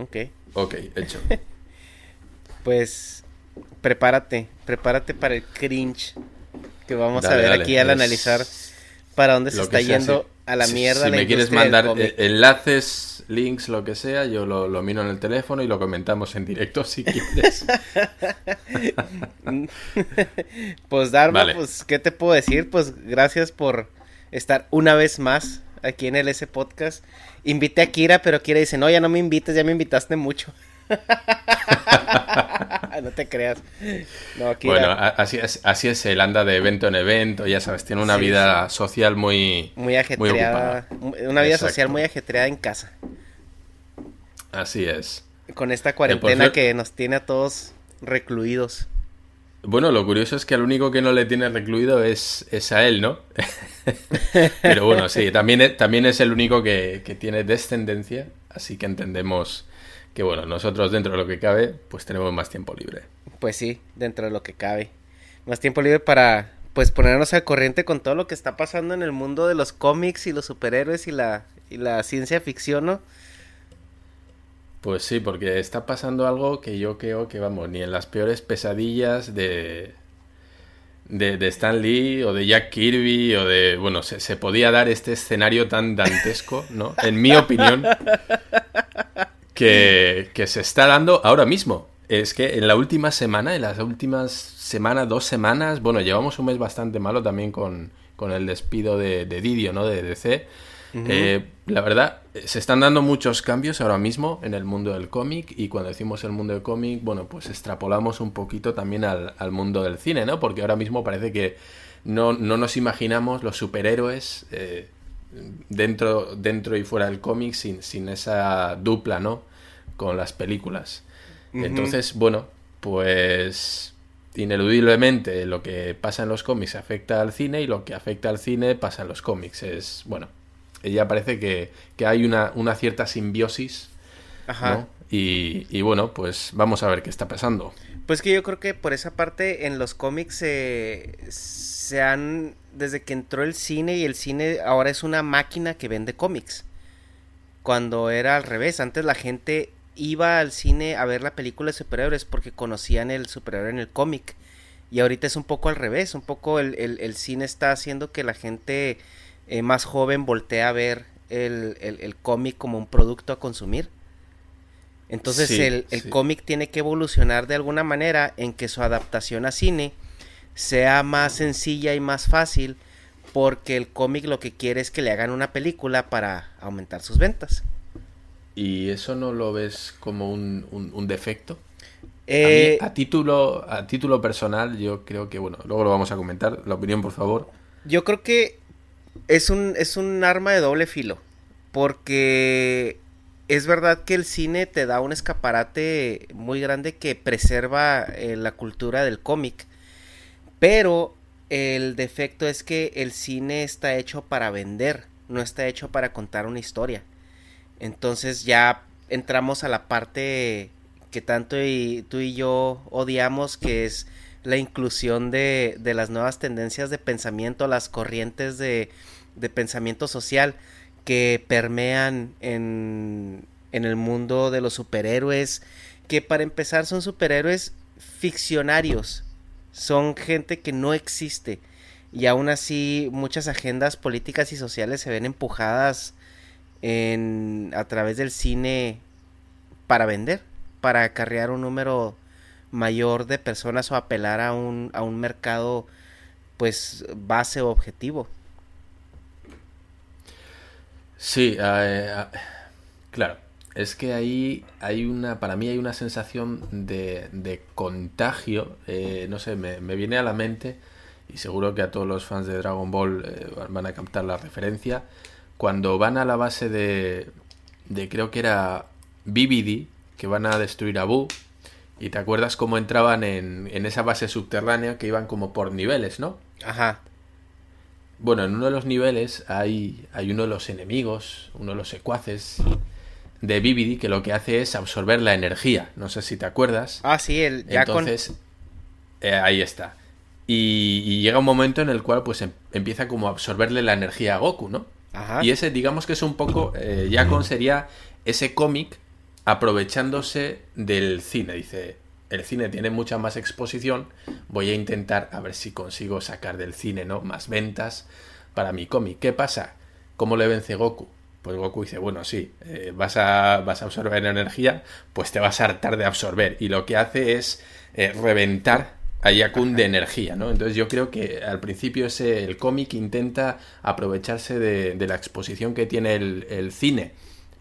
Ok. Ok, hecho. Pues prepárate, prepárate para el cringe que vamos Dale, a ver dale, aquí al es analizar para dónde se está sea, yendo si- a la si- mierda Si la me quieres mandar eh, enlaces, links, lo que sea, yo lo, lo miro en el teléfono y lo comentamos en directo si quieres. Pues Dharma, Vale. pues ¿qué te puedo decir? Pues gracias por estar una vez más aquí en el S Podcast. Invité a Kira, pero Kira dice, no, ya no me invites, ya me invitaste mucho. no te creas. No, Kira. bueno, así es, así es, él anda de evento en evento, ya sabes, tiene una Sí, vida social muy, muy ajetreada. una vida Exacto. social muy ajetreada en casa. Así es. Con esta cuarentena cier- que nos tiene a todos recluidos. Bueno, lo curioso es que al único que no le tiene recluido es, es a él, ¿no? Pero bueno, sí, también es, también es el único que, que tiene descendencia, así que entendemos que, bueno, nosotros dentro de lo que cabe, pues tenemos más tiempo libre. Pues sí, dentro de lo que cabe. Más tiempo libre para pues ponernos al corriente con todo lo que está pasando en el mundo de los cómics y los superhéroes y la, y la ciencia ficción, ¿no? Pues sí, porque está pasando algo que yo creo que, vamos, ni en las peores pesadillas de, de, de Stan Lee o de Jack Kirby o de, bueno, se, se podía dar este escenario tan dantesco, ¿no? En mi opinión, que, que se está dando ahora mismo. Es que en la última semana, en las últimas semanas, dos semanas, bueno, llevamos un mes bastante malo también con, con el despido de, de Didio, ¿no? De DC. Eh, la verdad, se están dando muchos cambios ahora mismo en el mundo del cómic y cuando decimos el mundo del cómic, bueno, pues extrapolamos un poquito también al, al mundo del cine, ¿no? Porque ahora mismo parece que no, no nos imaginamos los superhéroes eh, dentro, dentro y fuera del cómic sin, sin esa dupla, ¿no? Con las películas. Entonces, bueno, pues ineludiblemente lo que pasa en los cómics afecta al cine y lo que afecta al cine pasa en los cómics. Es, bueno, ya parece que, que hay una, una cierta simbiosis, Ajá. ¿no? Y, y bueno, pues vamos a ver qué está pasando. Pues que yo creo que por esa parte en los cómics eh, se han, desde que entró el cine y el cine ahora es una máquina que vende cómics. Cuando era al revés, antes la gente iba al cine a ver la película de superhéroes porque conocían el superhéroe en el cómic. Y ahorita es un poco al revés, un poco el, el- el cine está haciendo que la gente eh, más joven voltee a ver el, el- el cómic como un producto a consumir. Entonces Sí, el, el sí. cómic tiene que evolucionar de alguna manera en que su adaptación a cine sea más sencilla y más fácil porque el cómic lo que quiere es que le hagan una película para aumentar sus ventas. ¿Y eso no lo ves como un, un- un defecto? A, mí, Eh, a título, a título personal, yo creo que, bueno, luego lo vamos a comentar. La opinión, por favor. Yo creo que es un, es un arma de doble filo. Porque es verdad que el cine te da un escaparate muy grande que preserva eh, la cultura del cómic. Pero el defecto es que el cine está hecho para vender, no está hecho para contar una historia. Entonces ya entramos a la parte que tanto tú y yo odiamos, que es la inclusión de, de las nuevas tendencias de pensamiento, las corrientes de, de pensamiento social que permean en, en el mundo de los superhéroes, que para empezar son superhéroes ficcionarios, son gente que no existe y aún así muchas agendas políticas y sociales se ven empujadas en, a través del cine para vender, para acarrear un número mayor de personas o apelar a un, a un mercado pues base o objetivo. Sí, eh, claro. Es que ahí hay una, para mí hay una sensación de, de contagio, eh, no sé, me, me, viene a la mente, y seguro que a todos los fans de Dragon Ball eh, van a captar la referencia, cuando van a la base de, de creo que era BBD, que van a destruir a Buu, y te acuerdas cómo entraban en, en esa base subterránea que iban como por niveles, ¿no? Ajá. Bueno, en uno de los niveles hay, hay uno de los enemigos, uno de los secuaces de Bibidi que lo que hace es absorber la energía. No sé si te acuerdas. Ah, sí, el ya Entonces, eh, ahí está. Y, y, llega un momento en el cual pues em, empieza como a absorberle la energía a Goku, ¿no? Ajá. Y ese, digamos que es un poco, eh, Yakon sería ese cómic aprovechándose del cine. Dice, el cine tiene mucha más exposición, voy a intentar a ver si consigo sacar del cine, ¿no? Más ventas para mi cómic. ¿Qué pasa? ¿Cómo le vence Goku? Pues Goku dice, bueno, sí, eh, vas, a, vas a absorber energía, pues te vas a hartar de absorber. Y lo que hace es eh, reventar a Yakun de energía, ¿no? Entonces yo creo que al principio ese, el cómic intenta aprovecharse de, de, la exposición que tiene el, el, cine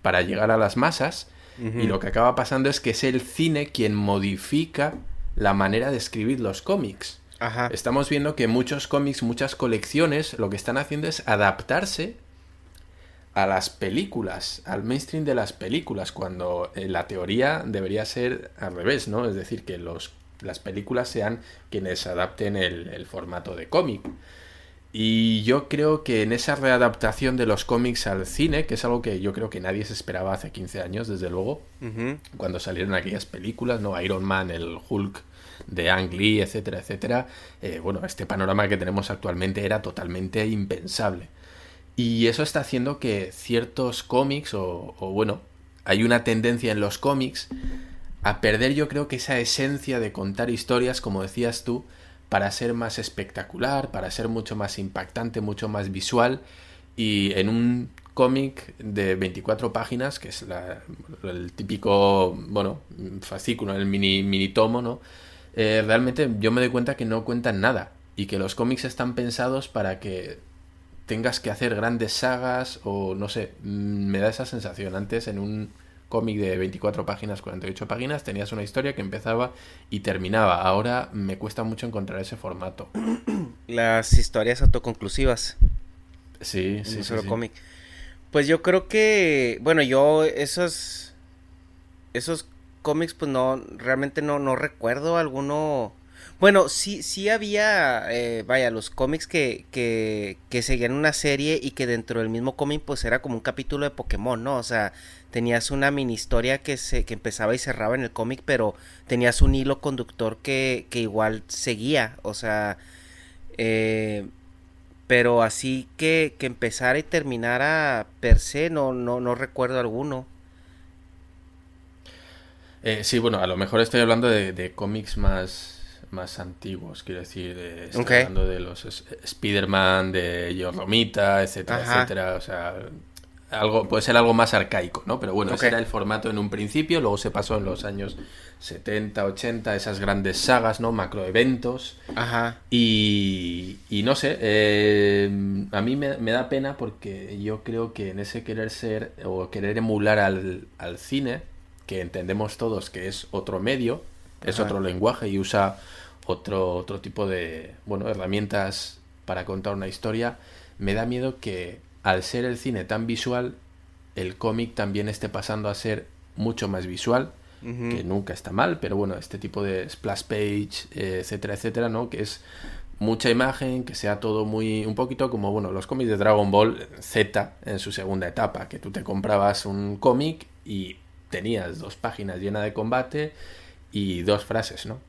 para llegar a las masas uh -huh. y lo que acaba pasando es que es el cine quien modifica la manera de escribir los cómics. Ajá. Estamos viendo que muchos cómics, muchas colecciones, lo que están haciendo es adaptarse a las películas, al mainstream de las películas, cuando en la teoría debería ser al revés, ¿no? Es decir, que los, las películas sean quienes adapten el, el formato de cómic. Y yo creo que en esa readaptación de los cómics al cine, que es algo que yo creo que nadie se esperaba hace 15 años, desde luego, uh -huh. cuando salieron aquellas películas, ¿no? Iron Man, el Hulk de Ang Lee, etcétera, etcétera, eh, bueno, este panorama que tenemos actualmente era totalmente impensable. Y eso está haciendo que ciertos cómics, o, o, bueno, hay una tendencia en los cómics a perder yo creo que esa esencia de contar historias, como decías tú, para ser más espectacular, para ser mucho más impactante, mucho más visual. Y en un cómic de 24 páginas, que es la, el típico, bueno, fascículo, el mini, mini tomo, ¿no? Eh, realmente yo me doy cuenta que no cuentan nada y que los cómics están pensados para que tengas que hacer grandes sagas o no sé, me da esa sensación. Antes en un cómic de 24 páginas, 48 páginas, tenías una historia que empezaba y terminaba. Ahora me cuesta mucho encontrar ese formato. Las historias autoconclusivas. Sí, en sí, un solo sí. cómic. Pues yo creo que, bueno, yo esos esos cómics pues no realmente no no recuerdo alguno bueno, sí, sí había, eh, vaya, los cómics que, que, que, seguían una serie y que dentro del mismo cómic pues era como un capítulo de Pokémon, ¿no? O sea, tenías una mini historia que, se, que empezaba y cerraba en el cómic, pero tenías un hilo conductor que, que igual seguía, o sea, eh, pero así que, que empezara y terminara per se, no, no, no recuerdo alguno. Eh, sí, bueno, a lo mejor estoy hablando de, de cómics más más antiguos, quiero decir, de, estoy okay. hablando de los Spider-Man, de John Romita, etcétera, Ajá. etcétera, o sea, algo puede ser algo más arcaico, ¿no? Pero bueno, okay. ese era el formato en un principio, luego se pasó en los años 70, 80, esas grandes sagas, ¿no? Macroeventos. Ajá. Y, y no sé, eh, a mí me, me, da pena porque yo creo que en ese querer ser o querer emular al, al cine, que entendemos todos que es otro medio, es otro lenguaje y usa otro, otro tipo de bueno, herramientas para contar una historia, me da miedo que al ser el cine tan visual, el cómic también esté pasando a ser mucho más visual, uh -huh. que nunca está mal, pero bueno, este tipo de splash page, eh, etcétera, etcétera, ¿no? Que es mucha imagen, que sea todo muy, un poquito como, bueno, los cómics de Dragon Ball Z en su segunda etapa, que tú te comprabas un cómic y tenías dos páginas llenas de combate y dos frases, ¿no?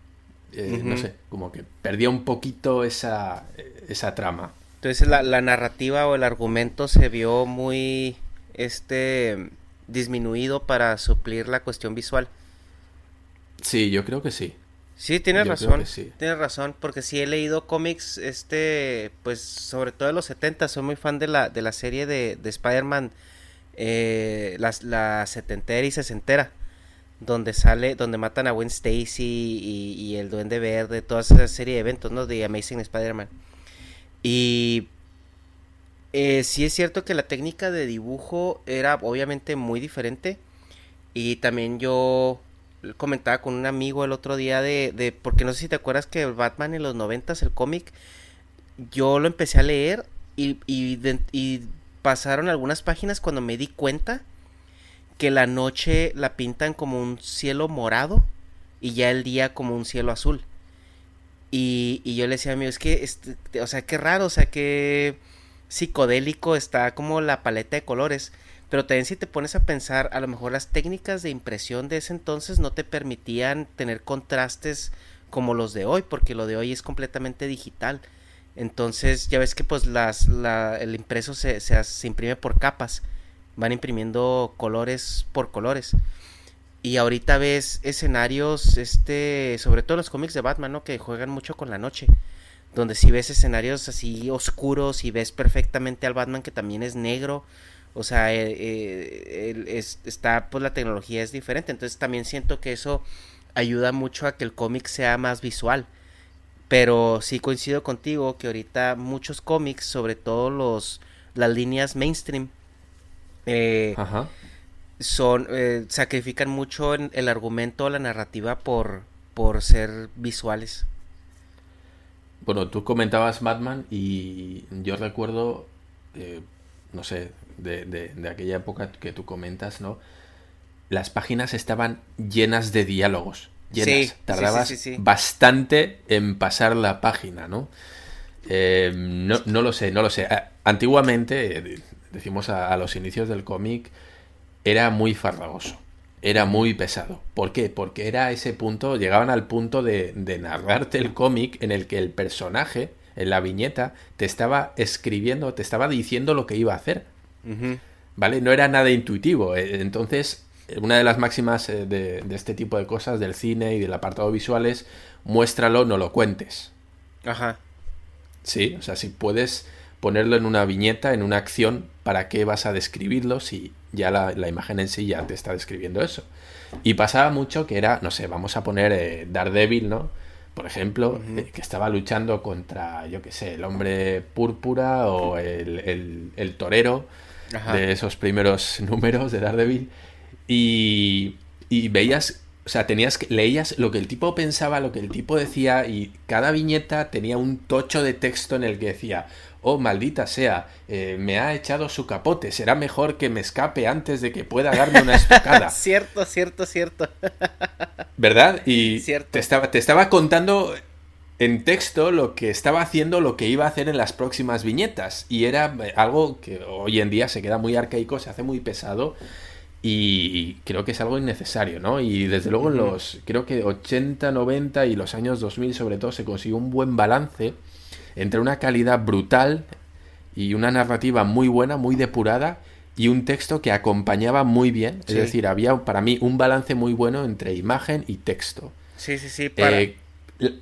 Eh, no sé, como que perdía un poquito esa, esa trama. Entonces la, la, narrativa o el argumento se vio muy este disminuido para suplir la cuestión visual. Sí, yo creo que sí. Sí, tienes razón. Tienes razón, porque sí he leído cómics, este, pues sobre todo de los 70, soy muy fan de la, de la serie de, de Spider-Man, eh, la, la setentera y sesentera, donde sale, donde matan a Gwen Stacy y, el Duende Verde, toda esa serie de eventos, ¿no? De Amazing Spider-Man. Y eh, sí es cierto que la técnica de dibujo era obviamente muy diferente. Y también yo comentaba con un amigo el otro día de, porque no sé si te acuerdas que Batman en los noventas, el cómic, yo lo empecé a leer y, y, pasaron algunas páginas cuando me di cuenta que la noche la pintan como un cielo morado y ya el día como un cielo azul. Y, y yo le decía a mí, es que, este, o sea, qué raro, o sea, qué psicodélico está como la paleta de colores. Pero también si te pones a pensar, a lo mejor las técnicas de impresión de ese entonces no te permitían tener contrastes como los de hoy, porque lo de hoy es completamente digital. Entonces ya ves que pues las, el impreso se, se, imprime por capas, van imprimiendo colores por colores. Y ahorita ves escenarios, este, sobre todo los cómics de Batman, ¿no? Que juegan mucho con la noche. Donde si ves escenarios así oscuros y ves perfectamente al Batman que también es negro o sea, eh, eh, está, pues la tecnología es diferente. Entonces también siento que eso ayuda mucho a que el cómic sea más visual. Pero sí coincido contigo que ahorita muchos cómics, sobre todo los las líneas mainstream, eh, son sacrifican mucho en el argumento la narrativa por, por ser visuales. Bueno, tú comentabas Batman y yo recuerdo, no sé, de, aquella época que tú comentas, ¿no? Las páginas estaban llenas de diálogos. Llenas. Tardabas bastante en pasar la página, ¿no? Eh, no, no, lo sé, no lo sé. Antiguamente, eh, decimos a, los inicios del cómic, era muy farragoso. Era muy pesado. ¿Por qué? Porque era ese punto, llegaban al punto de, de narrarte el cómic en el que el personaje, en la viñeta, te estaba escribiendo, te estaba diciendo lo que iba a hacer. ¿Vale? No era nada intuitivo. Eh, entonces, una de las máximas eh, de, este tipo de cosas, del cine y del apartado visual, es muéstralo, no lo cuentes. Ajá. Sí, o sea, si puedes ponerlo en una viñeta, en una acción, ¿para qué vas a describirlo si ya la, imagen en sí ya te está describiendo eso? Y pasaba mucho que era, no sé, vamos a poner eh, Daredevil, ¿no? Por ejemplo, que estaba luchando contra, yo qué sé, el hombre púrpura o el, el torero de esos primeros números de Daredevil. Y, y veías, o sea, tenías que, leías lo que el tipo pensaba, lo que el tipo decía, y cada viñeta tenía un tocho de texto en el que decía, oh, maldita sea, eh, me ha echado su capote, será mejor que me escape antes de que pueda darme una estocada. cierto, cierto, cierto. ¿Verdad? Y Te, estaba, te estaba contando en texto lo que estaba haciendo, lo que iba a hacer en las próximas viñetas. Y era eh, algo que hoy en día se queda muy arcaico, se hace muy pesado. Y creo que es algo innecesario, ¿no? Y desde luego en los, creo que 80, 90 y los años 2000 sobre todo se consiguió un buen balance entre una calidad brutal y una narrativa muy buena, muy depurada y un texto que acompañaba muy bien. Es decir, había para mí un balance muy bueno entre imagen y texto. Sí, sí, sí. Eh,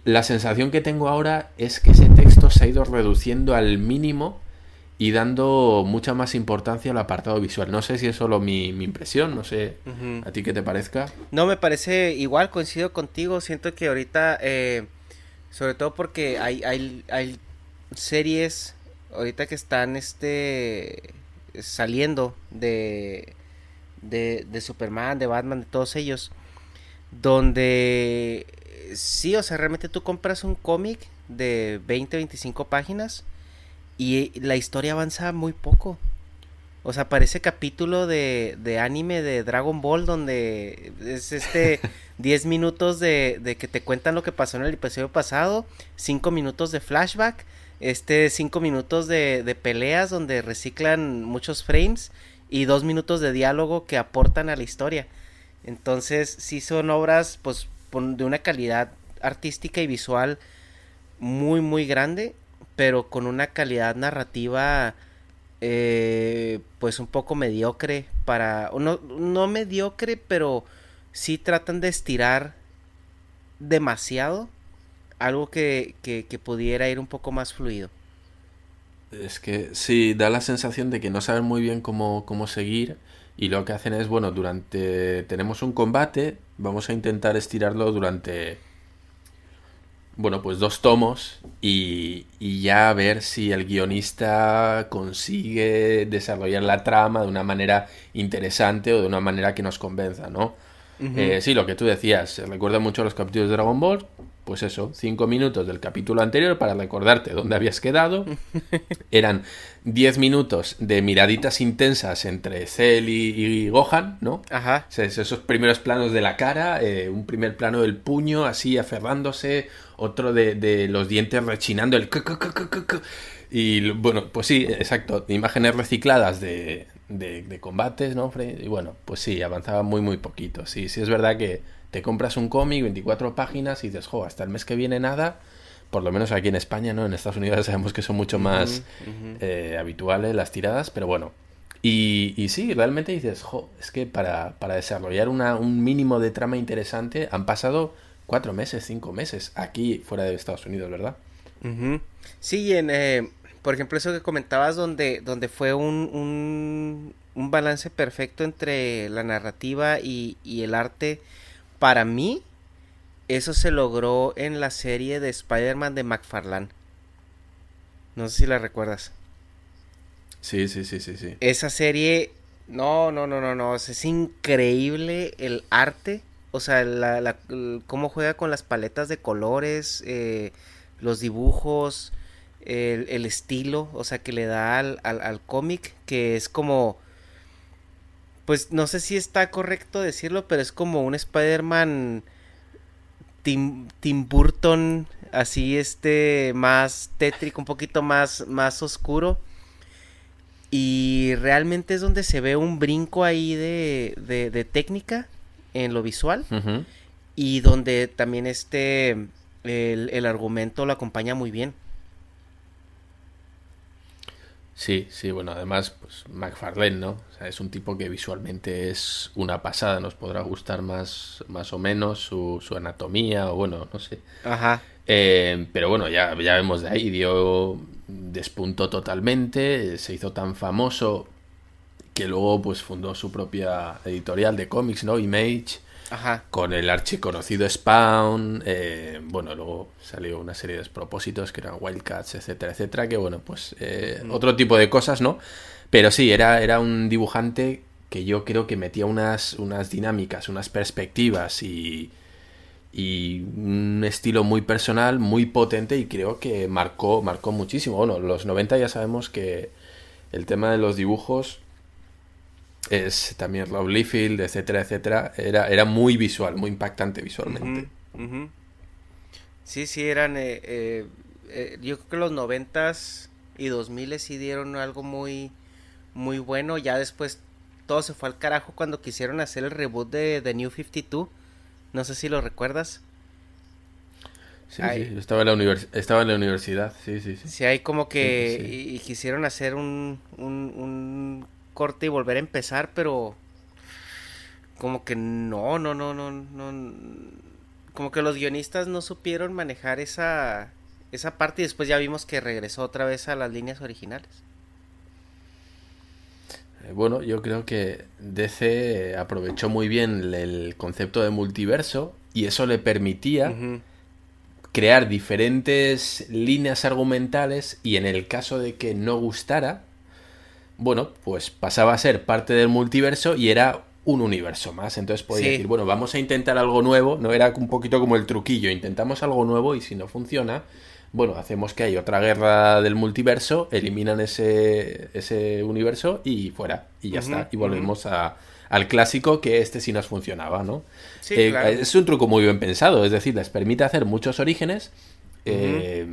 la sensación que tengo ahora es que ese texto se ha ido reduciendo al mínimo y dando mucha más importancia al apartado visual. No sé si es solo mi, impresión, no sé a ti qué te parezca. No, me parece igual, coincido contigo. Siento que ahorita, eh, sobre todo porque hay, hay, hay series ahorita que están este saliendo de, de, de Superman, de Batman, de todos ellos, donde sí, o sea, realmente tú compras un cómic de 20, 25 páginas y la historia avanza muy poco. O sea, parece capítulo de, de anime de Dragon Ball donde es este 10 minutos de, de, que te cuentan lo que pasó en el episodio pasado, 5 minutos de flashback, este 5 minutos de, de, peleas donde reciclan muchos frames y 2 minutos de diálogo que aportan a la historia. Entonces, sí son obras pues de una calidad artística y visual muy muy grande, pero con una calidad narrativa eh, pues un poco mediocre para no, no mediocre pero sí tratan de estirar demasiado algo que, que, que, pudiera ir un poco más fluido. Es que sí da la sensación de que no saben muy bien cómo, cómo seguir y lo que hacen es bueno durante tenemos un combate vamos a intentar estirarlo durante bueno, pues dos tomos y, y, ya a ver si el guionista consigue desarrollar la trama de una manera interesante o de una manera que nos convenza, ¿no? Eh, sí, lo que tú decías, recuerda mucho los capítulos de Dragon Ball, pues eso, cinco minutos del capítulo anterior para recordarte dónde habías quedado. Eran diez minutos de miraditas intensas entre Cell y, Gohan, ¿no? Ajá. esos primeros planos de la cara, eh, un primer plano del puño así aferrándose, otro de, de los dientes rechinando, el... Y bueno, pues sí, exacto, imágenes recicladas de, de, de combates, ¿no? Y bueno, pues sí, avanzaba muy, muy poquito. Sí, sí es verdad que te compras un cómic, 24 páginas y dices, jo, hasta el mes que viene nada. Por lo menos aquí en España, ¿no? En Estados Unidos sabemos que son mucho más eh, habituales las tiradas, pero bueno. Y, y, sí, realmente dices, jo, es que para, para desarrollar una, un mínimo de trama interesante han pasado cuatro meses, cinco meses aquí fuera de Estados Unidos, ¿verdad? Sí, en, eh, por ejemplo, eso que comentabas donde, donde fue un, un, un balance perfecto entre la narrativa y, y el arte para mí, eso se logró en la serie de Spider-Man de McFarlane. No sé si la recuerdas. Sí, sí, sí, sí, sí. Esa serie, no, no, no, no, no, es increíble el arte, o sea, la, la, cómo juega con las paletas de colores, eh, los dibujos, el, el, estilo, o sea, que le da al, al, al cómic, que es como pues no sé si está correcto decirlo, pero es como un Spider-Man Tim, Tim, Burton, así este, más tétrico, un poquito más, más oscuro. Y realmente es donde se ve un brinco ahí de, de, de técnica en lo visual. Uh -huh. Y donde también este, el, el argumento lo acompaña muy bien. Sí, sí, bueno, además, pues McFarlane, ¿no? O sea, es un tipo que visualmente es una pasada, nos podrá gustar más, más o menos su, su anatomía, o bueno, no sé. Ajá. Eh, pero bueno, ya, ya vemos de ahí, dio, despuntó totalmente, se hizo tan famoso que luego pues fundó su propia editorial de cómics, ¿no? Image. Ajá. Con el archiconocido Spawn. Eh, bueno, luego salió una serie de despropósitos que eran Wildcats, etcétera, etcétera. Que bueno, pues eh, mm. otro tipo de cosas, ¿no? Pero sí, era, era un dibujante que yo creo que metía unas, unas dinámicas, unas perspectivas y, y un estilo muy personal, muy potente y creo que marcó, marcó muchísimo. Bueno, los 90 ya sabemos que el tema de los dibujos es también Rob Liefeld, etcétera, etcétera, era, era muy visual, muy impactante visualmente. Uh -huh, uh -huh. Sí, sí, eran, eh, eh, eh, yo creo que los noventas y dos miles sí dieron algo muy, muy bueno, ya después todo se fue al carajo cuando quisieron hacer el reboot de The New 52, no sé si lo recuerdas. Sí, Ay. sí, yo estaba en, la estaba en la universidad, sí, sí, sí. Sí, hay como que sí, sí. Y, y quisieron hacer un, un, un corte y volver a empezar, pero como que no, no, no, no, no, como que los guionistas no supieron manejar esa esa parte y después ya vimos que regresó otra vez a las líneas originales. Eh, bueno, yo creo que DC aprovechó muy bien el concepto de multiverso y eso le permitía uh -huh. crear diferentes líneas argumentales y en el caso de que no gustara, bueno, pues pasaba a ser parte del multiverso y era un universo más. Entonces podía sí. decir, bueno, vamos a intentar algo nuevo. No era un poquito como el truquillo, intentamos algo nuevo y si no funciona, bueno, hacemos que hay otra guerra del multiverso, eliminan ese, ese universo y fuera, y ya está, y volvemos a, al clásico que este sí nos funcionaba, ¿no? Eh, es un truco muy bien pensado, es decir, les permite hacer muchos orígenes, eh,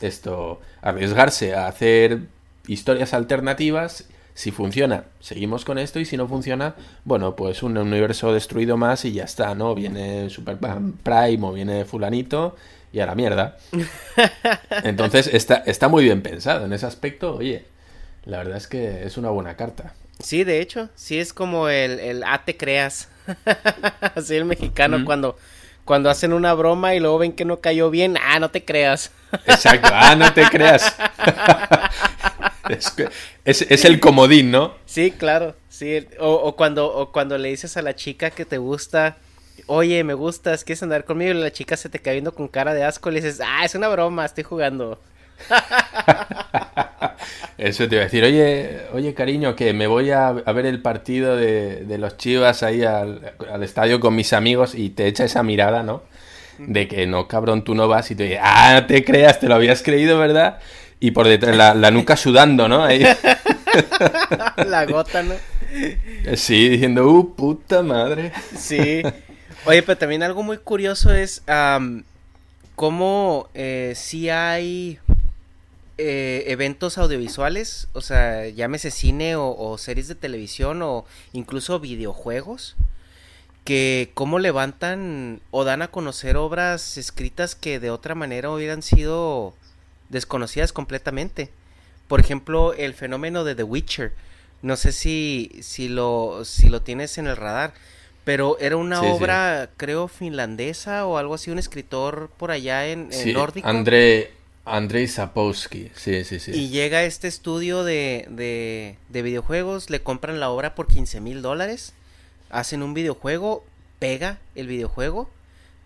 esto, arriesgarse a hacer historias alternativas si funciona, seguimos con esto y si no funciona, bueno, pues un universo destruido más y ya está, ¿no? Viene Super Prime o viene fulanito y a la mierda. Entonces está, está muy bien pensado en ese aspecto, oye, la verdad es que es una buena carta. Sí, de hecho, sí es como el, el ah, te creas. Así el mexicano cuando, cuando hacen una broma y luego ven que no cayó bien, ah, no te creas. Exacto, ah, no te creas. es, el comodín, ¿no? Sí, claro, sí. O, cuando, o cuando le dices a la chica que te gusta, oye, me gustas, ¿quieres andar conmigo? Y la chica se te cae viendo con cara de asco y le dices, ah, es una broma, estoy jugando. Eso te iba a decir, oye, oye cariño, que me voy a, ver el partido de, los Chivas ahí al, estadio con mis amigos y te echa esa mirada, ¿no? De que no, cabrón, tú no vas y te dice, ah, te creas, te lo habías creído, ¿verdad? Y por detrás la, nuca sudando, ¿no? Ahí. la gota, ¿no? Sí, diciendo, uh, puta madre. Sí. Oye, pero también algo muy curioso es cómo eh, si hay eh, eventos audiovisuales, o sea, llámese cine o, o, series de televisión o incluso videojuegos, que cómo levantan o dan a conocer obras escritas que de otra manera hubieran sido desconocidas completamente. Por ejemplo, el fenómeno de The Witcher. No sé si, si, lo, si lo tienes en el radar, pero era una obra, creo, finlandesa o algo así, un escritor por allá en, en nórdico. André, Andrei Sapowski, sí, sí, sí. Y llega a este estudio de, de, de videojuegos, le compran la obra por 15 mil dólares, hacen un videojuego, pega el videojuego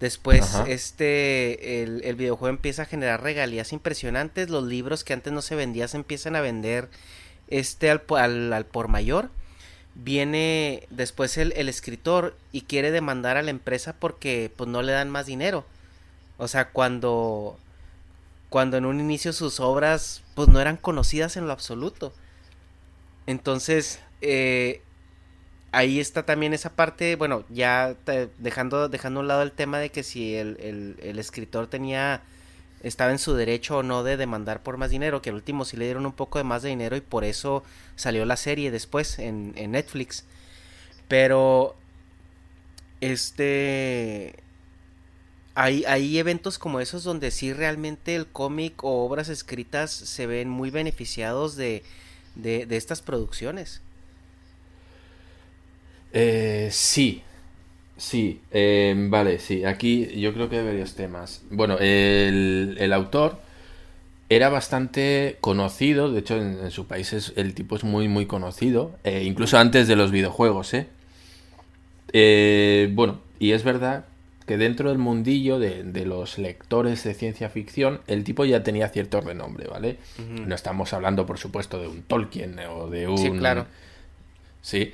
Después, este, el, videojuego empieza a generar regalías impresionantes. Los libros que antes no se vendían se empiezan a vender este al, al, por mayor. Viene después el, el, escritor y quiere demandar a la empresa porque pues no le dan más dinero. O sea, cuando, cuando en un inicio sus obras pues no eran conocidas en lo absoluto. Entonces, eh, ahí está también esa parte, bueno, ya dejando, dejando a un lado el tema de que si el, escritor tenía, estaba en su derecho o no de demandar por más dinero, que al último sí le dieron un poco de más de dinero y por eso salió la serie después en, en Netflix. Pero, este... Hay, hay eventos como esos donde sí realmente el cómic o obras escritas se ven muy beneficiados de, de estas producciones. Eh, sí, sí, em, vale, sí. Aquí yo creo que hay varios temas. Bueno, el, autor era bastante conocido, de hecho en, su país es, el tipo es muy, muy conocido, eh, incluso antes de los videojuegos, ¿eh? ¿eh? Bueno, y es verdad que dentro del mundillo de, los lectores de ciencia ficción, el tipo ya tenía cierto renombre, ¿vale? No estamos hablando, por supuesto, de un Tolkien o de un... Sí, claro. Sí,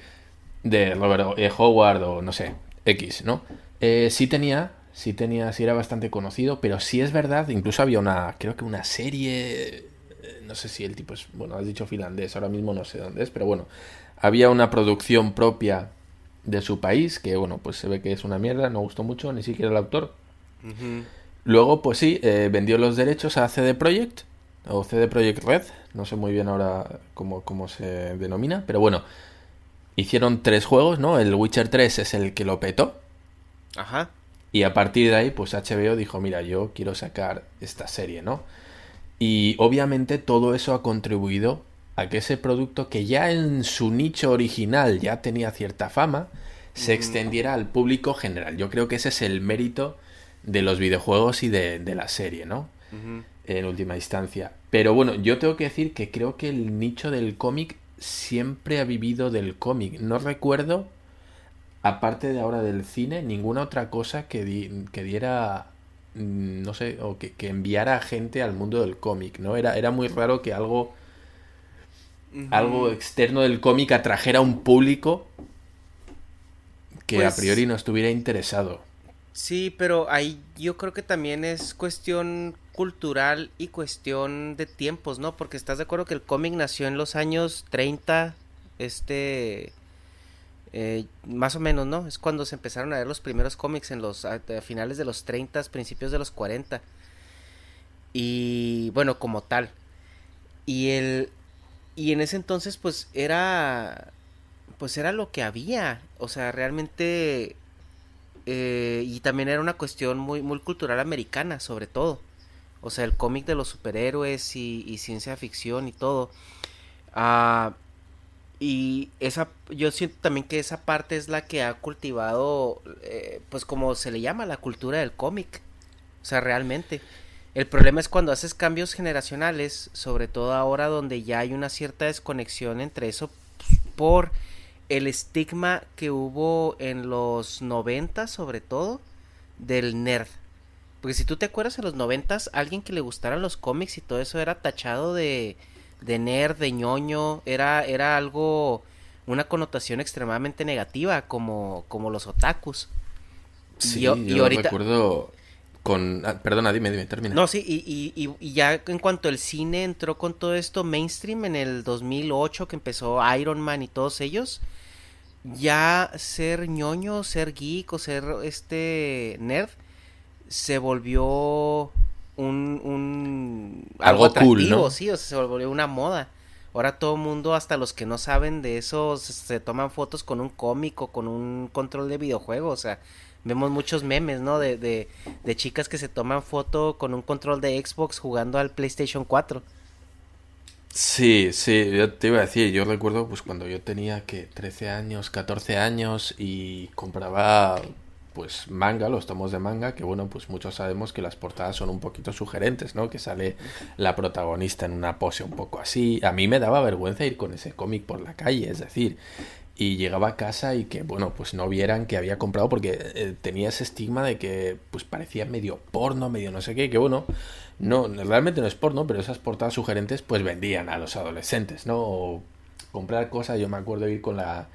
de Robert e. Howard o no sé, X, ¿no? Eh, sí tenía, sí tenía, sí era bastante conocido, pero sí es verdad, incluso había una, creo que una serie, eh, no sé si el tipo es, bueno, has dicho finlandés, ahora mismo no sé dónde es, pero bueno, había una producción propia de su país, que bueno, pues se ve que es una mierda, no gustó mucho, ni siquiera el autor. Luego, pues sí, eh, vendió los derechos a CD Projekt, o CD Projekt Red, no sé muy bien ahora cómo, cómo se denomina, pero bueno, hicieron tres juegos, ¿no? El Witcher 3 es el que lo petó. Ajá. Y a partir de ahí, pues HBO dijo, mira, yo quiero sacar esta serie, ¿no? Y obviamente todo eso ha contribuido a que ese producto que ya en su nicho original ya tenía cierta fama, se extendiera al público general. Yo creo que ese es el mérito de los videojuegos y de, la serie, ¿no? En última instancia. Pero bueno, yo tengo que decir que creo que el nicho del cómic siempre ha vivido del cómic. No recuerdo, aparte de ahora del cine, ninguna otra cosa que, que diera, mm, no sé, o que, enviara a gente al mundo del cómic, ¿no? Era, era muy raro que algo, algo externo del cómic atrajera a un público que a pues priori no estuviera interesado. Sí, pero ahí yo creo que también es cuestión cultural y cuestión de tiempos, ¿no? Porque estás de acuerdo que el cómic nació en los años 30, este, eh, más o menos, ¿no? Es cuando se empezaron a ver los primeros cómics en los a, finales de los 30, principios de los 40. Y bueno, como tal. Y el y en ese entonces pues era pues era lo que había, o sea, realmente eh, y también era una cuestión muy muy cultural americana, sobre todo. O sea, el cómic de los superhéroes y, ciencia ficción y todo. Ah, y esa, yo siento también que esa parte es la que ha cultivado, eh, pues como se le llama, la cultura del cómic. O sea, realmente. El problema es cuando haces cambios generacionales, sobre todo ahora donde ya hay una cierta desconexión entre eso pues, por el estigma que hubo en los 90 sobre todo del nerd. Porque si tú te acuerdas en los 90 alguien que le gustaran los cómics y todo eso era tachado de de nerd, de ñoño, era, era algo, una connotación extremadamente negativa, como, como los otakus. Sí, yo, y ahorita... recuerdo con... Ah, perdona, dime, dime, termina. No, sí, y, y, y, ya en cuanto el cine entró con todo esto mainstream en el 2008, que empezó Iron Man y todos ellos, ya ser ñoño, ser geek o ser este nerd, se volvió un, un algo, cool, ¿no? sí, o sea, se volvió una moda. Ahora todo el mundo, hasta los que no saben de eso, se, toman fotos con un cómic o con un control de videojuego, o sea, vemos muchos memes, ¿no? De, de, de chicas que se toman foto con un control de Xbox jugando al PlayStation 4. Sí, sí, yo te iba a decir, yo recuerdo pues cuando yo tenía que 13 años, 14 años y compraba pues manga, los tomos de manga, que bueno, pues muchos sabemos que las portadas son un poquito sugerentes, ¿no? Que sale la protagonista en una pose un poco así. A mí me daba vergüenza ir con ese cómic por la calle, es decir, y llegaba a casa y que bueno, pues no vieran que había comprado porque eh, tenía ese estigma de que pues parecía medio porno, medio no sé qué, que bueno, no, realmente no es porno, pero esas portadas sugerentes pues vendían a los adolescentes, ¿no? O comprar cosas, yo me acuerdo de ir con la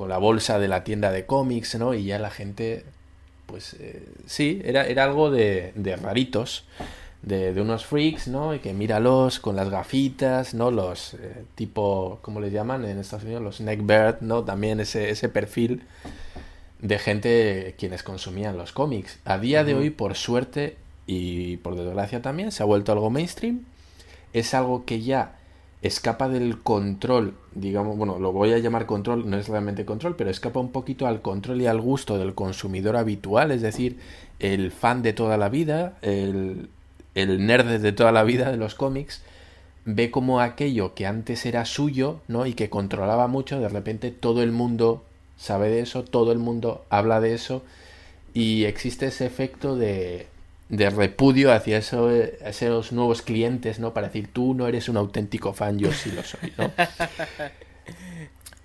con la bolsa de la tienda de cómics, ¿no? Y ya la gente pues eh, sí, era, era algo de, de raritos, de, de, unos freaks, ¿no? Y que míralos con las gafitas, ¿no? Los eh, tipo, ¿cómo le llaman en Estados Unidos? Los neckbird, ¿no? También ese, ese perfil de gente quienes consumían los cómics. A día de hoy, por suerte y por desgracia también, se ha vuelto algo mainstream. Es algo que ya escapa del control, digamos, bueno, lo voy a llamar control, no es realmente control, pero escapa un poquito al control y al gusto del consumidor habitual, es decir, el fan de toda la vida, el, el nerd de toda la vida de los cómics, ve como aquello que antes era suyo, ¿no? Y que controlaba mucho, de repente todo el mundo sabe de eso, todo el mundo habla de eso, y existe ese efecto de, de repudio hacia eso, esos nuevos clientes, ¿no? Para decir, tú no eres un auténtico fan, yo sí lo soy, ¿no?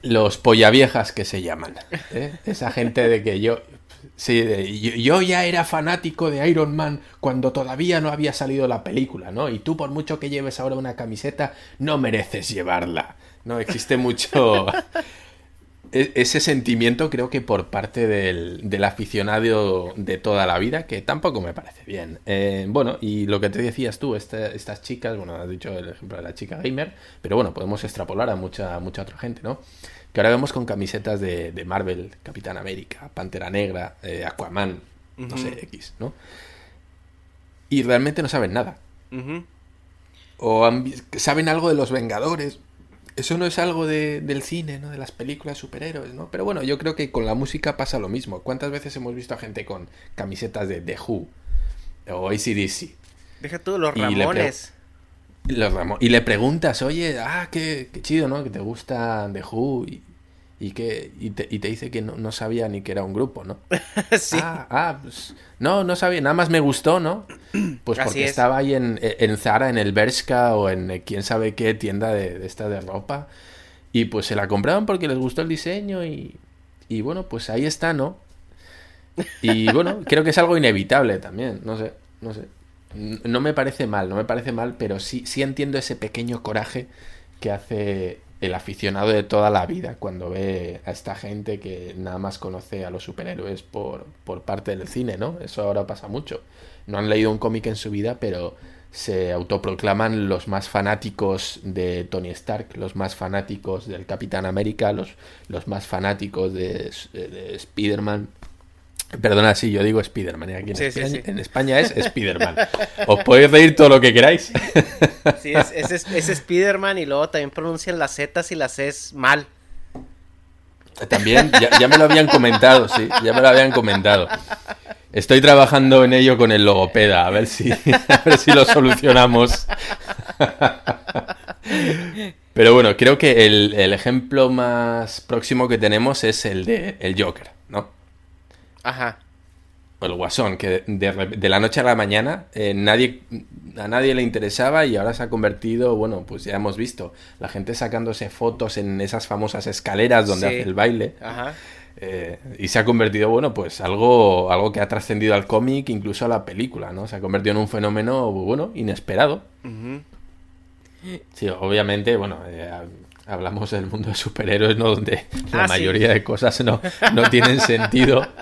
Los pollaviejas que se llaman. ¿eh? Esa gente de que yo... Sí, yo, ya era fanático de Iron Man cuando todavía no había salido la película, ¿no? Y tú por mucho que lleves ahora una camiseta, no mereces llevarla. No existe mucho ese sentimiento creo que por parte del, aficionado de toda la vida, que tampoco me parece bien. Eh, bueno, y lo que te decías tú, estas chicas, bueno, has dicho el ejemplo de la chica gamer, pero bueno, podemos extrapolar a mucha, mucha otra gente, ¿no? Que ahora vemos con camisetas de, Marvel, Capitán América, Pantera Negra, eh, Aquaman, no sé, X, ¿no? Y realmente no saben nada. O saben algo de los Vengadores, eso no es algo de, del cine, ¿no? De las películas superhéroes, ¿no? Pero bueno, yo creo que con la música pasa lo mismo. ¿Cuántas veces hemos visto a gente con camisetas de The Who o ACDC? Deja tú los Ramones. Y le, los y le preguntas, oye, ah, qué, qué, chido, ¿no? Que te gusta The Who y, y que y te, y te, dice que no, no, sabía ni que era un grupo, ¿no? sí. Ah, ah, pues no, no sabía, nada más me gustó, ¿no? Pues porque estaba ahí en, en, Zara, en el Bershka o en quién sabe qué tienda de, esta de ropa y pues se la compraron porque les gustó el diseño y, y bueno, pues ahí está, ¿no? Y bueno, creo que es algo inevitable también, no sé, no sé. No me parece mal, no me parece mal, pero sí, sí entiendo ese pequeño coraje que hace el aficionado de toda la vida cuando ve a esta gente que nada más conoce a los superhéroes por, por parte del cine, ¿no? Eso ahora pasa mucho. No han leído un cómic en su vida, pero se autoproclaman los más fanáticos de Tony Stark, los más fanáticos del Capitán América, los, los más fanáticos de, de Spider-Man. Perdona si yo digo Spider-Man, ¿eh? aquí en, Sí, sí, España, sí. en España es Spider-Man. Os podéis reír todo lo que queráis. Sí, es, es, es- Spider-Man y luego también pronuncian las Z y las Cs mal. También, ya, ya me lo habían comentado, sí, ya me lo habían comentado. Estoy trabajando en ello con el logopeda, a ver si, a ver si lo solucionamos. Pero bueno, creo que el, el ejemplo más próximo que tenemos es el de el Joker, ¿no? Ajá. El Guasón, que de, de la noche a la mañana eh, nadie, a nadie le interesaba y ahora se ha convertido, bueno, pues ya hemos visto, la gente sacándose fotos en esas famosas escaleras donde Sí. hace el baile. Ajá. Eh, y se ha convertido, bueno, pues algo, algo que ha trascendido al cómic, incluso a la película, ¿no? Se ha convertido en un fenómeno, bueno, inesperado. Sí, obviamente, bueno, eh, ha- hablamos del mundo de superhéroes, ¿no? Donde la Ah, sí. mayoría de cosas no, no tienen sentido.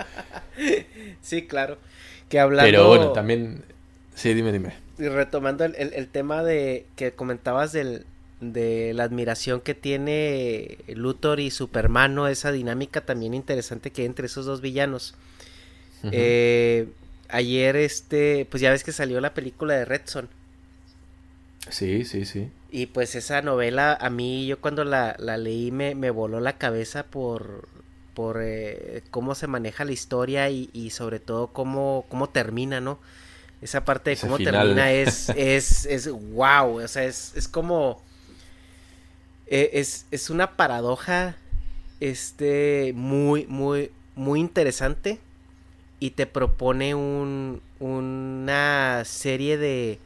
Sí, claro. Que hablando... Pero bueno, también... Sí, dime, dime. Y retomando el, el- el tema de que comentabas del, de la admiración que tiene Luthor y Superman, ¿no? Esa dinámica también interesante que hay entre esos dos villanos. Eh, ayer, este, pues ya ves que salió la película de Red Son. Sí, sí, sí. Y pues esa novela, a mí, yo cuando la, la leí me, me voló la cabeza por, por eh, cómo se maneja la historia y, y sobre todo cómo, cómo termina, ¿no? Esa parte de cómo termina es, es, es wow, o sea, es, es como, eh, es, es una paradoja, este, muy, muy, muy interesante y te propone un, una serie de,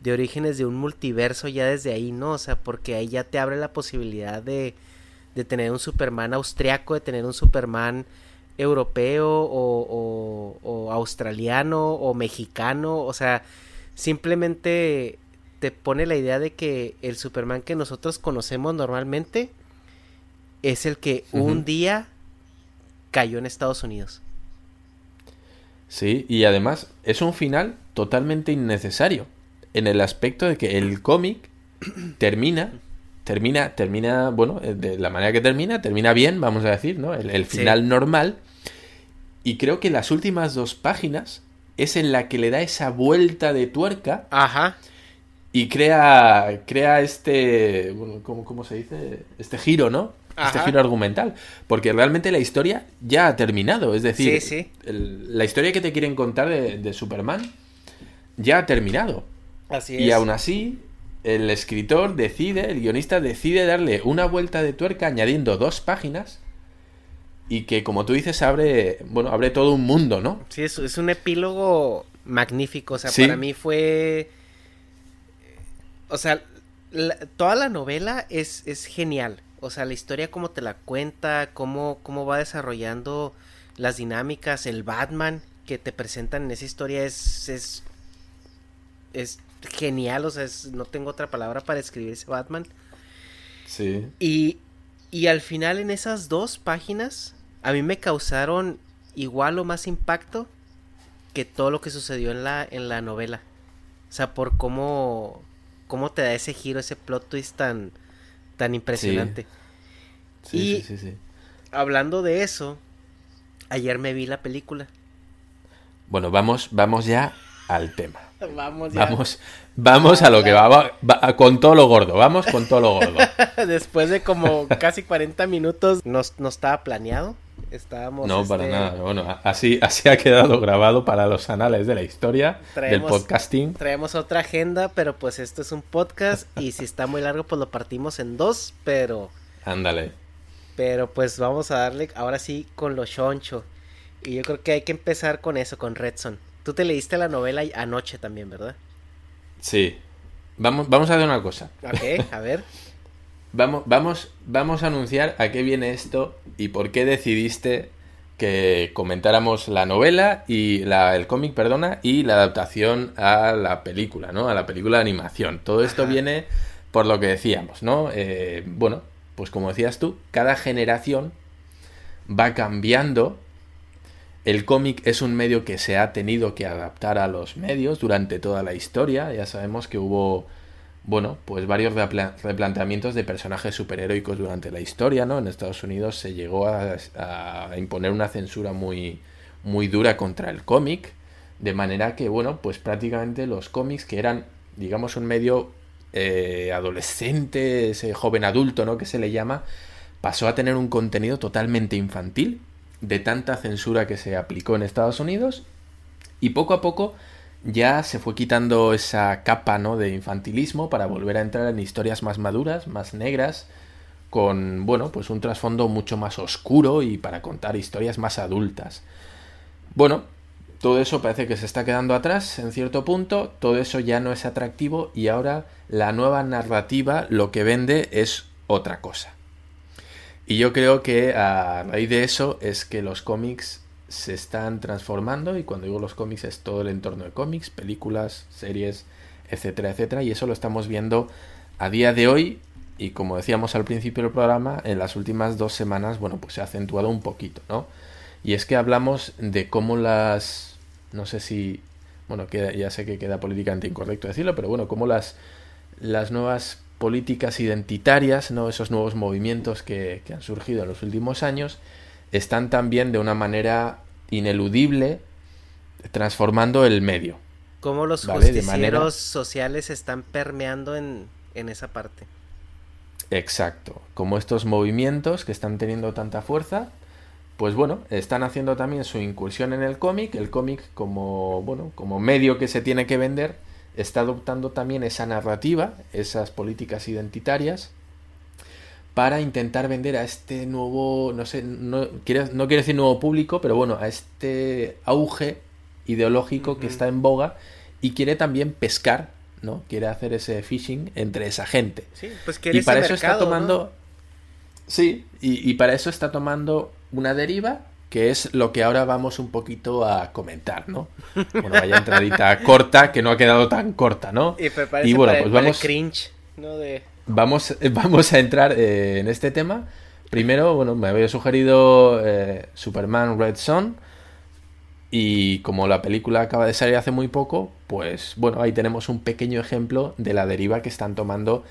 de orígenes de un multiverso ya desde ahí, ¿no? O sea, porque ahí ya te abre la posibilidad de, de tener un Superman austriaco, de tener un Superman europeo o, o- o australiano o mexicano, o sea, simplemente te pone la idea de que el Superman que nosotros conocemos normalmente es el que un día cayó en Estados Unidos. Sí, y además es un final totalmente innecesario. En el aspecto de que el cómic termina, termina, termina, bueno, eh, de la manera que termina, termina bien, vamos a decir, ¿no? El, el Sí. final normal. Y creo que las últimas dos páginas es en la que le da esa vuelta de tuerca Ajá. y crea, crea este, bueno, ¿cómo, cómo se dice? Este giro, ¿no? Este giro argumental. Porque realmente la historia ya ha terminado. Es decir, Sí, sí. el- la historia que te quieren contar de, de Superman ya ha terminado. Así Y aún así, el escritor decide, el guionista decide darle una vuelta de tuerca añadiendo dos páginas y que, como tú dices, abre, bueno, abre todo un mundo, ¿no? Sí, es, es un epílogo magnífico. O sea, Sí. para mí fue. O sea, la- toda la novela es, es genial. O sea, la historia, cómo te la cuenta, cómo, cómo va desarrollando las dinámicas, el Batman que te presentan en esa historia es. es, es genial. O sea, es- no tengo otra palabra para escribir ese Batman. Sí. Y, y al final en esas dos páginas a mí me causaron igual o más impacto que todo lo que sucedió en la, en la novela. O sea, por cómo, cómo te da ese giro, ese plot twist tan, tan impresionante. Sí, Y- sí, sí, sí. Hablando de eso, ayer me vi la película. Bueno, vamos, vamos ya al tema. Vamos ya. Vamos, vamos a lo que va, va- va- con todo lo gordo, vamos con todo lo gordo. Después de como casi 40 minutos, no, no estaba planeado. Estábamos. No, para este, nada. Bueno, así, así ha quedado grabado para los anales de la historia del Traemos- podcasting. Traemos otra agenda, pero pues esto es un podcast y si está muy largo pues lo partimos en dos, pero Ándale. pero pues vamos a darle ahora sí con lo choncho. Y yo creo que hay que empezar con eso, con Redson. Tú te leíste la novela anoche también, ¿verdad? Sí. Vamos, vamos a hacer una cosa. Ok, a ver. Vamos, vamos, vamos a anunciar a qué viene esto y por qué decidiste que comentáramos la novela y la, el cómic, perdona, y la adaptación a la película, ¿no? A la película de animación. Todo esto Ajá. viene por lo que decíamos, ¿no? Eh, bueno, pues como decías tú, cada generación va cambiando El cómic es un medio que se ha tenido que adaptar a los medios durante toda la historia. Ya sabemos que hubo, bueno, pues varios replanteamientos de personajes superheroicos durante la historia, ¿no? En Estados Unidos se llegó a, imponer una censura muy, muy dura contra el cómic. De manera que, bueno, pues prácticamente los cómics que eran, digamos, un medio eh, adolescente, ese joven adulto, ¿no? Que se le llama, pasó a tener un contenido totalmente infantil, de tanta censura que se aplicó en Estados Unidos, y poco a poco ya se fue quitando esa capa, ¿no? De infantilismo para volver a entrar en historias más maduras, más negras, con, bueno, pues un trasfondo mucho más oscuro y para contar historias más adultas. Bueno, todo eso parece que se está quedando atrás en cierto punto, todo eso ya no es atractivo y ahora la nueva narrativa lo que vende es otra cosa. Y yo creo que a raíz de eso es que los cómics se están transformando y cuando digo los cómics es todo el entorno de cómics, películas, series, etcétera, etcétera. Y eso lo estamos viendo a día de hoy y como decíamos al principio del programa, en las últimas dos semanas, bueno, pues se ha acentuado un poquito, ¿no? Y es que hablamos de cómo las no sé si, bueno, ya sé que queda políticamente incorrecto decirlo, pero bueno, como las, las nuevas políticas identitarias, ¿no? esos nuevos movimientos que, han surgido en los últimos años, están también de una manera ineludible transformando el medio. Cómo los justicieros sociales están permeando en, en esa parte. Exacto. Como estos movimientos que están teniendo tanta fuerza pues bueno, están haciendo también su incursión en el cómic. El cómic como, bueno, como medio que se tiene que vender, está adoptando también esa narrativa, esas políticas identitarias, para intentar vender a este nuevo, no sé, no quiero, no quiero decir nuevo público, pero bueno, a este auge ideológico que está en boga y quiere también pescar, ¿no? Quiere hacer ese phishing entre esa gente. Sí, pues y para eso está tomando... Sí, y, y para eso está tomando una deriva que es lo que ahora vamos un poquito a comentar, ¿no? Bueno, vaya entradita corta, que no ha quedado tan corta, ¿no? Y, bueno, pues vamos... Cringe, ¿no? Vamos, vamos a entrar eh, en este tema. Primero, bueno, me había sugerido eh, Superman Red Son. Y como la película acaba de salir hace muy poco, pues bueno, ahí tenemos un pequeño ejemplo de la deriva que están tomando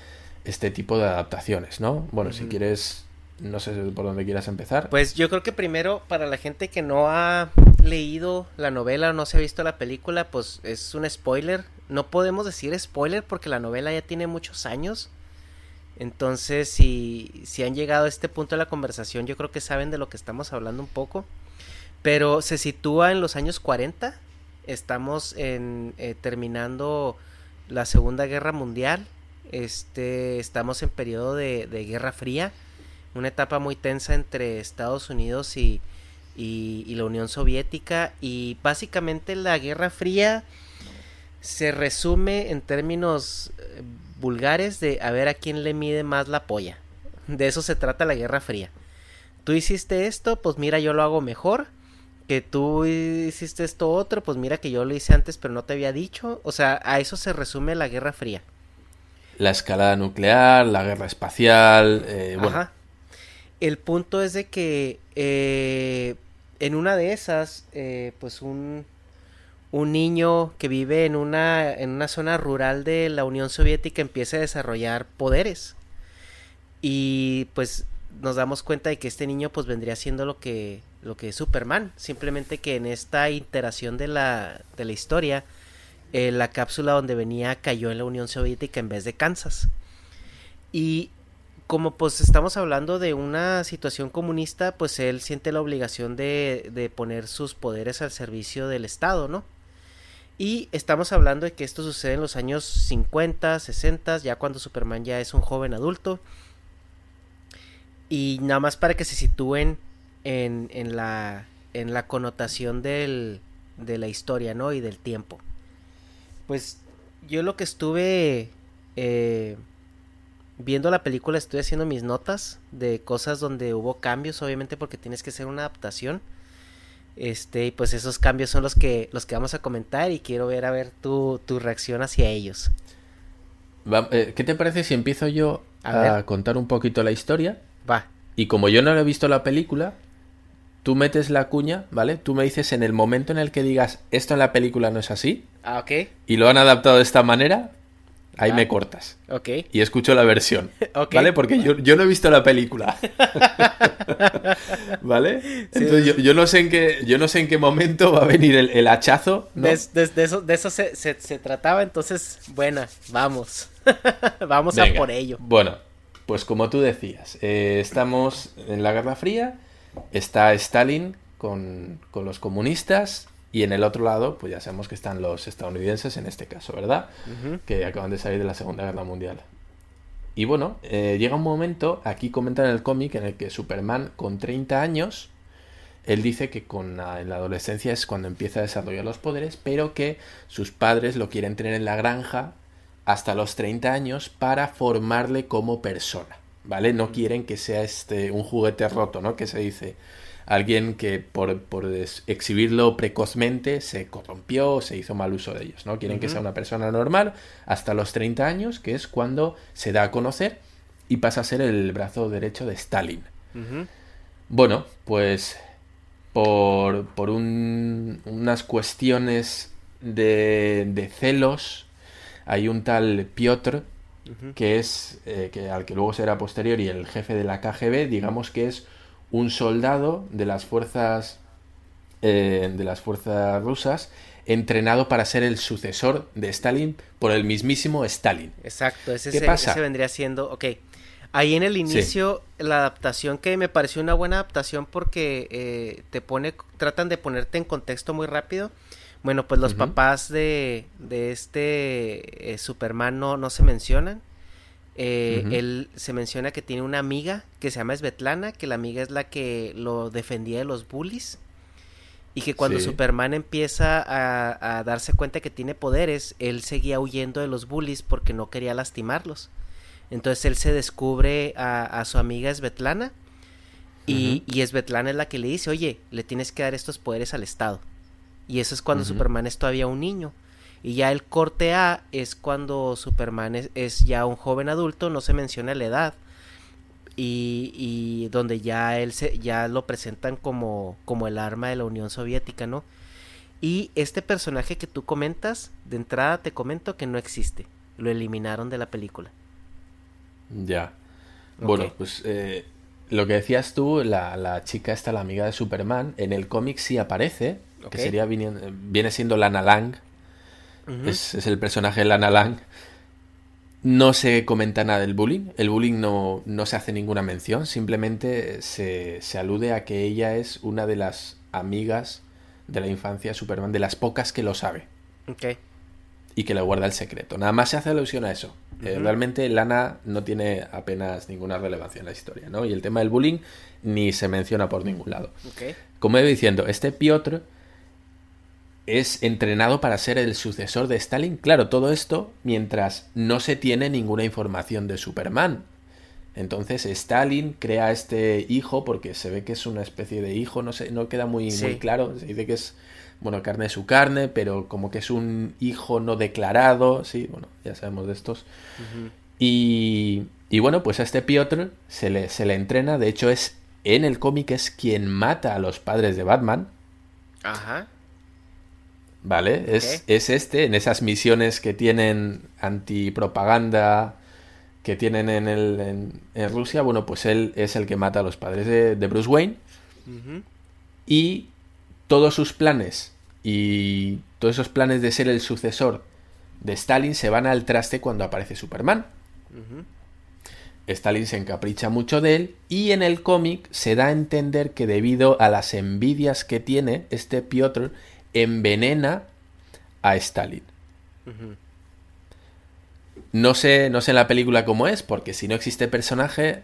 este tipo de adaptaciones, ¿no? Bueno, si quieres no sé por dónde quieras empezar. Pues yo creo que primero, para la gente que no ha leído la novela o no se ha visto la película, pues es un spoiler. No podemos decir spoiler porque la novela ya tiene muchos años. Entonces, si, si han llegado a este punto de la conversación, yo creo que saben de lo que estamos hablando un poco. Pero se sitúa en los años 40. Estamos en, eh, terminando la Segunda Guerra Mundial. Este, estamos en periodo de, de Guerra Fría una etapa muy tensa entre Estados Unidos y, y, la Unión Soviética y básicamente la Guerra Fría se resume en términos eh, vulgares de a ver a quién le mide más la polla. De eso se trata la Guerra Fría. Tú hiciste esto, pues mira, yo lo hago mejor. Que tú hiciste esto otro, pues mira que yo lo hice antes, pero no te había dicho. O sea, a eso se resume la Guerra Fría. La escalada nuclear, la guerra espacial, eh, bueno, el punto es de que eh, en una de esas, eh, pues un, un niño que vive en una, en una zona rural de la Unión Soviética empieza a desarrollar poderes. Y pues nos damos cuenta de que este niño pues vendría siendo lo que, lo que es Superman. Simplemente que en esta iteración de la, de la historia, eh, la cápsula donde venía cayó en la Unión Soviética en vez de Kansas. Y como pues estamos hablando de una situación comunista, pues él siente la obligación de, poner sus poderes al servicio del Estado, ¿no? Y estamos hablando de que esto sucede en los años 50, 60, ya cuando Superman ya es un joven adulto. Y nada más para que se sitúen en, en, la, en la connotación del, de la historia, ¿no? Y del tiempo. Pues yo lo que estuve eh, viendo la película estoy haciendo mis notas de cosas donde hubo cambios, obviamente porque tienes que hacer una adaptación. Este, y pues esos cambios son los que los que vamos a comentar y quiero ver a ver tu, tu reacción hacia ellos. Eh, ¿Qué te parece si empiezo yo a, contar un poquito la historia? Va. Y como yo no he visto la película, tú metes la cuña, ¿vale? Tú me dices en el momento en el que digas esto en la película no es así. Ah, ok. Y lo han adaptado de esta manera, ahí Ah. me cortas. Ok. Y escucho la versión. Ok. ¿Vale? Porque yo, yo no he visto la película. ¿Vale? Entonces yo, yo no sé en qué, yo no sé en qué momento va a venir el, el hachazo. ¿no? De, de- de eso, de eso se, se- se trataba, entonces, buena, vamos. vamos a por ello. Bueno, pues como tú decías, eh, estamos en la Guerra Fría, está Stalin con, con los comunistas y en el otro lado, pues ya sabemos que están los estadounidenses en este caso, ¿verdad? Que acaban de salir de la Segunda Guerra Mundial. Y bueno, eh, llega un momento, aquí comentan en el cómic, en el que Superman con 30 años, él dice que con la, en la adolescencia es cuando empieza a desarrollar los poderes, pero que sus padres lo quieren tener en la granja hasta los 30 años para formarle como persona, ¿vale? No quieren que sea este un juguete roto, ¿no? Que se dice alguien que por, por exhibirlo precozmente se corrompió o se hizo mal uso de ellos, ¿no? Quieren que sea una persona normal hasta los 30 años, que es cuando se da a conocer y pasa a ser el brazo derecho de Stalin. Bueno, pues por, por un- unas cuestiones de, de celos, hay un tal Piotr, que es, eh, que, al que luego será posterior y el jefe de la KGB, digamos que es un soldado de las fuerzas, eh, de las fuerzas rusas, entrenado para ser el sucesor de Stalin por el mismísimo Stalin. Exacto, ese, ¿Qué se- pasa? ese vendría siendo, ok. Ahí en el inicio, la adaptación que me pareció una buena adaptación porque eh, te pone, tratan de ponerte en contexto muy rápido. Bueno, pues los papás de, de este eh, Superman no, no se mencionan. Eh. Él se menciona que tiene una amiga que se llama Svetlana, que la amiga es la que lo defendía de los bullies. Y que cuando Sí. Superman empieza a, a darse cuenta que tiene poderes, él seguía huyendo de los bullies porque no quería lastimarlos. Entonces él se descubre a, a su amiga Svetlana y, y Svetlana es la que le dice, oye, le tienes que dar estos poderes al Estado. Y eso es cuando. Superman es todavía un niño. Y ya el corte A es cuando Superman es, es ya un joven adulto, no se menciona la edad. Y, y donde ya él se, ya lo presentan como, como el arma de la Unión Soviética, ¿no? Y este personaje que tú comentas, de entrada te comento que no existe. Lo eliminaron de la película. Ya. Bueno, pues eh, lo que decías tú, la, la chica esta, la amiga de Superman, en el cómic sí aparece, que sería viene siendo Lana Lang, Es, es el personaje de Lana Lang. No se comenta nada del bullying, el bullying no, no se hace ninguna mención, simplemente se, se alude a que ella es una de las amigas de la infancia de Superman, de las pocas que lo sabe Ok. y que le guarda el secreto. Nada más se hace alusión a eso. Eh, realmente Lana no tiene apenas ninguna relevancia en la historia, ¿no? Y el tema del bullying ni se menciona por ningún lado. Ok. Como he ido diciendo, este Piotr es entrenado para ser el sucesor de Stalin. Claro, todo esto mientras no se tiene ninguna información de Superman. Entonces Stalin crea a este hijo porque se ve que es una especie de hijo, no sé, no queda muy, Sí. muy claro. Se dice que es, bueno, carne de su carne, pero como que es un hijo no declarado. Sí, bueno, ya sabemos de estos. Y, y bueno, pues a este Piotr se le, se le entrena. De hecho, es en el cómic es quien mata a los padres de Batman. Ajá. ¿Vale? Es, es este, en esas misiones que tienen antipropaganda que tienen en, el, en, en Rusia. Bueno, pues él es el que mata a los padres de, de Bruce Wayne. Y todos sus planes y todos esos planes de ser el sucesor de Stalin se van al traste cuando aparece Superman. Stalin se encapricha mucho de él y en el cómic se da a entender que debido a las envidias que tiene, este Piotr envenena a Stalin. No sé, no sé en la película cómo es, porque si no existe personaje,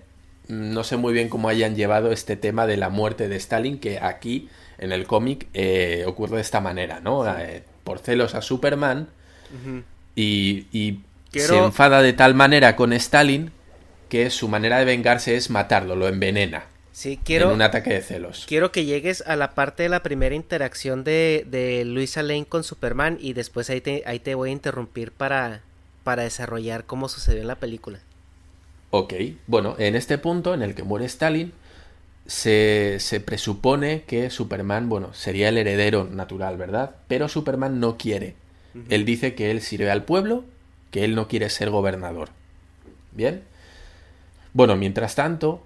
no sé muy bien cómo hayan llevado este tema de la muerte de Stalin, que aquí en el cómic eh, ocurre de esta manera, ¿no? Eh, por celos a Superman y, y Quiero- se enfada de tal manera con Stalin que su manera de vengarse es matarlo, lo envenena Sí, quiero, en un ataque de celos. quiero que llegues a la parte de la primera interacción de, de Luisa Lane con Superman y después ahí te, ahí te voy a interrumpir para, para desarrollar cómo sucedió en la película. Ok, bueno, en este punto en el que muere Stalin, se, se, presupone que Superman, bueno, sería el heredero natural, ¿verdad? Pero Superman no quiere. Él dice que él sirve al pueblo, que él no quiere ser gobernador. ¿Bien? Bueno, mientras tanto,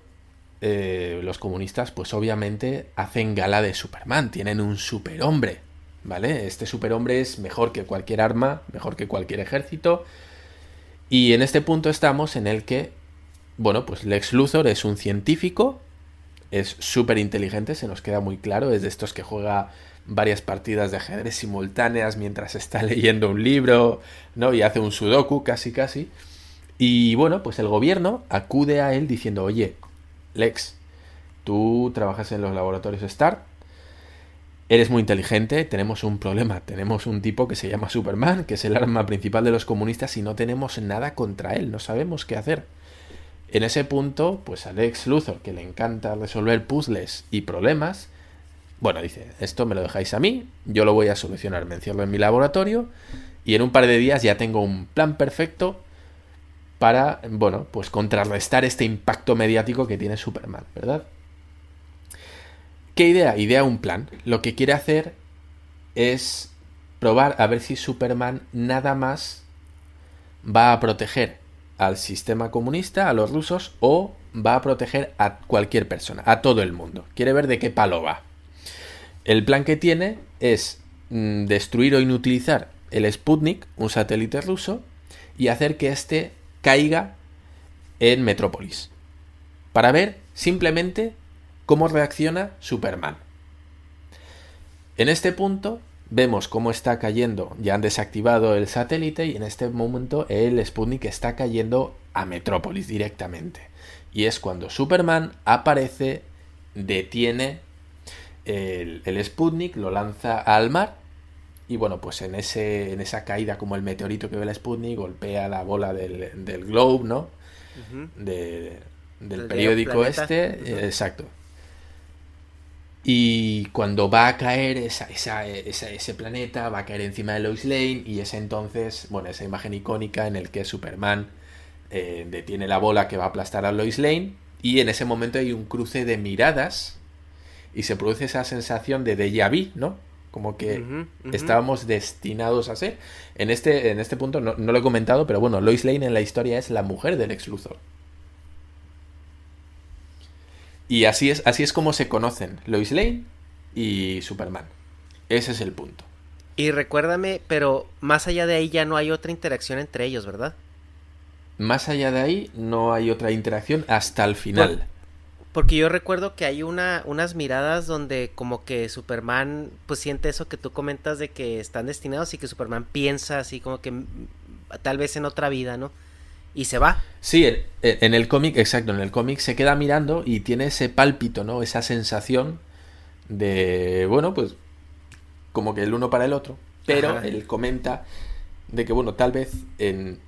eh, los comunistas, pues obviamente hacen gala de Superman, tienen un superhombre, ¿vale? Este superhombre es mejor que cualquier arma, mejor que cualquier ejército. Y en este punto estamos en el que, bueno, pues Lex Luthor es un científico, es súper inteligente, se nos queda muy claro, es de estos que juega varias partidas de ajedrez simultáneas mientras está leyendo un libro, ¿no? Y hace un sudoku casi casi. Y bueno, pues el gobierno acude a él diciendo, oye, Lex, tú trabajas en los laboratorios STAR, eres muy inteligente, tenemos un problema, tenemos un tipo que se llama Superman, que es el arma principal de los comunistas y no tenemos nada contra él, no sabemos qué hacer. En ese punto, pues a Lex Luthor, que le encanta resolver puzzles y problemas, bueno, dice, esto me lo dejáis a mí, yo lo voy a solucionar, me encierro en mi laboratorio y en un par de días ya tengo un plan perfecto para, bueno, pues contrarrestar este impacto mediático que tiene Superman, ¿verdad? ¿Qué idea? Idea un plan. Lo que quiere hacer es probar a ver si Superman nada más va a proteger al sistema comunista, a los rusos, o va a proteger a cualquier persona, a todo el mundo. Quiere ver de qué palo va. El plan que tiene es mm, destruir o inutilizar el Sputnik, un satélite ruso, y hacer que éste caiga en Metrópolis. Para ver simplemente cómo reacciona Superman. En este punto vemos cómo está cayendo, ya han desactivado el satélite y en este momento el Sputnik está cayendo a Metrópolis directamente. Y es cuando Superman aparece, detiene el, el Sputnik, lo lanza al mar y bueno, pues en, ese, en esa caída, como el meteorito que ve la Sputnik, golpea la bola del, del Globe, ¿no? del periódico este. exacto. Y cuando va a caer esa, esa, ese planeta, va a caer encima de Lois Lane. Y es entonces, bueno, esa imagen icónica en el que Superman eh, detiene la bola que va a aplastar a Lois Lane. Y en ese momento hay un cruce de miradas. Y se produce esa sensación de déjà vu, ¿no? Como que estábamos destinados a ser. En este, en este punto no, lo he comentado, pero bueno, Lois Lane en la historia es la mujer del ex Luthor. Y así es, así es como se conocen Lois Lane y Superman. Ese es el punto. Y recuérdame, pero más allá de ahí ya no hay otra interacción entre ellos, ¿verdad? Más allá de ahí no hay otra interacción hasta el final. Porque yo recuerdo que hay una, unas miradas donde como que Superman pues siente eso que tú comentas de que están destinados y que Superman piensa así como que mm, tal vez en otra vida, ¿no? Y se va. Sí, en, el cómic, exacto, en el cómic se queda mirando y tiene ese pálpito, ¿no? Esa sensación de, bueno, pues como que el uno para el otro. Pero él comenta de que, bueno, tal vez en,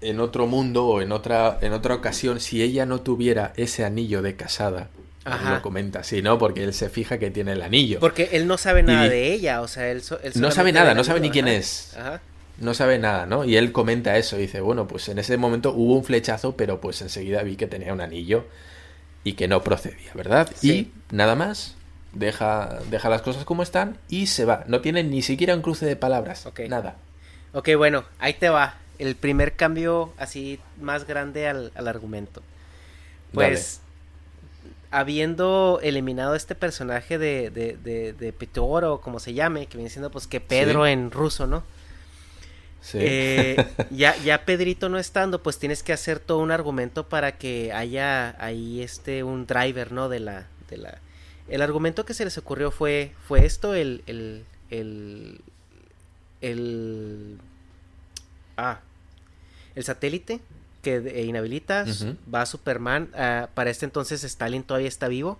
en otro mundo o en otra, en otra ocasión, si ella no tuviera ese anillo de casada, lo comenta así, ¿no? Porque él se fija que tiene el anillo. Porque él no sabe nada de ella, o sea, él, no sabe nada, no sabe ni quién es. No sabe nada, ¿no? Y él comenta eso, dice, bueno, pues en ese momento hubo un flechazo, pero pues enseguida vi que tenía un anillo y que no procedía, ¿verdad? Y nada más, deja, deja las cosas como están y se va. No tiene ni siquiera un cruce de palabras, nada. Ok, bueno, ahí te va el primer cambio así más grande al, argumento. Pues, habiendo eliminado este personaje de, de, de, o como se llame, que viene siendo pues que Pedro en ruso, ¿no? Sí. Eh, ya, ya Pedrito no estando, pues tienes que hacer todo un argumento para que haya ahí este un driver, ¿no? De la, de la. El argumento que se les ocurrió fue, fue esto, el, el, el, el Ah, el satélite que eh, inhabilita, va Superman, ah, para este entonces Stalin todavía está vivo,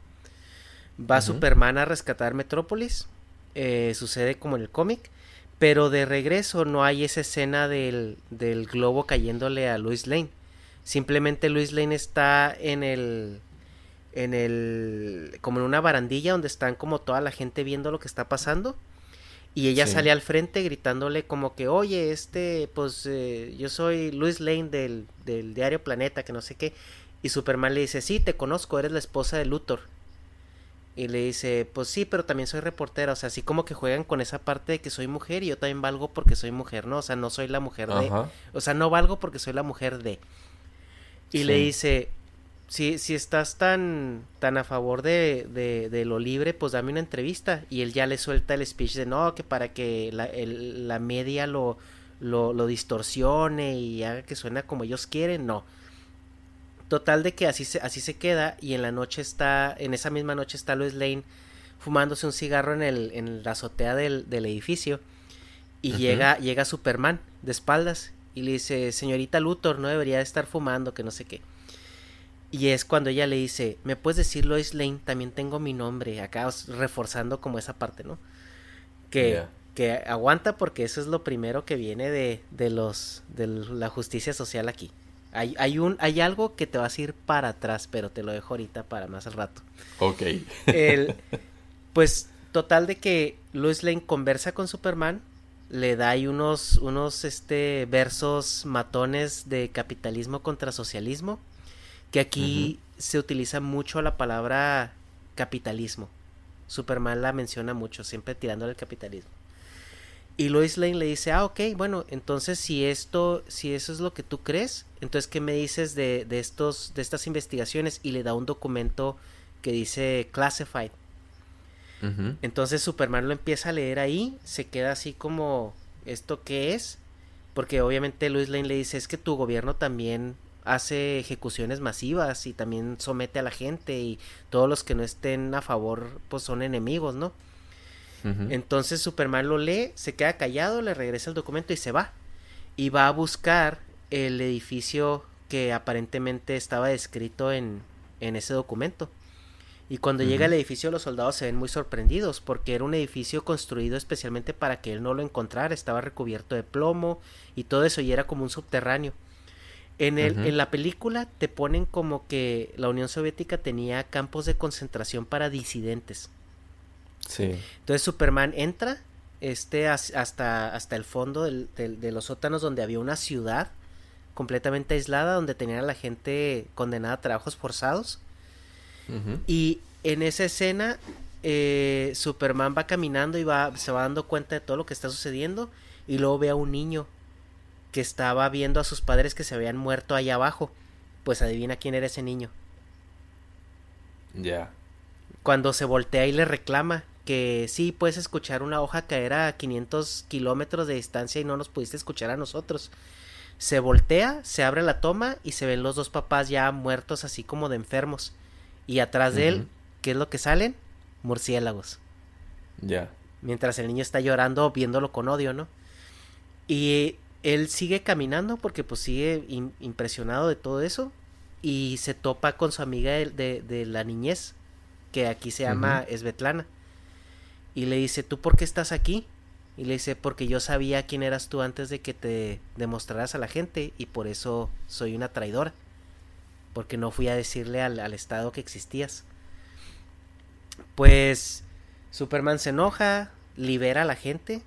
va Superman a rescatar Metrópolis, eh, sucede como en el cómic, pero de regreso no hay esa escena del, del globo cayéndole a Louis Lane, simplemente Louis Lane está en el en el como en una barandilla donde están como toda la gente viendo lo que está pasando y ella sale al frente gritándole como que, oye, este, pues eh, yo soy Luis Lane del, diario Planeta, que no sé qué. Y Superman le dice, sí, te conozco, eres la esposa de Luthor. Y le dice, pues sí, pero también soy reportera. O sea, así como que juegan con esa parte de que soy mujer y yo también valgo porque soy mujer, ¿no? O sea, no soy la mujer de... O sea, no valgo porque soy la mujer de... Y le dice, si, si estás tan, tan a favor de, de, lo libre, pues dame una entrevista. Y él ya le suelta el speech de no, que para que la, la media lo, lo, lo, distorsione y haga que suene como ellos quieren, no. Total de que así se, así se queda y en la noche está, en esa misma noche está Lois Lane fumándose un cigarro en, el, en la azotea del, del edificio y llega, llega Superman de espaldas y le dice, señorita Luthor, no debería estar fumando, que no sé qué. Y es cuando ella le dice, ¿me puedes decir Lois Lane? También tengo mi nombre, acá reforzando como esa parte, ¿no? Que, que aguanta porque eso es lo primero que viene de, de los, de la justicia social aquí. Hay, hay, un, hay algo que te vas a ir para atrás, pero te lo dejo ahorita para más al rato. Ok. El, pues total de que Lois Lane conversa con Superman, le da ahí unos, unos este, versos matones de capitalismo contra socialismo que aquí se utiliza mucho la palabra capitalismo. Superman la menciona mucho, siempre tirándole al capitalismo. Y Lois Lane le dice, ah, ok, bueno, entonces si esto, si eso es lo que tú crees, entonces ¿qué me dices de, de estos, de estas investigaciones? Y le da un documento que dice classified. Entonces Superman lo empieza a leer ahí, se queda así como, ¿esto qué es? Porque obviamente Lois Lane le dice, es que tu gobierno también hace ejecuciones masivas y también somete a la gente y todos los que no estén a favor pues son enemigos, ¿no? Entonces Superman lo lee, se queda callado, le regresa el documento y se va. Y va a buscar el edificio que aparentemente estaba descrito en, en ese documento. Y cuando llega al edificio los soldados se ven muy sorprendidos porque era un edificio construido especialmente para que él no lo encontrara, estaba recubierto de plomo y todo eso y era como un subterráneo. En, el, en la película te ponen como que la Unión Soviética tenía campos de concentración para disidentes. Sí. Entonces Superman entra este, hasta, hasta el fondo de los sótanos donde había una ciudad completamente aislada donde tenían a la gente condenada a trabajos forzados. Y en esa escena eh, Superman va caminando y va, se va dando cuenta de todo lo que está sucediendo y luego ve a un niño que estaba viendo a sus padres que se habían muerto allá abajo. Pues adivina quién era ese niño. Ya. Cuando se voltea y le reclama que sí, puedes escuchar una hoja caer a 500 kilómetros de distancia y no nos pudiste escuchar a nosotros. Se voltea, se abre la toma y se ven los dos papás ya muertos así como de enfermos. Y atrás de él, ¿qué es lo que salen? Murciélagos. Ya. Mientras el niño está llorando viéndolo con odio, ¿no? Y él sigue caminando porque pues sigue impresionado de todo eso y se topa con su amiga de, de, la niñez, que aquí se llama Svetlana. Y le dice, ¿tú por qué estás aquí? Y le dice, porque yo sabía quién eras tú antes de que te demostraras a la gente y por eso soy una traidora. Porque no fui a decirle al, al Estado que existías. Pues Superman se enoja, libera a la gente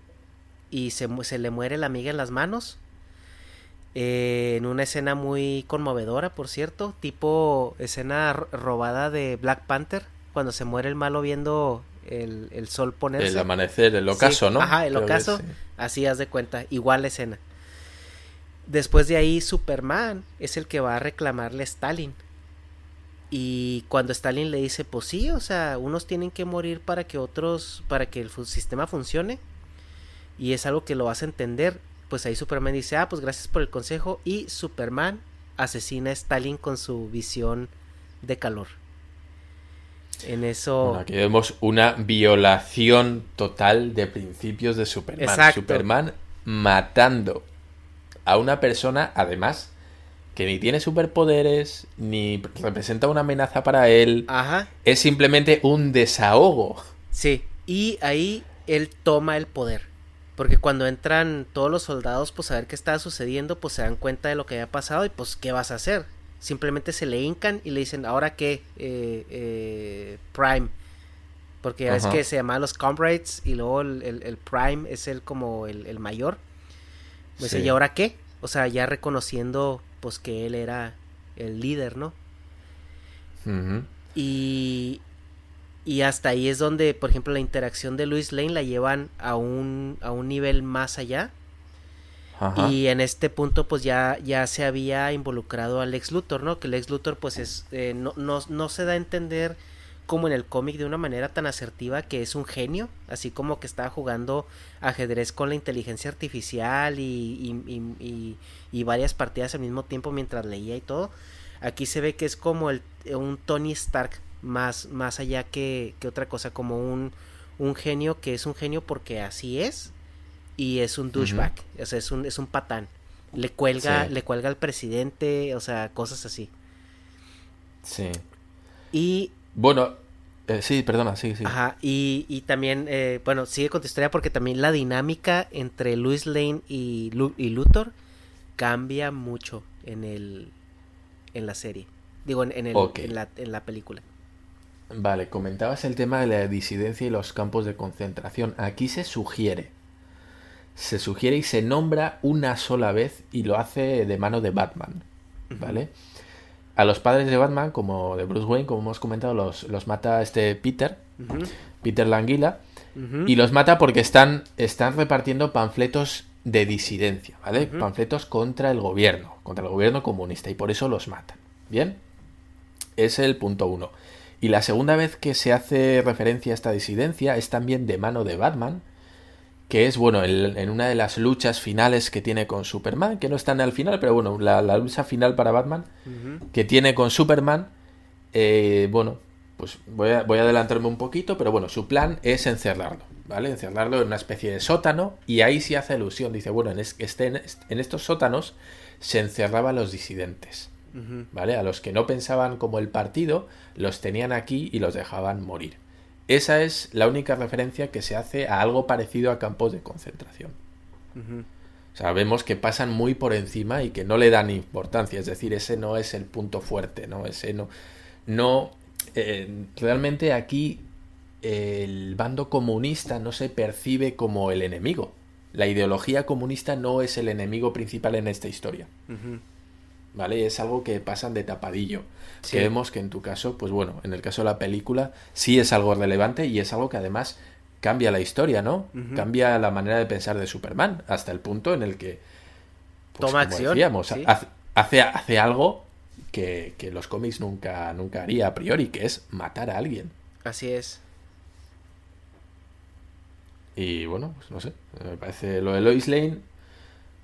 y se, se le muere la amiga en las manos. Eh, en una escena muy conmovedora, por cierto, tipo escena robada de Black Panther, cuando se muere el malo viendo el, el sol ponerse. El amanecer, el ocaso, ¿no? Ajá, el ocaso, así haz de cuenta, igual la escena. Después de ahí, Superman es el que va a reclamarle a Stalin. Y cuando Stalin le dice, pues sí, o sea, unos tienen que morir para que otros, para que el sistema funcione y es algo que lo vas a entender, pues ahí Superman dice, ah, pues gracias por el consejo y Superman asesina a Stalin con su visión de calor. En eso... aquí vemos una violación total de principios de Superman. Superman matando a una persona, además, que ni tiene superpoderes, ni representa una amenaza para él. Ajá. Es simplemente un desahogo. Sí, y ahí él toma el poder. Porque cuando entran todos los soldados, pues a ver qué está sucediendo, pues se dan cuenta de lo que había pasado y pues qué vas a hacer. Simplemente se le hincan y le dicen, ¿ahora qué? Eh, eh, Prime. Porque ya es que se llaman los comrades y luego el, Prime es el como el, mayor. Pues, ¿y ahora qué? O sea, ya reconociendo pues que él era el líder, ¿no? Y, Y hasta ahí es donde, por ejemplo, la interacción de Luis Lane la llevan a un, a un nivel más allá. Y en este punto, pues ya, ya se había involucrado al ex Luthor, ¿no? Que el ex Luthor, pues es, eh, no, no, no, se da a entender como en el cómic de una manera tan asertiva que es un genio, así como que estaba jugando ajedrez con la inteligencia artificial y, y, y, y varias partidas al mismo tiempo mientras leía y todo. Aquí se ve que es como el, un Tony Stark más, más allá que, que otra cosa, como un, un genio que es un genio porque así es y es un douchebag, o sea, es un, es un patán. Le cuelga, le cuelga al presidente, o sea, cosas así. Sí. Y... Bueno, eh, sí, perdona, sí, sí. Ajá, y, y también, eh, bueno, sigue con tu historia porque también la dinámica entre Luis Lane y, y Luthor cambia mucho en el en la serie. Digo, en, el, en, la, en la película. Vale, comentabas el tema de la disidencia y los campos de concentración. Aquí se sugiere. Se sugiere y se nombra una sola vez y lo hace de mano de Batman. ¿Vale? A los padres de Batman, como de Bruce Wayne, como hemos comentado, los, los mata este Peter, Peter Languila, y los mata porque están, están repartiendo panfletos de disidencia, ¿vale? Panfletos contra el gobierno, contra el gobierno comunista, y por eso los matan. ¿Bien? Es el punto uno. Y la segunda vez que se hace referencia a esta disidencia es también de mano de Batman, que es, bueno, en una de las luchas finales que tiene con Superman, que no están al final, pero bueno, la, lucha final para Batman que tiene con Superman, eh, bueno, pues voy a, voy a adelantarme un poquito, pero bueno, su plan es encerrarlo. ¿vale? Encerrarlo en una especie de sótano y ahí sí hace alusión. Dice, bueno, en, este, en estos sótanos se encerraban los disidentes, ¿vale? A los que no pensaban como el partido, los tenían aquí y los dejaban morir. Esa es la única referencia que se hace a algo parecido a campos de concentración. Sabemos que pasan muy por encima y que no le dan importancia, es decir, ese no es el punto fuerte, ¿no? Ese no... no eh, realmente aquí el bando comunista no se percibe como el enemigo. La ideología comunista no es el enemigo principal en esta historia. ¿Vale? Es algo que pasan de tapadillo. Creemos que en tu caso, pues bueno, en el caso de la película, sí es algo relevante y es algo que además cambia la historia, ¿no? Cambia la manera de pensar de Superman, hasta el punto en el que. Pues, Toma acción. hace, hace, algo que, que los cómics nunca, nunca haría a priori, que es matar a alguien. Así es. Y bueno, pues no sé, me parece lo de Lois Lane.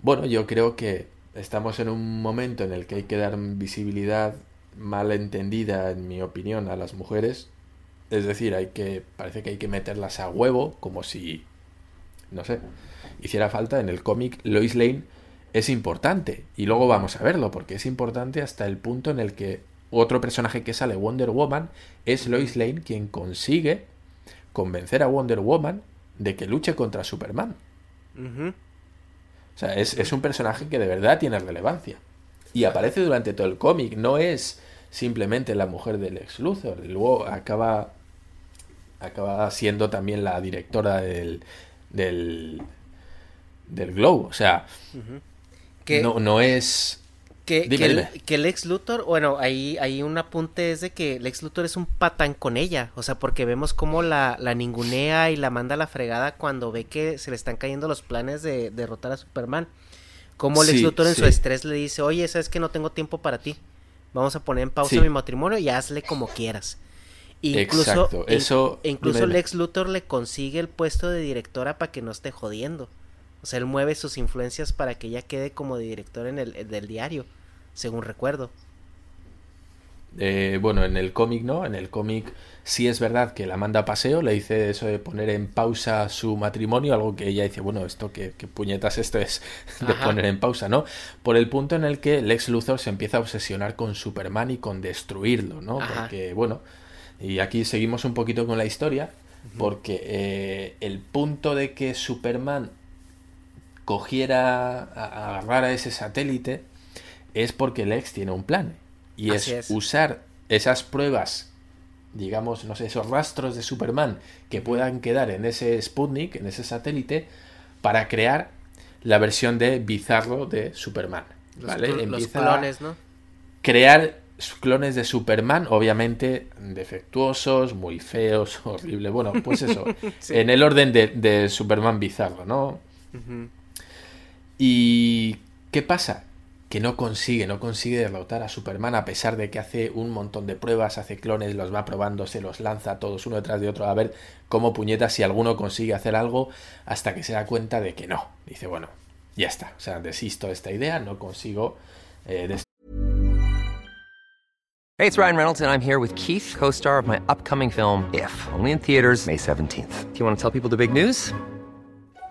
Bueno, yo creo que estamos en un momento en el que hay que dar visibilidad mal entendida, en mi opinión, a las mujeres. Es decir, hay que parece que hay que meterlas a huevo, como si no sé, hiciera falta en el cómic Lois Lane es importante y luego vamos a verlo porque es importante hasta el punto en el que otro personaje que sale Wonder Woman es Lois Lane quien consigue convencer a Wonder Woman de que luche contra Superman. O sea, es, un personaje que de verdad tiene relevancia. Y aparece durante todo el cómic, no es simplemente la mujer del ex Luthor. Luego acaba, acaba siendo también la directora del, del, del Glow. O sea, no, no es que, que, el, ex Luthor, bueno, ahí, ahí un apunte es de que el ex Luthor es un patán con ella, o sea, porque vemos cómo la, la ningunea y la manda a la fregada cuando ve que se le están cayendo los planes de, derrotar a Superman. Como el ex Luthor en su estrés le dice, oye, sabes que no tengo tiempo para ti, vamos a poner en pausa mi matrimonio y hazle como quieras. Incluso, Eso, e incluso el ex Luthor le consigue el puesto de directora para que no esté jodiendo. O sea, él mueve sus influencias para que ella quede como director en el del diario, según recuerdo. Eh, bueno, en el cómic no, en el cómic sí es verdad que la manda a paseo, le dice eso de poner en pausa su matrimonio, algo que ella dice, bueno, esto que, puñetas esto es de poner en pausa, ¿no? Por el punto en el que Lex Luthor se empieza a obsesionar con Superman y con destruirlo, ¿no? Porque, bueno, y aquí seguimos un poquito con la historia, porque eh, el punto de que Superman cogiera, agarrara ese satélite, es porque Lex tiene un plan. Y es, usar esas pruebas, digamos, no sé, esos rastros de Superman que puedan quedar en ese Sputnik, en ese satélite, para crear la versión de bizarro de Superman. ¿vale? Los clones, ¿no? Crear clones de Superman, obviamente defectuosos, muy feos, horribles. Bueno, pues eso, en el orden de, Superman bizarro, ¿no? ¿Y qué pasa? Que no consigue, no consigue derrotar a Superman a pesar de que hace un montón de pruebas, hace clones, los va probando, se los lanza todos uno detrás de otro a ver cómo puñeta si alguno consigue hacer algo hasta que se da cuenta de que no. Dice, bueno, ya está, o sea, desisto de esta idea, no consigo eh, Hey, it's Ryan Reynolds and I'm here with Keith, co-star of my upcoming film If, only in theaters May 17th. Do you want to tell people the big news?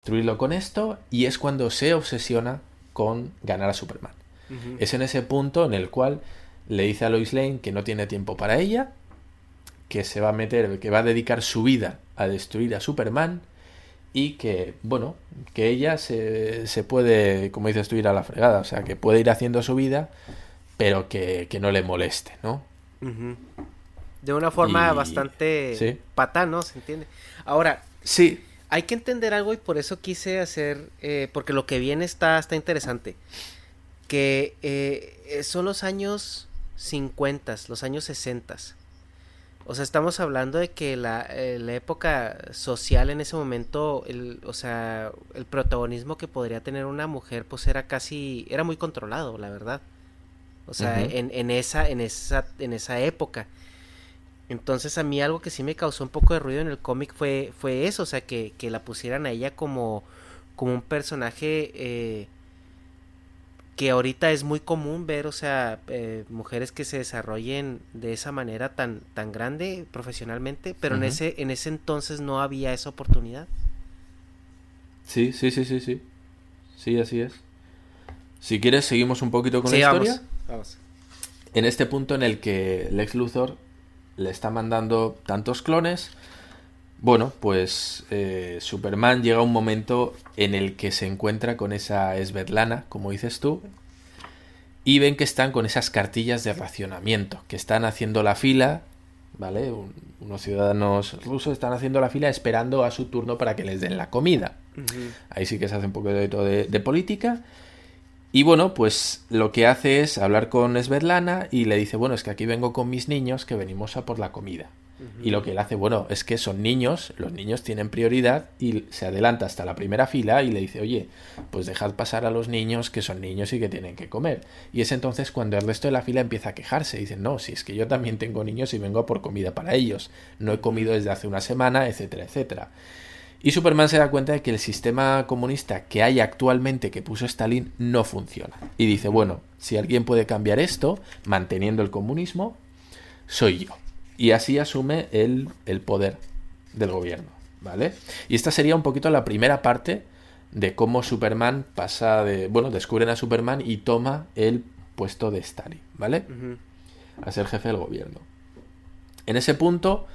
destruirlo con esto y es cuando se obsesiona con ganar a Superman. Es en ese punto en el cual le dice a Lois Lane que no tiene tiempo para ella, que se va a meter, que va a dedicar su vida a destruir a Superman y que, bueno, que ella se, se puede, como dices tú, ir a la fregada, o sea, que puede ir haciendo su vida, pero que, que no le moleste, ¿no? De una forma bastante ¿Sí? patán, ¿no? ¿Se entiende? Ahora, sí hay que entender algo y por eso quise hacer, eh, porque lo que viene está, está interesante, que eh, son los años 50, los años 60. O sea, estamos hablando de que la, eh, la época social en ese momento, el, o sea, el protagonismo que podría tener una mujer, pues era casi, era muy controlado, la verdad. O sea, en, en, esa, en esa, en esa época. Entonces a mí algo que sí me causó un poco de ruido en el cómic fue, fue eso, o sea, que, la pusieran a ella como, como un personaje eh, que ahorita es muy común ver, o sea, eh, mujeres que se desarrollen de esa manera tan, tan grande profesionalmente, pero en, ese, en ese entonces no había esa oportunidad. Sí, sí, sí, sí, sí. Sí, así es. Si quieres, seguimos un poquito con la historia. Vamos. En este punto en el que Lex Luthor le está mandando tantos clones. Bueno, pues eh, Superman llega a un momento en el que se encuentra con esa Svetlana, como dices tú, y ven que están con esas cartillas de racionamiento, que están haciendo la fila, ¿vale? unos ciudadanos rusos están haciendo la fila esperando a su turno para que les den la comida. Ahí sí que se hace un poco de, de política. Y bueno, pues lo que hace es hablar con Svetlana y le dice, bueno, es que aquí vengo con mis niños que venimos a por la comida. Y lo que él hace, bueno, es que son niños, los niños tienen prioridad y se adelanta hasta la primera fila y le dice, oye, pues dejad pasar a los niños que son niños y que tienen que comer. Y es entonces cuando el resto de la fila empieza a quejarse. Dicen, no, si es que yo también tengo niños y vengo a por comida para ellos. No he comido desde hace una semana, etcétera, etcétera. Y Superman se da cuenta de que el sistema comunista que hay actualmente que puso Stalin no funciona. Y dice, bueno, si alguien puede cambiar esto, manteniendo el comunismo, soy yo. Y así asume el, el poder del gobierno. ¿Vale? Y esta sería un poquito la primera parte de cómo Superman pasa de. Bueno, descubren a Superman y toma el puesto de Stalin, ¿vale? A ser jefe del gobierno. En ese punto,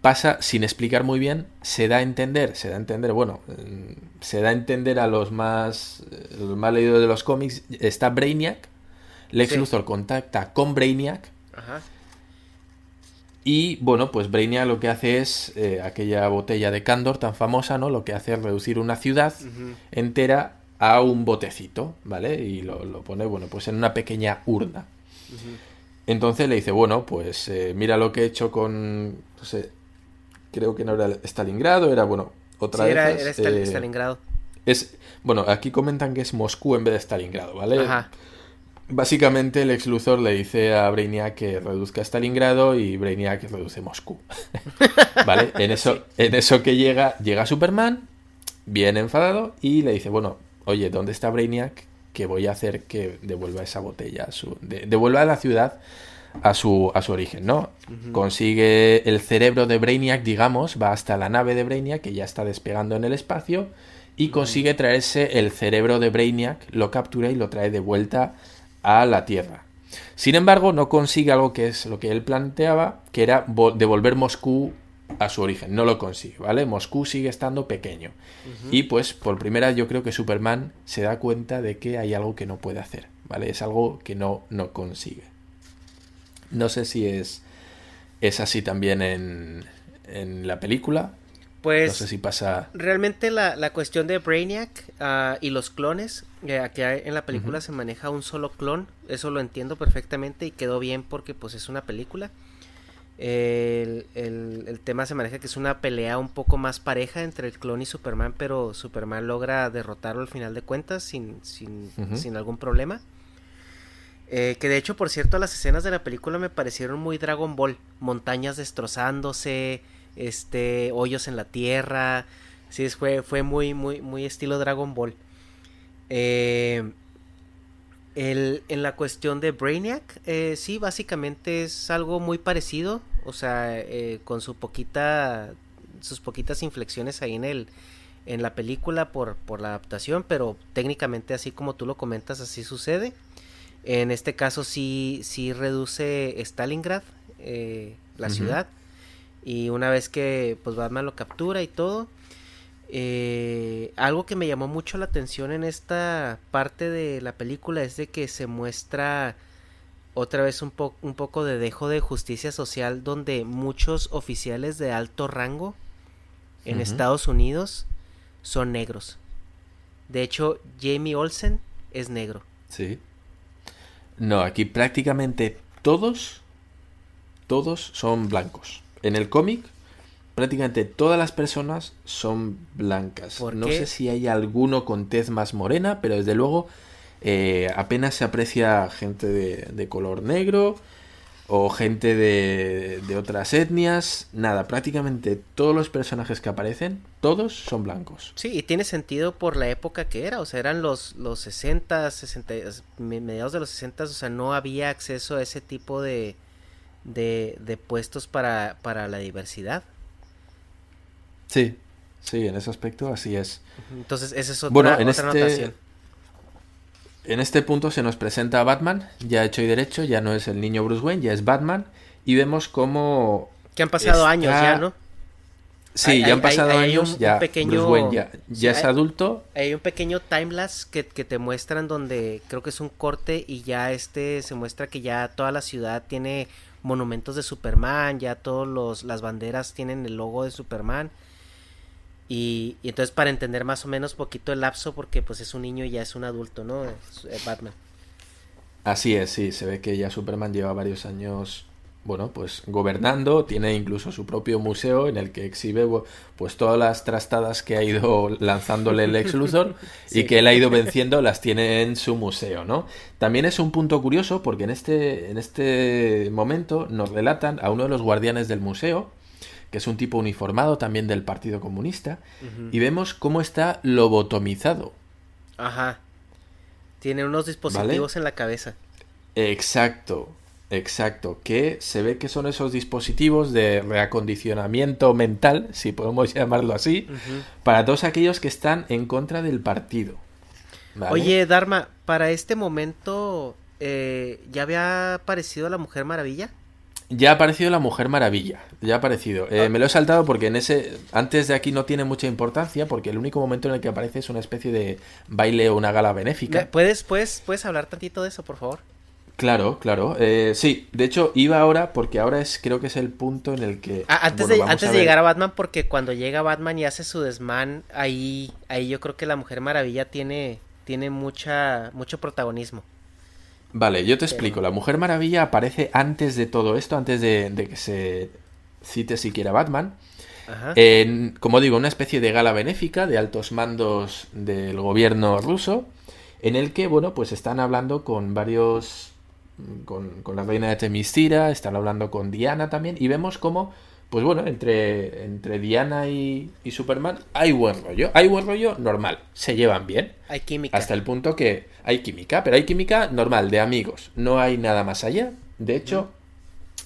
pasa sin explicar muy bien, se da a entender, se da a entender, bueno, mm, se da a entender a los más, los más leídos de los cómics, está Brainiac, Lex Luthor contacta con Brainiac, y bueno, pues Brainiac lo que hace es, eh, aquella botella de Candor tan famosa, ¿no? Lo que hace es reducir una ciudad entera a un botecito, ¿vale? Y lo, pone, bueno, pues en una pequeña urna. Entonces le dice, bueno, pues eh, mira lo que he hecho con, no sé, creo que no era Stalingrado, era, bueno, otra sí, era, era eh, Stalingrado. Es, bueno, aquí comentan que es Moscú en vez de Stalingrado, ¿vale? Ajá. Básicamente el ex Luthor le dice a Brainiac que reduzca Stalingrado y Brainiac reduce Moscú. ¿Vale? En eso, en eso que llega, llega Superman, bien enfadado, y le dice, bueno, oye, ¿dónde está Brainiac? Que voy a hacer que devuelva esa botella, a su, devuelva a la ciudad a su, a su origen, ¿no? Consigue el cerebro de Brainiac, digamos, va hasta la nave de Brainiac, que ya está despegando en el espacio, y consigue traerse el cerebro de Brainiac, lo captura y lo trae de vuelta a la Tierra. Sin embargo, no consigue algo que es lo que él planteaba, que era devolver Moscú a su origen. No lo consigue, ¿vale? Moscú sigue estando pequeño. Y pues por primera vez yo creo que Superman se da cuenta de que hay algo que no puede hacer, ¿vale? Es algo que no, no consigue. No sé si es, es así también en, en la película. Pues. No sé si pasa. Realmente la, la cuestión de Brainiac ah, y los clones, eh, que en la película se maneja un solo clon, eso lo entiendo perfectamente y quedó bien porque pues es una película. El, el, tema se maneja que es una pelea un poco más pareja entre el clon y Superman, pero Superman logra derrotarlo al final de cuentas sin, sin, sin algún problema. Eh, que de hecho, por cierto, las escenas de la película me parecieron muy Dragon Ball. Montañas destrozándose, este, hoyos en la tierra. Sí, fue, fue muy, muy, muy estilo Dragon Ball. Eh, en la cuestión de Brainiac, eh, sí, básicamente es algo muy parecido. O sea, con su poquita, sus poquitas inflexiones ahí en el, en la película por, por la adaptación, pero técnicamente así como tú lo comentas, así sucede. En este caso sí, sí reduce Stalingrad, eh, la ciudad. Y una vez que pues Batman lo captura y todo. Eh, algo que me llamó mucho la atención en esta parte de la película es de que se muestra otra vez un, un poco de dejo de justicia social donde muchos oficiales de alto rango en Estados Unidos son negros. De hecho, Jamie Olsen es negro. Sí. No, aquí prácticamente todos, todos son blancos. En el cómic, prácticamente todas las personas son blancas. no sé si hay alguno con tez más morena, pero desde luego eh, apenas se aprecia gente de color negro o gente de, de, otras etnias, nada, prácticamente todos los personajes que aparecen, todos son blancos. Sí, y tiene sentido por la época que era, o sea, eran los, los 60, 60, mediados de los 60, o sea, no había acceso a ese tipo de, de, de puestos para, para la diversidad. Sí, sí, en ese aspecto así es. Entonces, esa es otra, bueno, en otra este en este punto se nos presenta a Batman, ya hecho y derecho, ya no es el niño Bruce Wayne, ya es Batman, y vemos cómo... Que han pasado años ya, ¿no? Sí, ya han pasado años, ya Bruce Wayne ya, es adulto. Hay un pequeño timelapse que, que te muestran donde creo que es un corte y ya este se muestra que ya toda la ciudad tiene monumentos de Superman, ya todas las banderas tienen el logo de Superman. Y, entonces para entender más o menos poquito el lapso, porque pues es un niño y ya es un adulto, ¿no? Batman. Así es, sí, se ve que ya Superman lleva varios años, bueno, pues gobernando, tiene incluso su propio museo en el que exhibe pues todas las trastadas que ha ido lanzándole el ex Luthor y que él ha ido venciendo, las tiene en su museo, ¿no? También es un punto curioso porque en este, en este momento nos relatan a uno de los guardianes del museo, que es un tipo uniformado también del Partido Comunista, y vemos cómo está lobotomizado. Ajá. Tiene unos dispositivos en la cabeza. Exacto, exacto. Que se ve que son esos dispositivos de reacondicionamiento mental, si podemos llamarlo así, para todos aquellos que están en contra del partido. Oye, Dharma, para este momento, eh, ¿ya había aparecido la Mujer Maravilla? Ya ha aparecido la Mujer Maravilla. Ya ha aparecido. Eh, me lo he saltado porque en ese. Antes de aquí no tiene mucha importancia. Porque el único momento en el que aparece es una especie de baile o una gala benéfica. ¿Puedes, puedes, puedes hablar tantito de eso, por favor? Claro, claro. Eh, sí, de hecho iba ahora porque ahora es creo que es el punto en el que... Ah, antes de, antes de llegar a Batman, porque cuando llega Batman y hace su desmán, ahí, ahí yo creo que la Mujer Maravilla tiene, tiene mucha, mucho protagonismo. Vale, yo te explico. La Mujer Maravilla aparece antes de todo esto, antes de, que se cite siquiera Batman. En, como digo, una especie de gala benéfica de altos mandos del gobierno ruso. en el que, bueno, pues están hablando con varios, con, con la reina de Temistira, están hablando con Diana también, y vemos cómo, pues bueno, entre, entre Diana y, y Superman hay buen rollo, hay buen rollo normal, se llevan bien. Hay química. Hasta el punto que hay química, pero hay química normal, de amigos, no hay nada más allá. De hecho,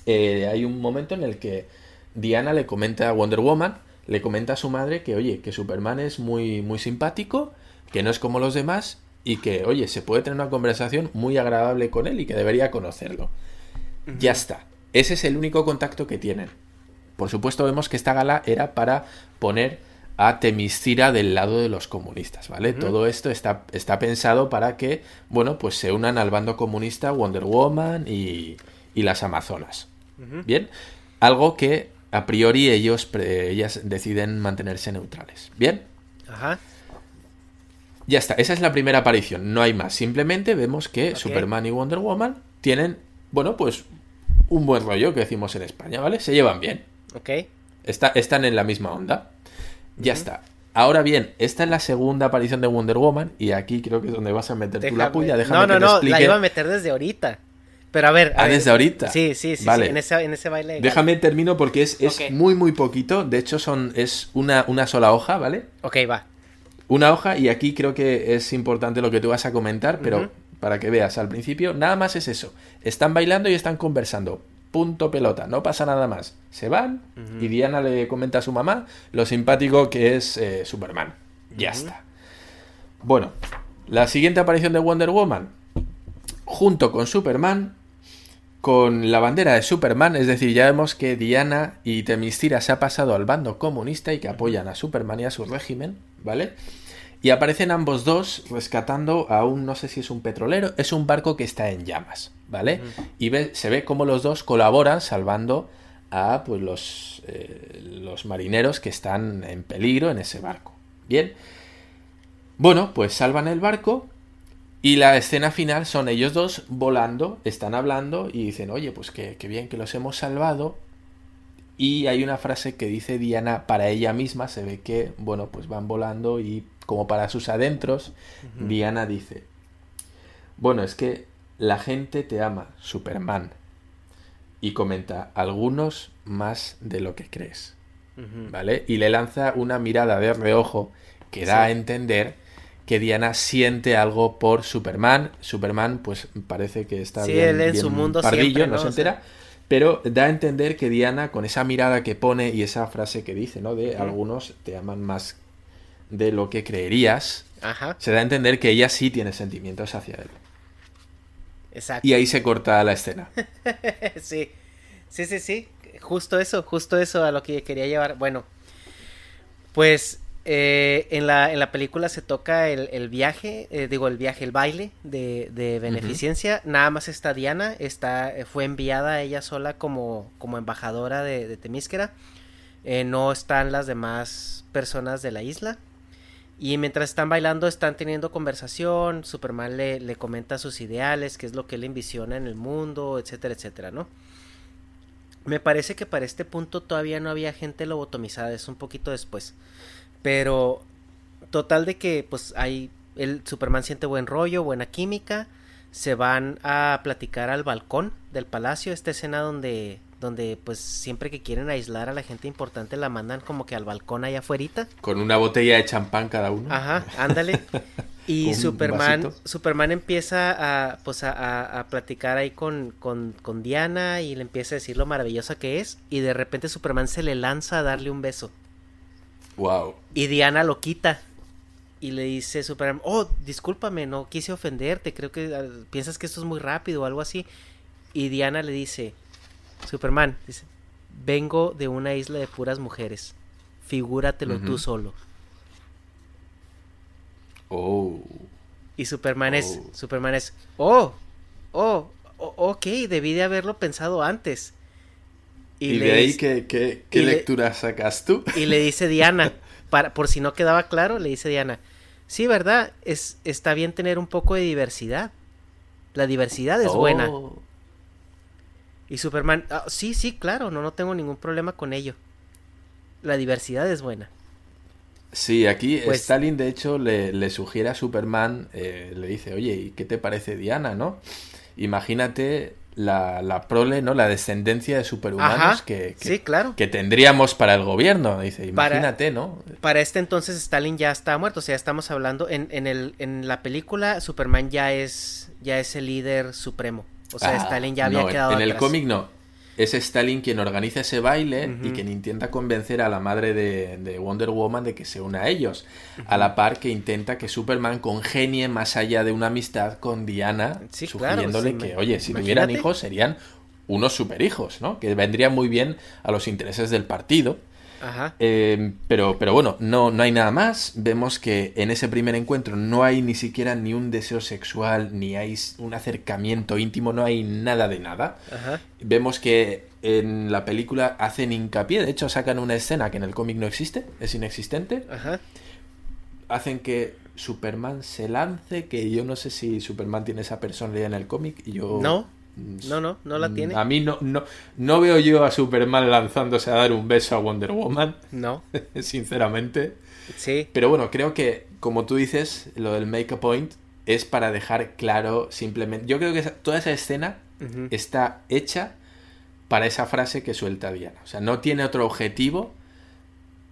eh, hay un momento en el que Diana le comenta a Wonder Woman, le comenta a su madre que, oye, que Superman es muy, muy simpático, que no es como los demás y que, oye, se puede tener una conversación muy agradable con él y que debería conocerlo. Ya está. Ese es el único contacto que tienen. Por supuesto, vemos que esta gala era para poner a Temistira del lado de los comunistas, ¿vale? Todo esto está, está pensado para que, bueno, pues se unan al bando comunista Wonder Woman y, y las Amazonas. Bien, algo que a priori ellos, ellas deciden mantenerse neutrales. Bien, Ajá. ya está, esa es la primera aparición, no hay más. Simplemente vemos que. Superman y Wonder Woman tienen, bueno, pues un buen rollo que decimos en España, ¿vale? Se llevan bien. Ok. Está- están en la misma onda. Ya está. Ahora bien, esta es la segunda aparición de Wonder Woman y aquí creo que es donde vas a meter tú la Déjame- puya. Déjame no, no, que no, explique. la iba a meter desde ahorita. Pero a ver. a Ah, ver. desde ahorita. Sí, sí, sí, Vale. sí, En, ese, en ese baile. Déjame termino porque es, es muy muy poquito. De hecho, son, es una, una sola hoja, ¿vale? Ok, va. Una hoja y aquí creo que es importante lo que tú vas a comentar, pero para que veas al principio, nada más es eso. Están bailando y están conversando. Punto pelota, no pasa nada más. Se van y Diana le comenta a su mamá lo simpático que es eh, Superman. Ya está. Bueno, la siguiente aparición de Wonder Woman, junto con Superman, con la bandera de Superman, es decir, ya vemos que Diana y Temistira se ha pasado al bando comunista y que apoyan a Superman y a su régimen, ¿vale? Y aparecen ambos dos rescatando a un, no sé si es un petrolero, es un barco que está en llamas, ¿vale? Y ve- se ve cómo los dos colaboran salvando a pues, los, eh, los marineros que están en peligro en ese barco. Bien. Bueno, pues salvan el barco y la escena final son ellos dos volando, están hablando y dicen, oye, pues que, que bien que los hemos salvado. Y hay una frase que dice Diana para ella misma, se ve que, bueno, pues van volando y como para sus adentros, Diana dice, bueno, es que la gente te ama, Superman. Y comenta, algunos más de lo que crees. ¿Vale? Y le lanza una mirada de reojo que da a entender que Diana siente algo por Superman. Superman, pues parece que está Sí, bien, él en bien su mundo pardillo, siempre, no ¿no? se entera. Pero da a entender que Diana, con esa mirada que pone y esa frase que dice, ¿no? De algunos te aman más de lo que creerías, Ajá. se da a entender que ella sí tiene sentimientos hacia él. Exacto. Y ahí se corta la escena. sí. Sí, sí, sí. Justo eso, justo eso a lo que quería llevar. Bueno, pues eh, en, la, en la película se toca el, el viaje, eh, digo el viaje, el baile de, de beneficencia. Nada más está Diana, está, eh, fue enviada ella sola como, como embajadora de, de Temísquera. Eh, no están las demás personas de la isla. Y mientras están bailando, están teniendo conversación. Superman le, le comenta sus ideales, qué es lo que él envisiona en el mundo, etcétera, etcétera, ¿no? Me parece que para este punto todavía no había gente lobotomizada, es un poquito después. Pero, total de que, pues, hay. El Superman siente buen rollo, buena química. Se van a platicar al balcón del palacio. Esta escena donde, donde, pues, siempre que quieren aislar a la gente importante, la mandan como que al balcón allá afuera. Con una botella de champán cada uno. Ajá, ándale. Y Superman, vasito. Superman empieza a, pues a, a- a platicar ahí con, con, con Diana y le empieza a decir lo maravillosa que es. Y de repente Superman se le lanza a darle un beso. Wow. Y Diana lo quita. Y le dice Superman, oh, discúlpame, no quise ofenderte, creo que ah, piensas que esto es muy rápido o algo así. Y Diana le dice, Superman, dice, vengo de una isla de puras mujeres, figúratelo tú solo. Oh. Y Superman es, Oh. Superman es, oh, oh, ok, debí de haberlo pensado antes. Y, de ahí, dice- ¿qué, qué, qué y le- lectura sacas tú? y le dice Diana, para, por si no quedaba claro, le dice Diana, sí, ¿verdad? Es, está bien tener un poco de diversidad. La diversidad es buena. Y Superman, "Ah, sí, sí, claro, no, no tengo ningún problema con ello. La diversidad es buena. Sí, aquí Pues- Stalin de hecho le, le sugiere a Superman, eh, le dice, oye, ¿y qué te parece Diana, no? Imagínate la, la prole, ¿no? La descendencia de superhumanos Ajá, que, que- sí, claro. que tendríamos para el gobierno. Dice, Para- imagínate, ¿no? Para este entonces Stalin ya está muerto, o sea, estamos hablando en, en, el, en la película Superman ya es ya es el líder supremo. O sea, Ah, Stalin ya había no, quedado En el cómic no. Es Stalin quien organiza ese baile y quien intenta convencer a la madre de, de Wonder Woman de que se una a ellos. A la par que intenta que Superman congenie más allá de una amistad con Diana, Sí, claro, sugiriéndole sí, que, oye, si imagínate. tuvieran hijos serían unos superhijos, ¿no? Que vendrían muy bien a los intereses del partido. Ajá. Eh, pero, pero bueno, no, no hay nada más. Vemos que en ese primer encuentro no hay ni siquiera ni un deseo sexual, ni hay un acercamiento íntimo, no hay nada de nada. Ajá. Vemos que en la película hacen hincapié, de hecho sacan una escena que en el cómic no existe, es inexistente. Ajá. Hacen que Superman se lance, que yo no sé si Superman tiene esa personalidad en el cómic. y Yo, No. Mm, No, no, no la tiene. A mí no, no, no veo yo a Superman lanzándose a dar un beso a Wonder Woman, No. sinceramente. Sí. Pero bueno, creo que, como tú dices, lo del make a point es para dejar claro simplemente. Yo creo que toda esa escena está hecha para esa frase que suelta Diana. O sea, no tiene otro objetivo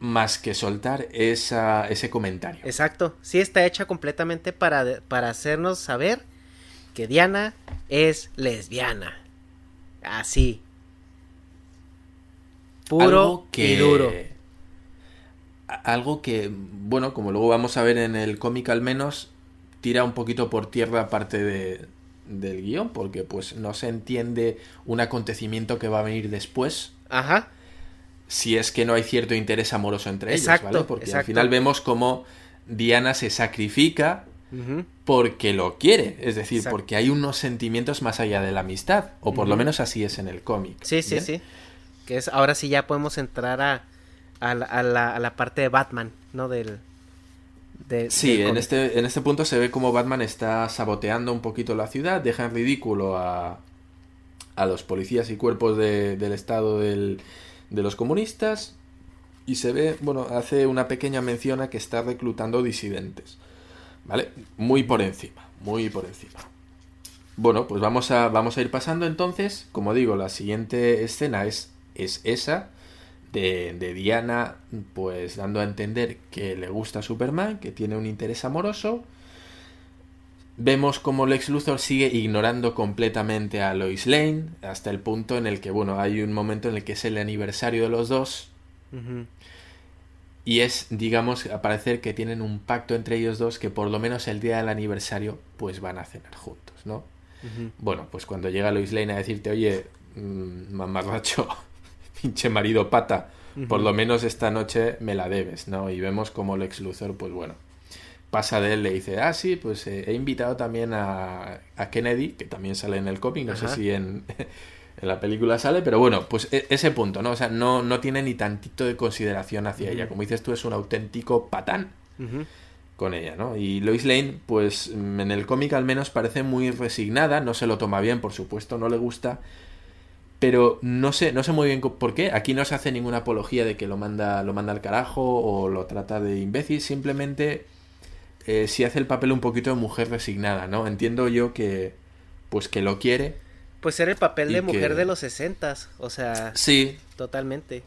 más que soltar esa, ese comentario. Exacto. Sí está hecha completamente para, para hacernos saber que Diana es lesbiana. Así. Puro algo que, y duro. Algo que, bueno, como luego vamos a ver en el cómic al menos, tira un poquito por tierra parte de, del guion, porque pues no se entiende un acontecimiento que va a venir después, Ajá. si es que no hay cierto interés amoroso entre Exacto, ellos, ¿vale? Porque al final vemos como Diana se sacrifica Porque lo quiere, es decir, Exacto. porque hay unos sentimientos más allá de la amistad, o por lo menos así es en el cómic. Sí, sí, ¿bien? sí. Que es, ahora sí ya podemos entrar a, a, la, a la- a la parte de Batman, ¿no? Del. de- Sí, en este, en este punto se ve como Batman está saboteando un poquito la ciudad, deja en ridículo a, a los policías y cuerpos de- del estado del- de los comunistas y se ve, bueno, hace una pequeña mención a que está reclutando disidentes, ¿vale? Muy por encima, muy por encima. Bueno, pues vamos a, vamos a ir pasando entonces, como digo, la siguiente escena es, es esa, de, de Diana, pues dando a entender que le gusta Superman, que tiene un interés amoroso. Vemos como Lex Luthor sigue ignorando completamente a Lois Lane, hasta el punto en el que, bueno, hay un momento en el que es el aniversario de los dos. Y es, digamos, a parecer que tienen un pacto entre ellos dos que por lo menos el día del aniversario, pues van a cenar juntos, ¿no? Bueno, pues cuando llega Lois Lane a decirte, oye, mm, mamarracho, pinche marido pata, por lo menos esta noche me la debes, ¿no? Y vemos como Lex Luthor, pues bueno, pasa de él, le dice, ah, sí, pues eh, he invitado también a, a Kennedy, que también sale en el cómic, no Ajá. sé si en, en la película sale, pero bueno, pues e- ese punto, ¿no? O sea, no, no tiene ni tantito de consideración hacia ella. Como dices tú, es un auténtico patán con ella, ¿no? Y Lois Lane, pues mm, en el cómic al menos parece muy resignada, no se lo toma bien, por supuesto, no le gusta, pero no sé, no sé muy bien por qué. Aquí no se hace ninguna apología de que lo manda, lo manda al carajo o lo trata de imbécil, simplemente eh, sí hace el papel un poquito de mujer resignada, ¿no? Entiendo yo que, pues que lo quiere. Pues era el papel de mujer que- de los sesentas, o sea, Sí, totalmente.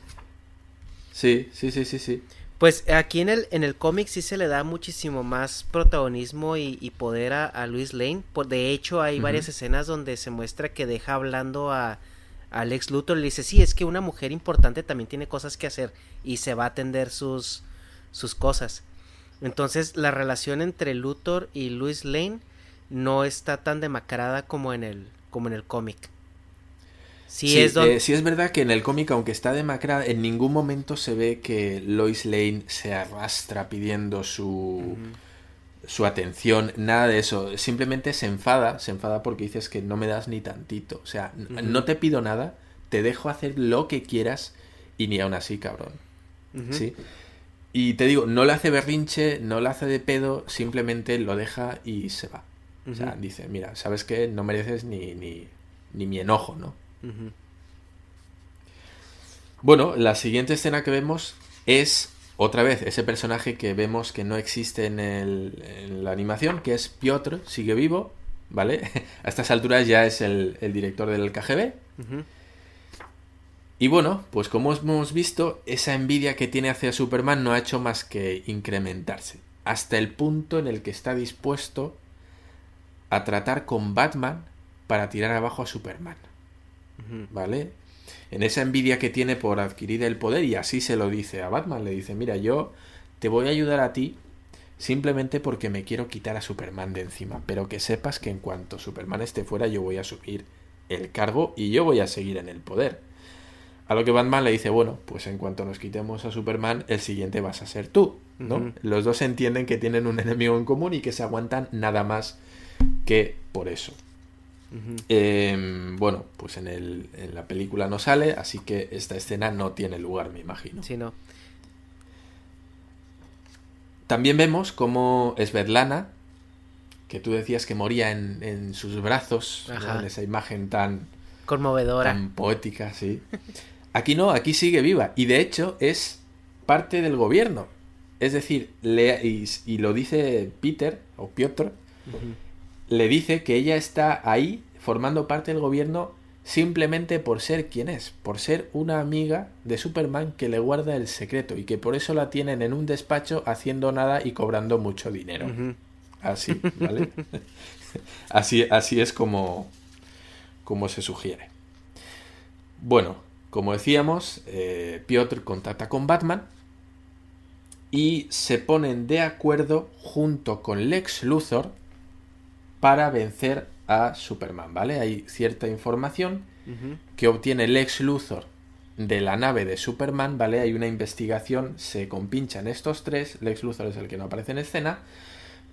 sí, sí, sí, sí, sí. Pues aquí en el, en el cómic sí se le da muchísimo más protagonismo y, y poder a, a Luis Lane. Por, de hecho, hay varias escenas donde se muestra que deja hablando a, a Lex Luthor. Le dice, sí, es que una mujer importante también tiene cosas que hacer y se va a atender sus, sus cosas. Entonces, la relación entre Luthor y Luis Lane no está tan demacrada como en el, como en el cómic. Sí, Sí, es donde... eh, sí es verdad que en el cómic, aunque está demacrada, en ningún momento se ve que Lois Lane se arrastra pidiendo su, su atención, nada de eso. Simplemente se enfada, se enfada porque dices que no me das ni tantito. O sea, no te pido nada, te dejo hacer lo que quieras y ni aún así, cabrón. ¿Sí? Y te digo, no le hace berrinche, no le hace de pedo, simplemente lo deja y se va. O sea, dice, mira, ¿sabes qué? No mereces ni, ni, ni mi enojo, ¿no? Bueno, la siguiente escena que vemos es otra vez, ese personaje que vemos que no existe en, el, en la animación, que es Piotr, sigue vivo, ¿vale? A estas alturas ya es el, el director del KGB. Y bueno, pues como hemos visto, esa envidia que tiene hacia Superman no ha hecho más que incrementarse, hasta el punto en el que está dispuesto a tratar con Batman para tirar abajo a Superman. ¿Vale? En esa envidia que tiene por adquirir el poder, y así se lo dice a Batman, le dice, mira, yo te voy a ayudar a ti simplemente porque me quiero quitar a Superman de encima, pero que sepas que en cuanto Superman esté fuera yo voy a subir el cargo y yo voy a seguir en el poder. A lo que Batman le dice, bueno, pues en cuanto nos quitemos a Superman, el siguiente vas a ser tú, ¿no? Los dos entienden que tienen un enemigo en común y que se aguantan nada más que por eso. Em, bueno, pues en, el, en, la película no sale, así que esta escena no tiene lugar, me imagino. Sí, no. También vemos cómo Svetlana, que tú decías que moría en, en sus brazos, ¿no? en esa imagen tan conmovedora, tan poética, sí. Aquí no, aquí sigue viva y de hecho es parte del gobierno. Es decir, le, y, y, lo dice Peter o Piotr, le dice que ella está ahí formando parte del gobierno simplemente por ser quien es, por ser una amiga de Superman que le guarda el secreto y que por eso la tienen en un despacho haciendo nada y cobrando mucho dinero. Así, ¿vale? así, así es como, como se sugiere. Bueno, como decíamos, eh, Piotr contacta con Batman y se ponen de acuerdo junto con Lex Luthor para vencer a Superman, ¿vale? Hay cierta información uh -huh. que obtiene Lex Luthor de la nave de Superman, ¿vale? Hay una investigación, se compinchan estos tres, Lex Luthor es el que no aparece en escena,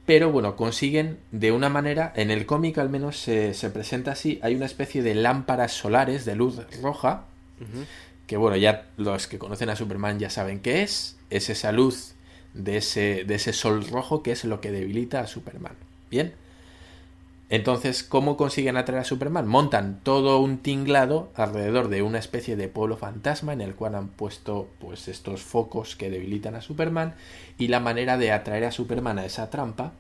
pero bueno, consiguen de una manera, en el cómic al menos se, se, presenta así, hay una especie de lámparas solares de luz roja, uh -huh. que bueno, ya los que conocen a Superman ya saben qué es, es esa luz de ese, de ese sol rojo que es lo que debilita a Superman. Bien, entonces, ¿cómo consiguen atraer a Superman? Montan todo un tinglado alrededor de una especie de pueblo fantasma en el cual han puesto pues estos focos que debilitan a Superman y la manera de atraer a Superman a esa trampa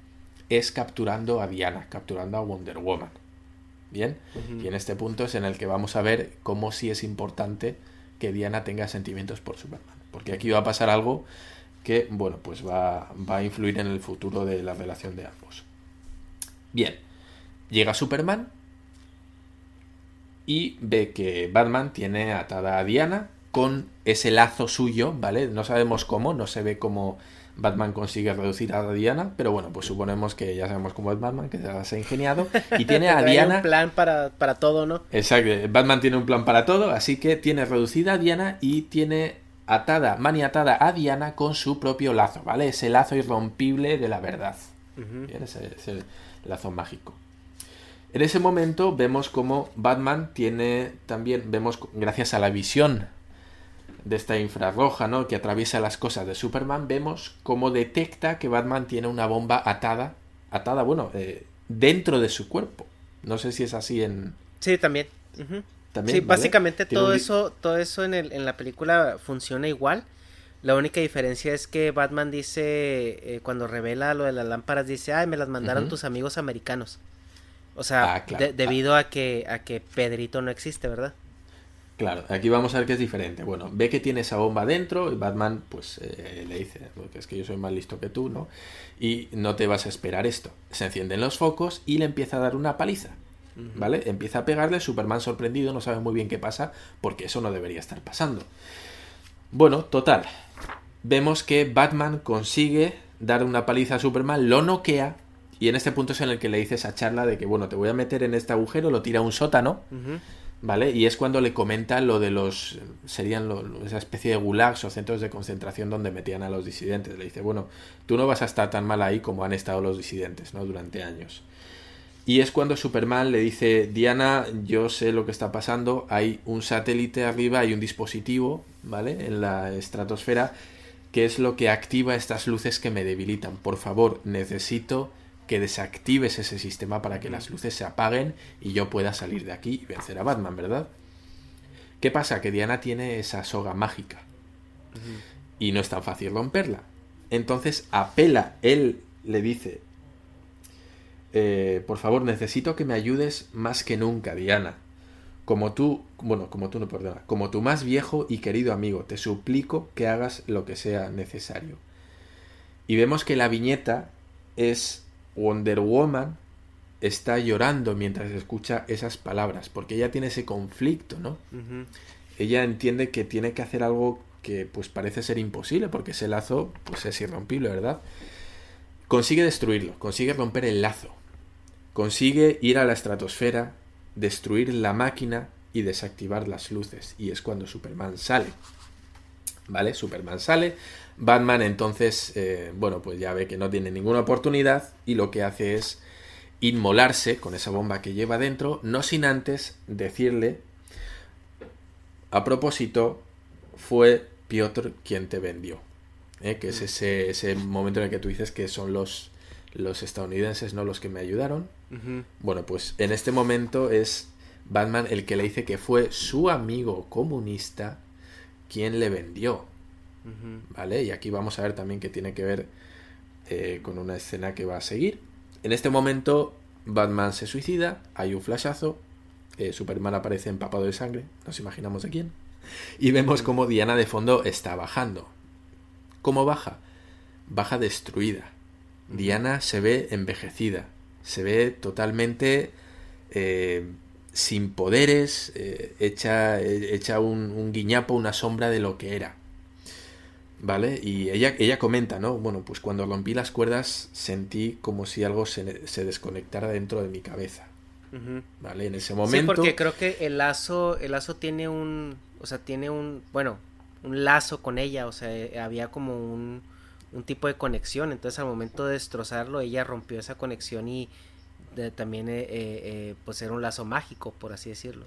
es capturando a Diana, capturando a Wonder Woman. Bien, uh -huh. y en este punto es en el que vamos a ver cómo sí es importante que Diana tenga sentimientos por Superman, porque aquí va a pasar algo que, bueno, pues va, va a influir en el futuro de la relación de ambos. Bien, Llega Superman y ve que Batman tiene atada a Diana con ese lazo suyo, ¿vale? No sabemos cómo, no se ve cómo Batman consigue reducir a Diana, pero bueno, pues suponemos que ya sabemos cómo es Batman, que se las ha ingeniado, y tiene a Diana... un plan para, para todo, ¿no? Exacto, Batman tiene un plan para todo, así que tiene reducida a Diana y tiene atada, maniatada a Diana con su propio lazo, ¿vale? Ese lazo irrompible de la verdad. Uh -huh. Bien, ese, ese lazo mágico. En ese momento vemos como Batman tiene también, vemos gracias a la visión de esta infrarroja, ¿no? Que atraviesa las cosas de Superman, vemos cómo detecta que Batman tiene una bomba atada, atada, bueno, eh, dentro de su cuerpo. No sé si es así en... Sí, también. Uh -huh. ¿También sí, ¿vale? básicamente todo un... eso, todo eso en, el, en la película funciona igual. La única diferencia es que Batman dice, eh, cuando revela lo de las lámparas, dice, ay, me las mandaron uh -huh. tus amigos americanos. O sea, ah, claro. de, debido ah. a que a que Pedrito no existe, ¿verdad? Claro, aquí vamos a ver que es diferente. Bueno, ve que tiene esa bomba dentro y Batman pues eh, le dice, porque es que yo soy más listo que tú, ¿no? Y no te vas a esperar esto. Se encienden los focos y le empieza a dar una paliza. ¿vale? Empieza a pegarle, Superman sorprendido, no sabe muy bien qué pasa, porque eso no debería estar pasando. Bueno, total. Vemos que Batman consigue dar una paliza a Superman, lo noquea y en este punto es en el que le dice esa charla de que, bueno, te voy a meter en este agujero, lo tira a un sótano, uh -huh. ¿vale? Y es cuando le comenta lo de los, serían lo, esa especie de gulags o centros de concentración donde metían a los disidentes. Le dice, bueno, tú no vas a estar tan mal ahí como han estado los disidentes, ¿no? Durante años. Y es cuando Superman le dice, Diana, yo sé lo que está pasando, hay un satélite arriba, hay un dispositivo, ¿vale? En la estratosfera, que es lo que activa estas luces que me debilitan. Por favor, necesito que desactives ese sistema para que las luces se apaguen y yo pueda salir de aquí y vencer a Batman, ¿verdad? ¿Qué pasa? Que Diana tiene esa soga mágica. Uh -huh. y no es tan fácil romperla. Entonces apela, él le dice, eh, por favor, necesito que me ayudes más que nunca, Diana. Como tú, bueno, como tú no perdona, como tu más viejo y querido amigo, te suplico que hagas lo que sea necesario. Y vemos que la viñeta es Wonder Woman está llorando mientras escucha esas palabras, porque ella tiene ese conflicto, ¿no? Ella entiende que tiene que hacer algo que pues parece ser imposible, porque ese lazo pues es irrompible, ¿verdad? Consigue destruirlo, consigue romper el lazo, consigue ir a la estratosfera, destruir la máquina y desactivar las luces, y es cuando Superman sale. ¿Vale? Superman sale, Batman entonces, eh, bueno, pues ya ve que no tiene ninguna oportunidad y lo que hace es inmolarse con esa bomba que lleva dentro, no sin antes decirle, a propósito, fue Piotr quien te vendió. ¿eh? Que es mm. ese, ese, momento en el que tú dices que son los, los estadounidenses, no los que me ayudaron. Bueno, pues en este momento es Batman el que le dice que fue su amigo comunista quien le vendió. ¿Vale? Y aquí vamos a ver también que tiene que ver eh, con una escena que va a seguir. En este momento, Batman se suicida, hay un flashazo, eh, Superman aparece empapado de sangre, nos imaginamos de quién, y vemos como Diana de fondo está bajando. ¿Cómo baja? Baja destruida. Diana se ve envejecida, se ve totalmente eh, sin poderes, eh, hecha, un, un guiñapo, una sombra de lo que era. ¿Vale? Y ella, ella comenta, ¿no? Bueno, pues cuando rompí las cuerdas sentí como si algo se, desconectara dentro de mi cabeza. ¿Vale? En ese momento. Sí, porque creo que el lazo, el lazo tiene un. O sea, tiene un. Bueno, un lazo con ella. O sea, eh, había como un, un tipo de conexión. Entonces, al momento de destrozarlo, ella rompió esa conexión y también, eh, eh, pues, era un lazo mágico, por así decirlo.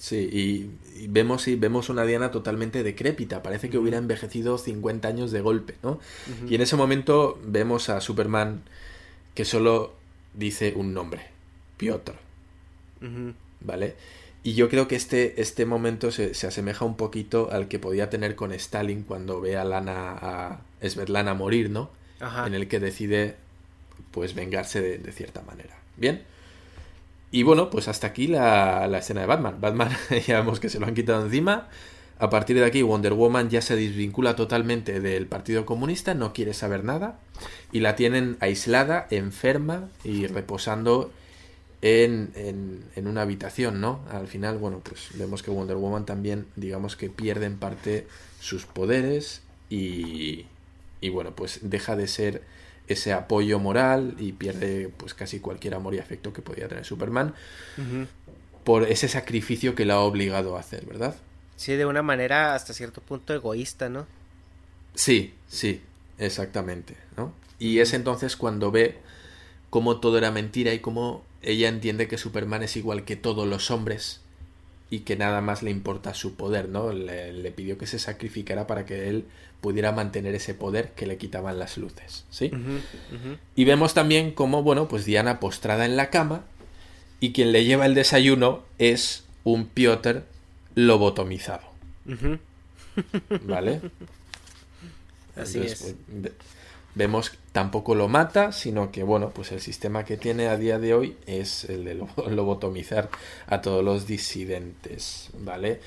Sí, y, vemos, y vemos una Diana totalmente decrépita, parece que hubiera envejecido 50 años de golpe, ¿no? Y en ese momento vemos a Superman que solo dice un nombre, Piotr, ¿vale? Y yo creo que este, este momento se, asemeja un poquito al que podía tener con Stalin cuando ve a Lana, a Svetlana morir, ¿no? En el que decide, pues, vengarse de, de cierta manera. ¿Bien? Y bueno, pues hasta aquí la, escena de Batman. Batman ya vemos que se lo han quitado encima. A partir de aquí Wonder Woman ya se desvincula totalmente del Partido Comunista, no quiere saber nada y la tienen aislada, enferma y reposando en, en, una habitación, ¿no? Al final, bueno, pues vemos que Wonder Woman también, digamos que pierde en parte sus poderes y, y bueno, pues deja de ser ese apoyo moral y pierde pues casi cualquier amor y afecto que podía tener Superman por ese sacrificio que la ha obligado a hacer, ¿verdad? Sí, de una manera hasta cierto punto egoísta, ¿no? Sí, sí, exactamente, ¿no? Y es entonces cuando ve cómo todo era mentira y cómo ella entiende que Superman es igual que todos los hombres y que nada más le importa su poder, ¿no? Le, pidió que se sacrificara para que él pudiera mantener ese poder que le quitaban las luces, ¿sí? Y vemos también cómo, bueno, pues Diana postrada en la cama y quien le lleva el desayuno es un Piotr lobotomizado. ¿Vale? Así es. Pues, vemos tampoco lo mata, sino que bueno, pues el sistema que tiene a día de hoy es el de lobotomizar a todos los disidentes, ¿vale?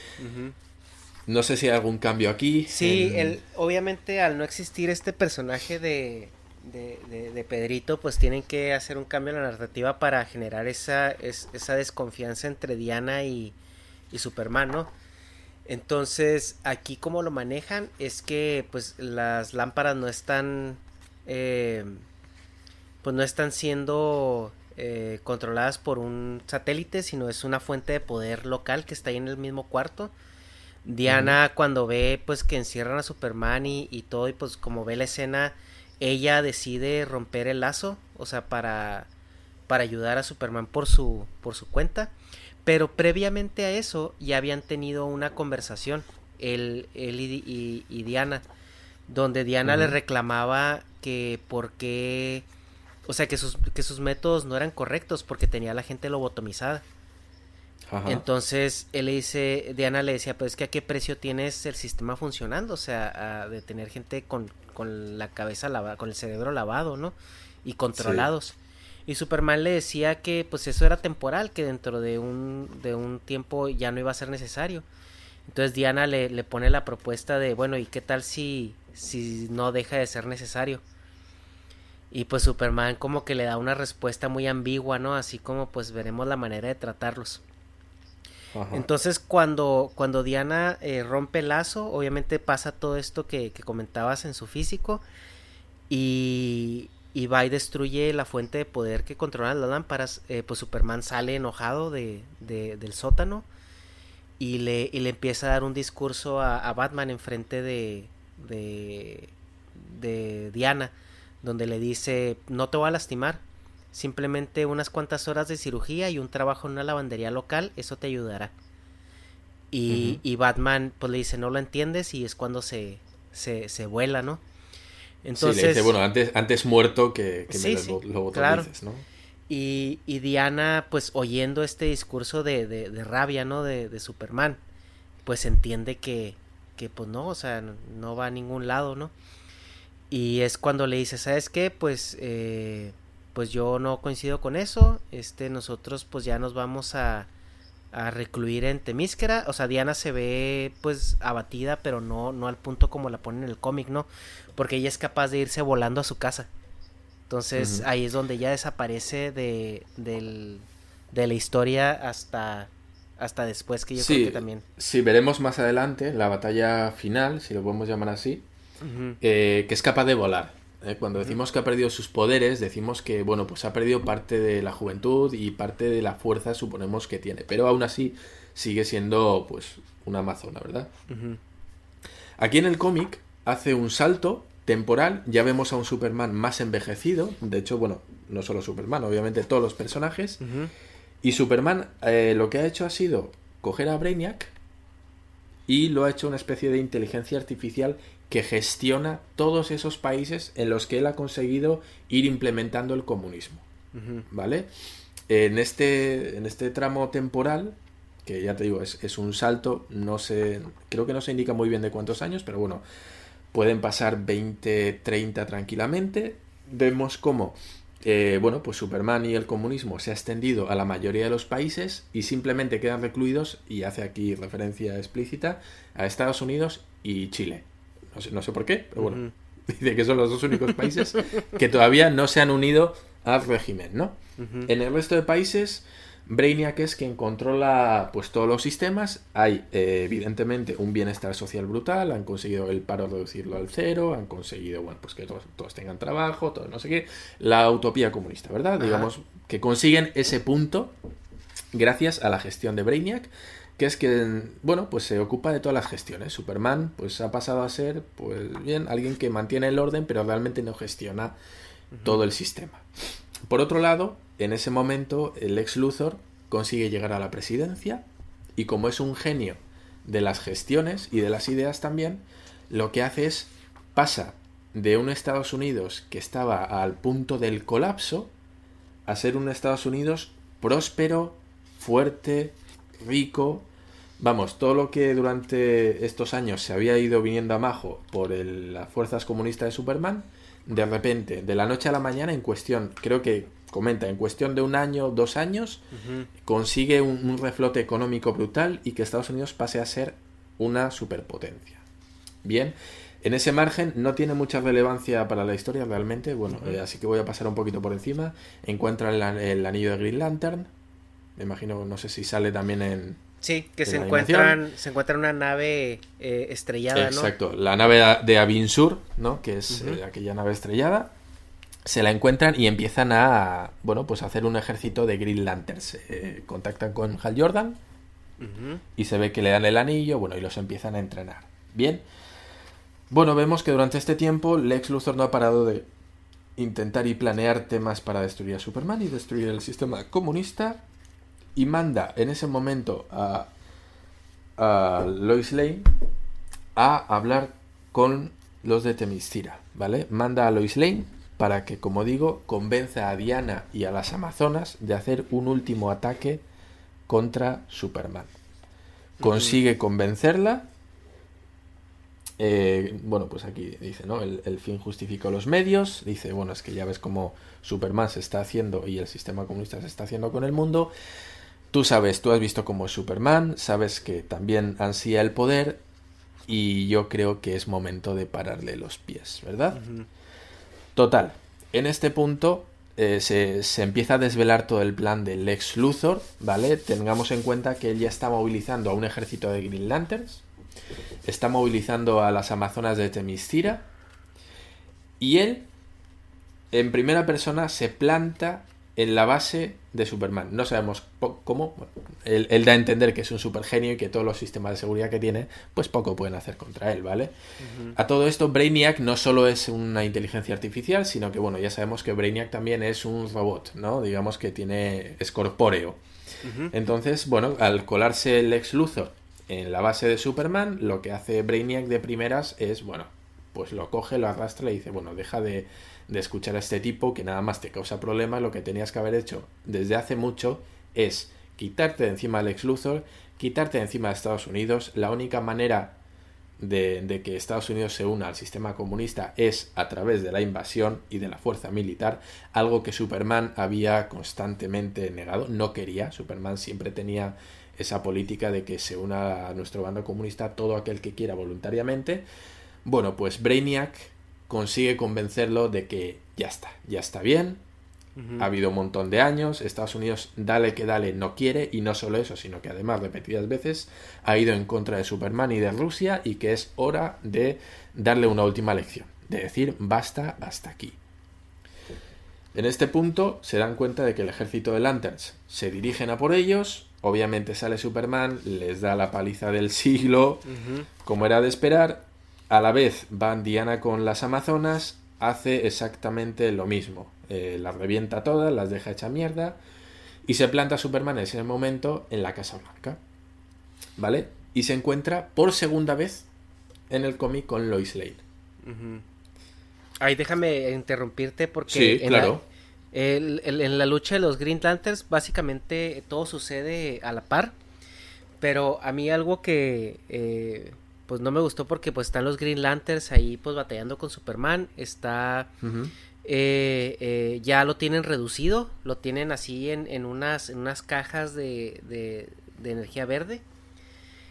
No sé si hay algún cambio aquí. Sí, el, obviamente al no existir este personaje de, de, Pedrito, pues tienen que hacer un cambio en la narrativa para generar esa, esa desconfianza entre Diana y, y Superman, ¿no? Entonces, aquí como lo manejan es que pues las lámparas no están eh, pues no están siendo eh, controladas por un satélite, sino es una fuente de poder local que está ahí en el mismo cuarto. Diana cuando ve pues que encierran a Superman y, todo y pues como ve la escena, ella decide romper el lazo, o sea, para, para ayudar a Superman por su, por su cuenta. Pero previamente a eso ya habían tenido una conversación, él, él y, Diana, donde Diana le reclamaba que porque o sea que sus, que sus métodos no eran correctos porque tenía a la gente lobotomizada Entonces él le dice, Diana le decía, pues es que a qué precio tienes el sistema funcionando, o sea, de tener gente con, con la cabeza lavada, con el cerebro lavado, ¿no? Y controlados. Y Superman le decía que pues eso era temporal, que dentro de un, de un tiempo ya no iba a ser necesario. Entonces Diana le, le pone la propuesta de, bueno, ¿y qué tal si, si no deja de ser necesario? Y pues Superman como que le da una respuesta muy ambigua, ¿no? Así como pues veremos la manera de tratarlos. Entonces cuando, cuando Diana eh, rompe el lazo, obviamente pasa todo esto que, que comentabas en su físico y, y, va y destruye la fuente de poder que controla las lámparas. Eh, pues Superman sale enojado de, de, del sótano y le, y le empieza a dar un discurso a, a Batman enfrente de, de, de Diana donde le dice no te voy a lastimar, simplemente unas cuantas horas de cirugía y un trabajo en una lavandería local, eso te ayudará. Y, y Batman pues le dice no lo entiendes y es cuando se, se, se vuela, ¿no? Entonces, sí, le dice, bueno, antes, antes muerto que, que me lo, lo claro. ¿no? Y, y, Diana, pues oyendo este discurso de, de, de rabia, ¿no? De, de, Superman, pues entiende que, que, pues no, o sea, no va a ningún lado, ¿no? Y es cuando le dice, ¿sabes qué? Pues, eh, pues yo no coincido con eso. Este, nosotros pues ya nos vamos a, a recluir en Temísquera. O sea, Diana se ve pues abatida, pero no, no al punto como la pone en el cómic, ¿no? Porque ella es capaz de irse volando a su casa. Entonces uh -huh. ahí es donde ella desaparece de, del, de la historia hasta, hasta después que yo sí, creo que también. Sí, veremos más adelante la batalla final, si lo podemos llamar así, uh -huh. eh, que es capaz de volar. Eh, cuando decimos que ha perdido sus poderes, decimos que, bueno, pues ha perdido parte de la juventud y parte de la fuerza, suponemos que tiene. Pero aún así sigue siendo, pues, una amazona, ¿verdad? Uh -huh. Aquí en el cómic hace un salto temporal, ya vemos a un Superman más envejecido. De hecho, bueno, no solo Superman, obviamente todos los personajes. Y Superman eh, lo que ha hecho ha sido coger a Brainiac y lo ha hecho una especie de inteligencia artificial que gestiona todos esos países en los que él ha conseguido ir implementando el comunismo. Uh -huh. ¿Vale? En este, en este tramo temporal, que ya te digo, es, es, un salto, no sé, creo que no se indica muy bien de cuántos años, pero bueno, pueden pasar 20, 30 tranquilamente. Vemos cómo, eh, bueno, pues Superman y el comunismo se ha extendido a la mayoría de los países y simplemente quedan recluidos, y hace aquí referencia explícita, a Estados Unidos y Chile. No sé, no sé por qué, pero bueno. Uh -huh. Dice que son los dos únicos países que todavía no se han unido al régimen, ¿no? Uh -huh. En el resto de países, Brainiac es quien controla pues todos los sistemas. Hay, eh, evidentemente, un bienestar social brutal. Han conseguido el paro reducirlo al cero. Han conseguido, bueno, pues que todos, todos tengan trabajo, todo no sé qué. La utopía comunista, ¿verdad? Ajá. Digamos que consiguen ese punto gracias a la gestión de Brainiac que es que, bueno, pues se ocupa de todas las gestiones. Superman, pues ha pasado a ser, pues bien, alguien que mantiene el orden, pero realmente no gestiona todo el sistema. Por otro lado, en ese momento, el ex Luthor consigue llegar a la presidencia y como es un genio de las gestiones y de las ideas también, lo que hace es pasa de un Estados Unidos que estaba al punto del colapso a ser un Estados Unidos próspero, fuerte, rico. Vamos, todo lo que durante estos años se había ido viniendo a Majo por las fuerzas comunistas de Superman, de repente, de la noche a la mañana, en cuestión, creo que comenta, en cuestión de un año, dos años, uh -huh. consigue un, un, reflote económico brutal y que Estados Unidos pase a ser una superpotencia. Bien, en ese margen no tiene mucha relevancia para la historia realmente, bueno, uh -huh. eh, así que voy a pasar un poquito por encima. Encuentra el, el anillo de Green Lantern, me imagino, no sé si sale también en. Sí, que se encuentran, se encuentra una nave eh, estrellada, Exacto, ¿no? la nave de Avinsur, ¿no? Que es uh -huh. eh, aquella nave estrellada. Se la encuentran y empiezan a, bueno, pues a hacer un ejército de Green Lanterns. Eh, contactan con Hal Jordan uh -huh. y se ve que le dan el anillo, bueno, y los empiezan a entrenar. Bien. Bueno, vemos que durante este tiempo Lex Luthor no ha parado de intentar y planear temas para destruir a Superman y destruir el sistema comunista y manda en ese momento a, a Lois Lane a hablar con los de Temistira, ¿vale? Manda a Lois Lane para que, como digo, convenza a Diana y a las Amazonas de hacer un último ataque contra Superman. Consigue convencerla. eh, bueno, pues aquí dice, ¿no? El, el fin justificó los medios. Dice, bueno, es que ya ves cómo Superman se está haciendo y el sistema comunista se está haciendo con el mundo. Tú sabes, tú has visto cómo es Superman, sabes que también ansía el poder y yo creo que es momento de pararle los pies, ¿verdad? Total, en este punto eh, se, se empieza a desvelar todo el plan del Lex Luthor, ¿vale? Tengamos en cuenta que él ya está movilizando a un ejército de Green Lanterns, está movilizando a las Amazonas de Temiscira y él, en primera persona, se planta en la base de Superman. No sabemos cómo. Bueno, él, él da a entender que es un supergenio y que todos los sistemas de seguridad que tiene, pues poco pueden hacer contra él, ¿vale? A todo esto, Brainiac no solo es una inteligencia artificial, sino que, bueno, ya sabemos que Brainiac también es un robot, ¿no? Digamos que tiene. es corpóreo. Entonces, bueno, al colarse el ex Luthor en la base de Superman, lo que hace Brainiac de primeras es, bueno, pues lo coge, lo arrastra y dice, bueno, deja de, de escuchar a este tipo que nada más te causa problemas, lo que tenías que haber hecho desde hace mucho es quitarte de encima al ex Luthor, quitarte de encima de Estados Unidos, la única manera de, de que Estados Unidos se una al sistema comunista es a través de la invasión y de la fuerza militar, algo que Superman había constantemente negado, no quería, Superman siempre tenía esa política de que se una a nuestro bando comunista todo aquel que quiera voluntariamente. Bueno, pues Brainiac consigue convencerlo de que ya está, ya está bien, ha habido un montón de años, Estados Unidos dale que dale no quiere y no solo eso, sino que además repetidas veces ha ido en contra de Superman y de Rusia y que es hora de darle una última lección, de decir basta hasta aquí. En este punto se dan cuenta de que el ejército de Lanterns se dirigen a por ellos, obviamente sale Superman, les da la paliza del siglo, como era de esperar, a la vez van Diana con las Amazonas, hace exactamente lo mismo. Eh, las revienta todas, las deja hecha mierda. Y se planta Superman en ese momento en la Casa Blanca. ¿Vale? Y se encuentra por segunda vez en el cómic con Lois Lane. Ahí déjame interrumpirte porque Sí, en, la, claro. el- el- en la lucha de los Green Lanterns básicamente todo sucede a la par. Pero a mí algo que eh, pues no me gustó porque pues están los Green Lanterns ahí pues batallando con Superman. Está eh, eh, ya lo tienen reducido, lo tienen así en, en unas, en unas cajas de, de, de energía verde.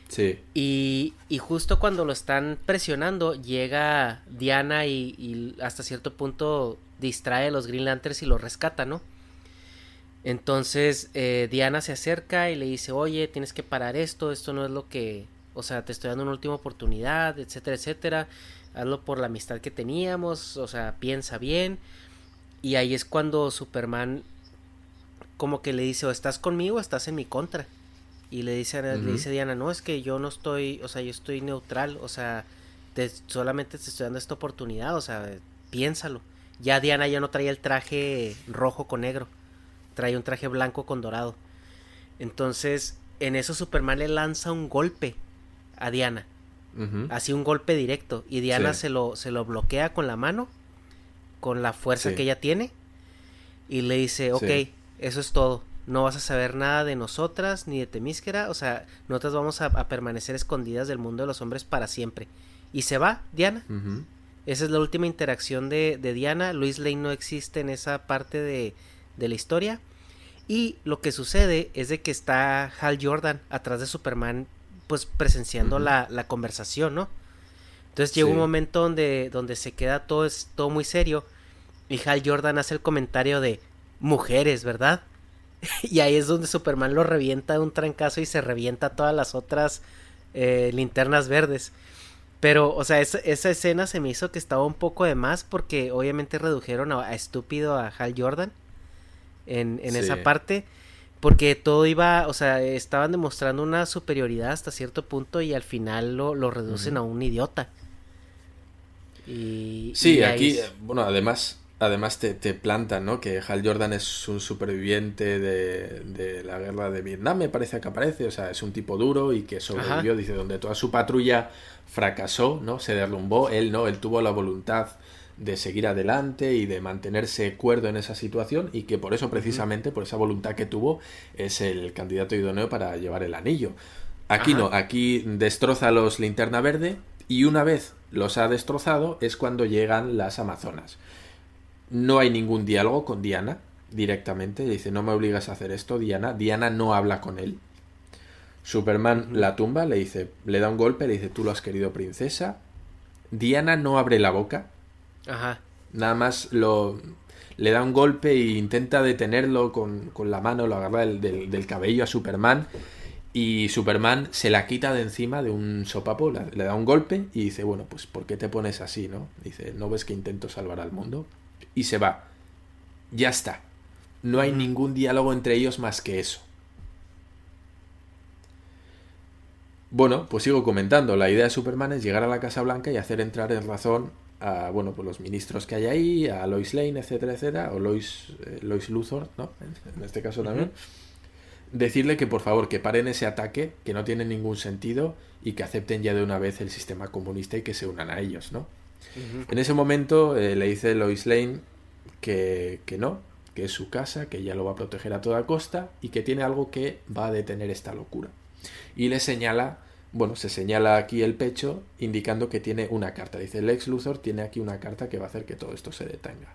Sí. Y, y justo cuando lo están presionando, llega Diana y, y hasta cierto punto distrae a los Green Lanterns y los rescata, ¿no? Entonces eh, Diana se acerca y le dice, oye, tienes que parar esto, esto no es lo que, o sea, te estoy dando una última oportunidad, etcétera, etcétera, hazlo por la amistad que teníamos, o sea, piensa bien. Y ahí es cuando Superman como que le dice, o estás conmigo o estás en mi contra. Y le dice, le Ujú. dice Diana, no, es que yo no estoy, o sea, yo estoy neutral, o sea, te, solamente te estoy dando esta oportunidad, o sea, piénsalo. Ya Diana ya no traía el traje rojo con negro, trae un traje blanco con dorado. Entonces, en eso Superman le lanza un golpe a Diana, así un golpe directo, y Diana Sí. se, lo, se lo bloquea con la mano, con la fuerza Sí. que ella tiene, y le dice, ok, Sí. eso es todo. No vas a saber nada de nosotras ni de Temísquera. O sea, nosotras vamos a, a permanecer escondidas del mundo de los hombres para siempre. Y se va, Diana. Esa es la última interacción de, de Diana. Luis Lane no existe en esa parte de, de la historia. Y lo que sucede es de que está Hal Jordan atrás de Superman, pues presenciando la, la conversación, ¿no? Entonces llega un momento donde, donde se queda todo, es, todo muy serio. Y Hal Jordan hace el comentario de mujeres, ¿verdad? y ahí es donde Superman lo revienta de un trancazo y se revienta todas las otras eh, linternas verdes. Pero, o sea, esa, esa escena se me hizo que estaba un poco de más porque obviamente redujeron a, a estúpido a Hal Jordan en, en Sí. esa parte. Porque todo iba, o sea, estaban demostrando una superioridad hasta cierto punto y al final lo, lo reducen a un idiota. Y, Sí, y aquí, es- bueno, además, además te, te plantan, ¿no? Que Hal Jordan es un superviviente de, de la guerra de Vietnam, me parece que aparece, o sea, es un tipo duro y que sobrevivió, dice, donde toda su patrulla fracasó, ¿no? Se derrumbó, él no, él tuvo la voluntad de seguir adelante y de mantenerse cuerdo en esa situación y que por eso precisamente, por esa voluntad que tuvo, es el candidato idóneo para llevar el anillo. Aquí no, aquí destroza los linterna verde y una vez los ha destrozado es cuando llegan las Amazonas. No hay ningún diálogo con Diana directamente, dice no me obligas a hacer esto, Diana. Diana no habla con él. Superman la tumba, le dice, le da un golpe, le dice tú lo has querido princesa. Diana no abre la boca. Ajá. Nada más lo le da un golpe e intenta detenerlo con, la mano, lo agarra del, del cabello a Superman y Superman se la quita de encima de un sopapo, le da un golpe y dice, bueno, pues ¿por qué te pones así, no? Dice, ¿no ves que intento salvar al mundo? Y se va. Ya está. No hay ningún diálogo entre ellos más que eso. Bueno, pues sigo comentando. La idea de Superman es llegar a la Casa Blanca y hacer entrar en razón a, bueno, pues los ministros que hay ahí, a Lois Lane, etcétera, etcétera, o Lois, eh, Lois Luthor, ¿no? En, este caso también decirle que por favor que paren ese ataque, que no tiene ningún sentido y que acepten ya de una vez el sistema comunista y que se unan a ellos, ¿no? En ese momento eh, le dice Lois Lane que, que no, que es su casa, que ella lo va a proteger a toda costa y que tiene algo que va a detener esta locura. Y le señala, bueno, se señala aquí el pecho indicando que tiene una carta. Dice, Lex Luthor tiene aquí una carta que va a hacer que todo esto se detenga.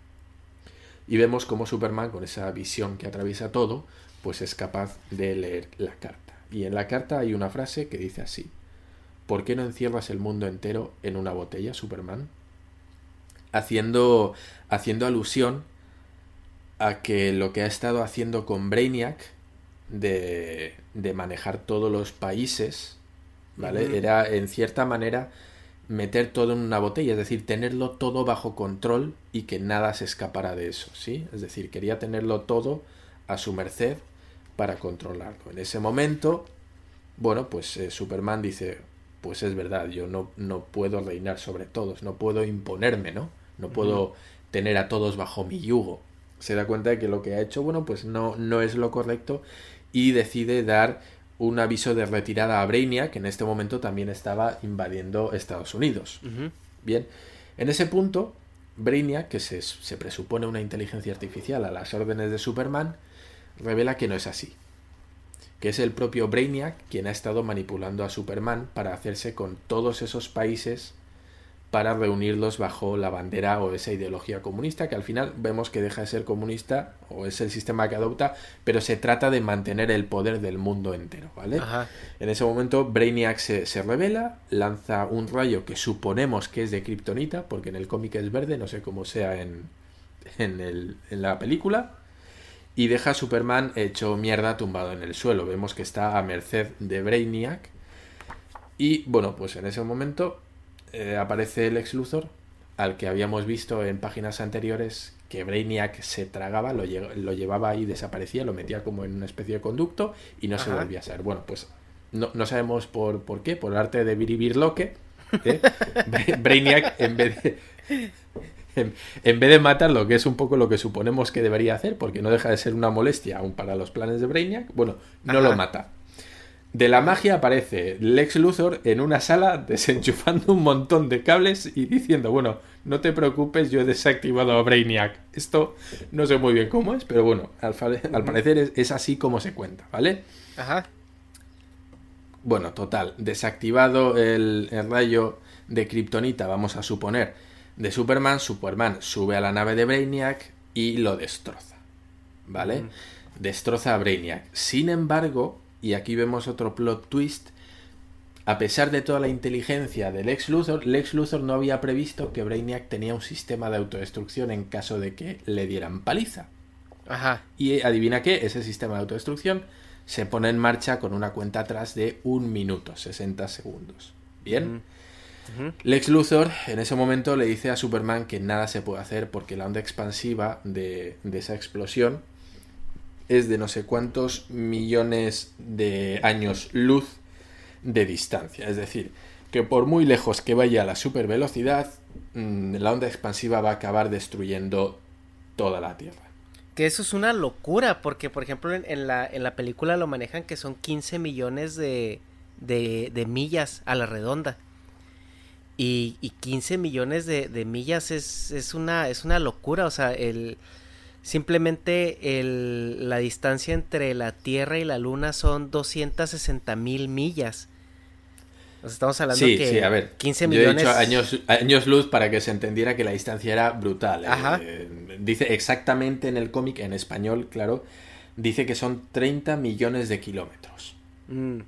Y vemos cómo Superman, con esa visión que atraviesa todo, pues es capaz de leer la carta. Y en la carta hay una frase que dice así, ¿por qué no encierras el mundo entero en una botella, Superman? Haciendo, haciendo alusión a que lo que ha estado haciendo con Brainiac de, de manejar todos los países, ¿vale? Era en cierta manera meter todo en una botella, es decir, tenerlo todo bajo control y que nada se escapara de eso, ¿sí? Es decir, quería tenerlo todo a su merced para controlarlo. En ese momento, bueno, pues eh, Superman dice, pues es verdad, yo no, no puedo reinar sobre todos, no puedo imponerme, ¿no? No puedo tener a todos bajo mi yugo. Se da cuenta de que lo que ha hecho, bueno, pues no, no es lo correcto y decide dar un aviso de retirada a Brainiac, que en este momento también estaba invadiendo Estados Unidos. Bien, en ese punto, Brainiac, que se, se presupone una inteligencia artificial a las órdenes de Superman, revela que no es así. Que es el propio Brainiac quien ha estado manipulando a Superman para hacerse con todos esos países para reunirlos bajo la bandera o esa ideología comunista que al final vemos que deja de ser comunista o es el sistema que adopta, pero se trata de mantener el poder del mundo entero, ¿vale? En ese momento Brainiac se, se, revela, lanza un rayo que suponemos que es de Kryptonita, porque en el cómic es verde, no sé cómo sea en, en, el, en la película, y deja a Superman hecho mierda tumbado en el suelo. Vemos que está a merced de Brainiac. Y bueno, pues en ese momento eh, aparece el ex Luthor, al que habíamos visto en páginas anteriores que Brainiac se tragaba, lo, lo, llevaba y desaparecía, lo metía como en una especie de conducto y no se volvía a ser. Bueno, pues no, no sabemos por, por qué, por el arte de Biribirloque, ¿eh? Brainiac en vez de en, vez de matarlo, que es un poco lo que suponemos que debería hacer, porque no deja de ser una molestia aún para los planes de Brainiac, bueno, no lo mata. De la magia aparece Lex Luthor en una sala desenchufando un montón de cables y diciendo, bueno, no te preocupes, yo he desactivado a Brainiac. Esto no sé muy bien cómo es, pero bueno, al, parecer es, así como se cuenta, ¿vale? Ajá. Bueno, total, desactivado el, el rayo de Kryptonita, vamos a suponer de Superman, Superman sube a la nave de Brainiac y lo destroza. ¿Vale? Destroza a Brainiac. Sin embargo, y aquí vemos otro plot twist, a pesar de toda la inteligencia de Lex Luthor, Lex Luthor no había previsto que Brainiac tenía un sistema de autodestrucción en caso de que le dieran paliza. Ajá. Y adivina qué, ese sistema de autodestrucción se pone en marcha con una cuenta atrás de un minuto, 60 segundos. Bien. Lex Luthor en ese momento le dice a Superman que nada se puede hacer porque la onda expansiva de, esa explosión es de no sé cuántos millones de años luz de distancia. Es decir, que por muy lejos que vaya la supervelocidad, mm, la onda expansiva va a acabar destruyendo toda la Tierra. Que eso es una locura, porque por ejemplo en, la, en la, película lo manejan que son 15 millones de, de, millas a la redonda. Y, y 15 millones de, de millas es, es, una, es una locura. O sea, el, simplemente el, la distancia entre la Tierra y la Luna son 260 mil millas. Sea, estamos hablando Sí, que sí, a ver. 15 yo millones. he dicho años, años luz para que se entendiera que la distancia era brutal. ¿eh? Ajá. Eh, dice exactamente en el cómic, en español, claro, dice que son 30 millones de kilómetros. Mm.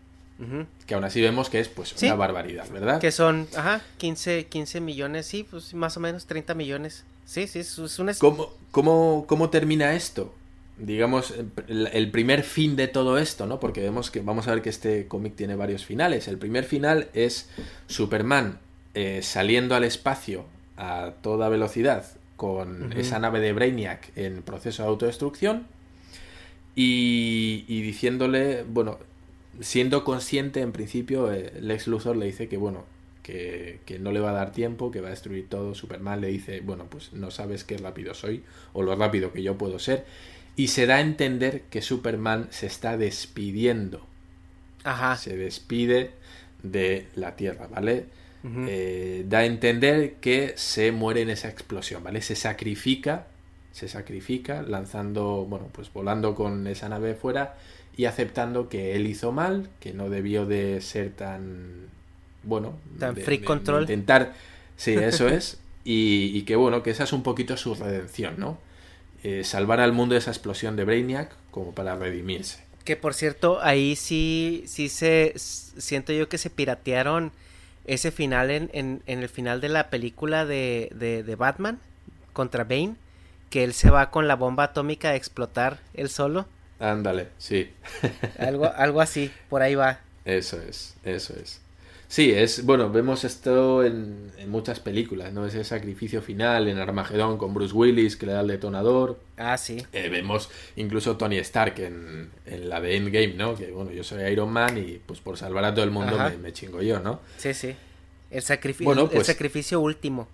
Que aún así vemos que es pues Sí. una barbaridad, ¿verdad? Que son, ajá, 15, 15 millones, sí, pues más o menos 30 millones. Sí, sí, es, una... ¿Cómo, cómo, cómo termina esto? Digamos, el, primer fin de todo esto, ¿no? Porque vemos que vamos a ver que este cómic tiene varios finales. El primer final es Superman eh, saliendo al espacio a toda velocidad con esa nave de Brainiac en proceso de autodestrucción y, y diciéndole, bueno, siendo consciente en principio, eh, Lex Luthor le dice que, bueno, que, que no le va a dar tiempo, que va a destruir todo. Superman le dice, bueno, pues no sabes qué rápido soy o lo rápido que yo puedo ser. Y se da a entender que Superman se está despidiendo, Ajá. se despide de la Tierra, ¿vale? Eh, da a entender que se muere en esa explosión, ¿vale? Se sacrifica, se sacrifica lanzando, bueno, pues volando con esa nave fuera y aceptando que él hizo mal, que no debió de ser tan, bueno, Tan de- free de- de control. intentar, sí, eso es, y, y que bueno, que esa es un poquito su redención, ¿no? Eh, salvar al mundo de esa explosión de Brainiac como para redimirse. Que por cierto, ahí sí, sí se, siento yo que se piratearon ese final en, en, en el final de la película de, de, de Batman contra Bane, que él se va con la bomba atómica a explotar él solo, Ándale, sí. algo, algo así, por ahí va. Eso es, eso es. Sí, es, bueno, vemos esto en, en muchas películas, ¿no? Ese sacrificio final en Armagedón con Bruce Willis que le da el detonador. Ah, sí. Eh, vemos incluso Tony Stark en, en la de Endgame, ¿no? Que bueno, yo soy Iron Man y pues por salvar a todo el mundo me, me chingo yo, ¿no? Sí, sí. El sacrificio, Bueno, el pues- sacrificio último.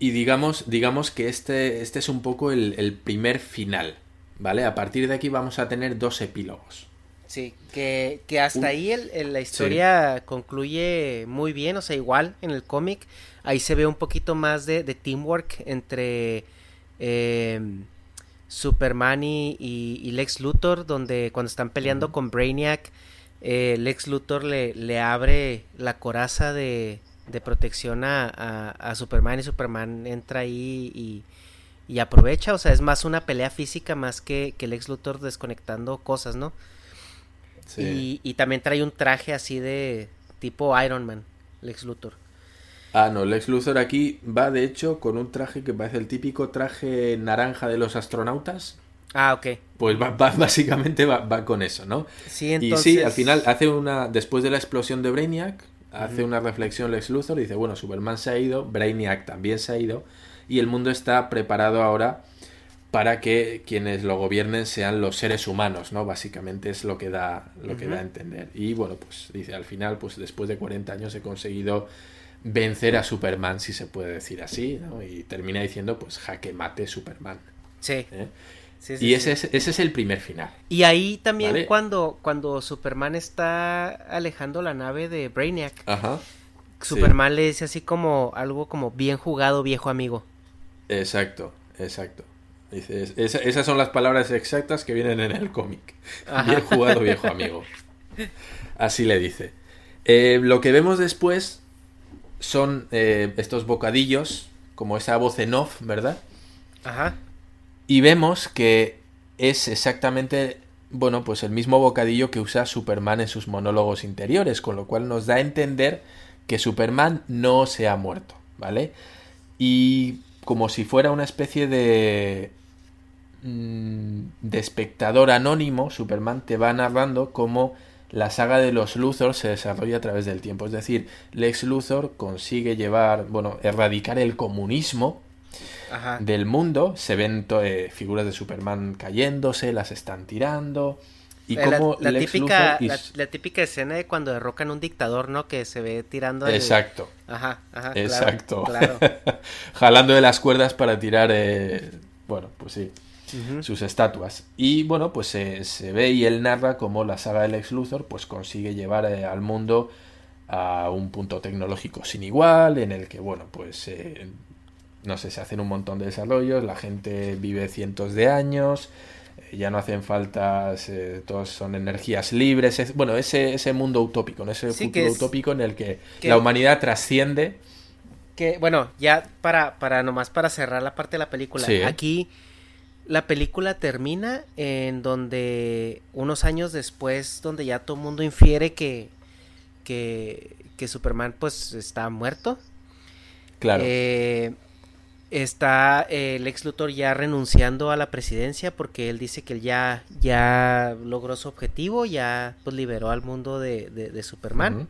Y digamos, digamos que este, este es un poco el, el primer final, ¿vale? A partir de aquí vamos a tener dos epílogos. Sí, que, que hasta ahí el, el- la historia concluye muy bien, o sea, igual en el cómic, ahí se ve un poquito más de, de teamwork entre eh, Superman y, y- y Lex Luthor, donde cuando están peleando con Brainiac, eh, Lex Luthor le, le abre la coraza de, de protección a, a- a Superman y Superman entra ahí y, y aprovecha, o sea, es más una pelea física más que, que Lex Luthor desconectando cosas, ¿no? Sí. Y, y también trae un traje así de tipo Iron Man, Lex Luthor. Ah, no, Lex Luthor aquí va de hecho con un traje que parece el típico traje naranja de los astronautas. Ah, ok. Pues va, va- básicamente va, va con eso, ¿no? Sí, entonces... Y sí, al final hace una. Después de la explosión de Brainiac, hace una reflexión Lex Luthor y dice: Bueno, Superman se ha ido, Brainiac también se ha ido, y el mundo está preparado ahora para que quienes lo gobiernen sean los seres humanos, ¿no? Básicamente es lo que da, lo que da a entender. Y bueno, pues dice: Al final, pues después de 40 años he conseguido vencer a Superman, si se puede decir así, ¿no? Y termina diciendo: Pues jaque mate Superman. Sí. ¿eh? sí, sí, Y sí. ese es, ese es el primer final. Y ahí también Vale. cuando, cuando Superman está alejando la nave de Brainiac, Ajá. Superman le dice así como algo como bien jugado, viejo amigo. Exacto, exacto. Dices, esa- esas son las palabras exactas que vienen en el cómic. Bien jugado, viejo amigo. Así le dice. Eh, lo que vemos después son eh, estos bocadillos, como esa voz en off, ¿verdad? Ajá. Y vemos que es exactamente, bueno, pues el mismo bocadillo que usa Superman en sus monólogos interiores, con lo cual nos da a entender que Superman no se ha muerto, ¿vale? Y como si fuera una especie de de espectador anónimo, Superman te va narrando cómo la saga de los Luthor se desarrolla a través del tiempo. Es decir, Lex Luthor consigue llevar, bueno, erradicar el comunismo Ajá. del mundo. Se ven eh, figuras de Superman cayéndose, las están tirando. Y Eh, la, como la Lex típica, Luthor y la, típica escena de cuando derrocan un dictador, ¿no? Que se ve tirando el- Exacto, Ajá, ajá. claro, exacto. Claro. Jalando de las cuerdas para tirar, eh, bueno, pues sí, Sus estatuas. Y bueno, pues se, se ve y él narra cómo la saga del Lex Luthor pues consigue llevar eh, al mundo a un punto tecnológico sin igual, en el que, bueno, pues, eh, no sé, se hacen un montón de desarrollos, la gente vive cientos de años, eh, ya no hacen falta, todos son energías libres, bueno, ese, ese mundo utópico, ¿no? ese futuro utópico en el que, la humanidad trasciende. Que, bueno, ya para, para nomás para cerrar la parte de la película, aquí la película termina en donde unos años después, donde ya todo el mundo infiere que, que, que Superman pues está muerto. Claro. Eh, está el ex Luthor ya renunciando a la presidencia porque él dice que él ya, ya logró su objetivo, ya pues liberó al mundo de, de, Superman.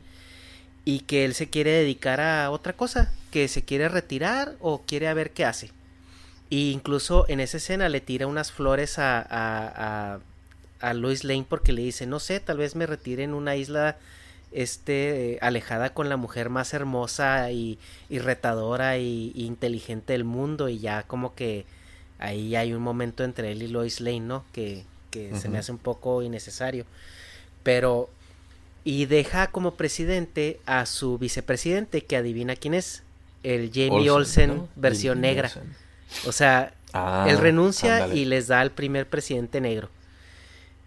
Y que él se quiere dedicar a otra cosa, que se quiere retirar o quiere a ver qué hace. Y incluso en esa escena le tira unas flores a, a, a, Lois Lane porque le dice, no sé, tal vez me retire en una isla este, alejada con la mujer más hermosa y, y retadora y, inteligente del mundo y ya como que ahí hay un momento entre él y Lois Lane, ¿no? Que, que se me hace un poco innecesario. Pero... Y deja como presidente a su vicepresidente, que adivina quién es. El Jamie Olsen, versión negra. O sea, ah, él renuncia y les da al primer presidente negro.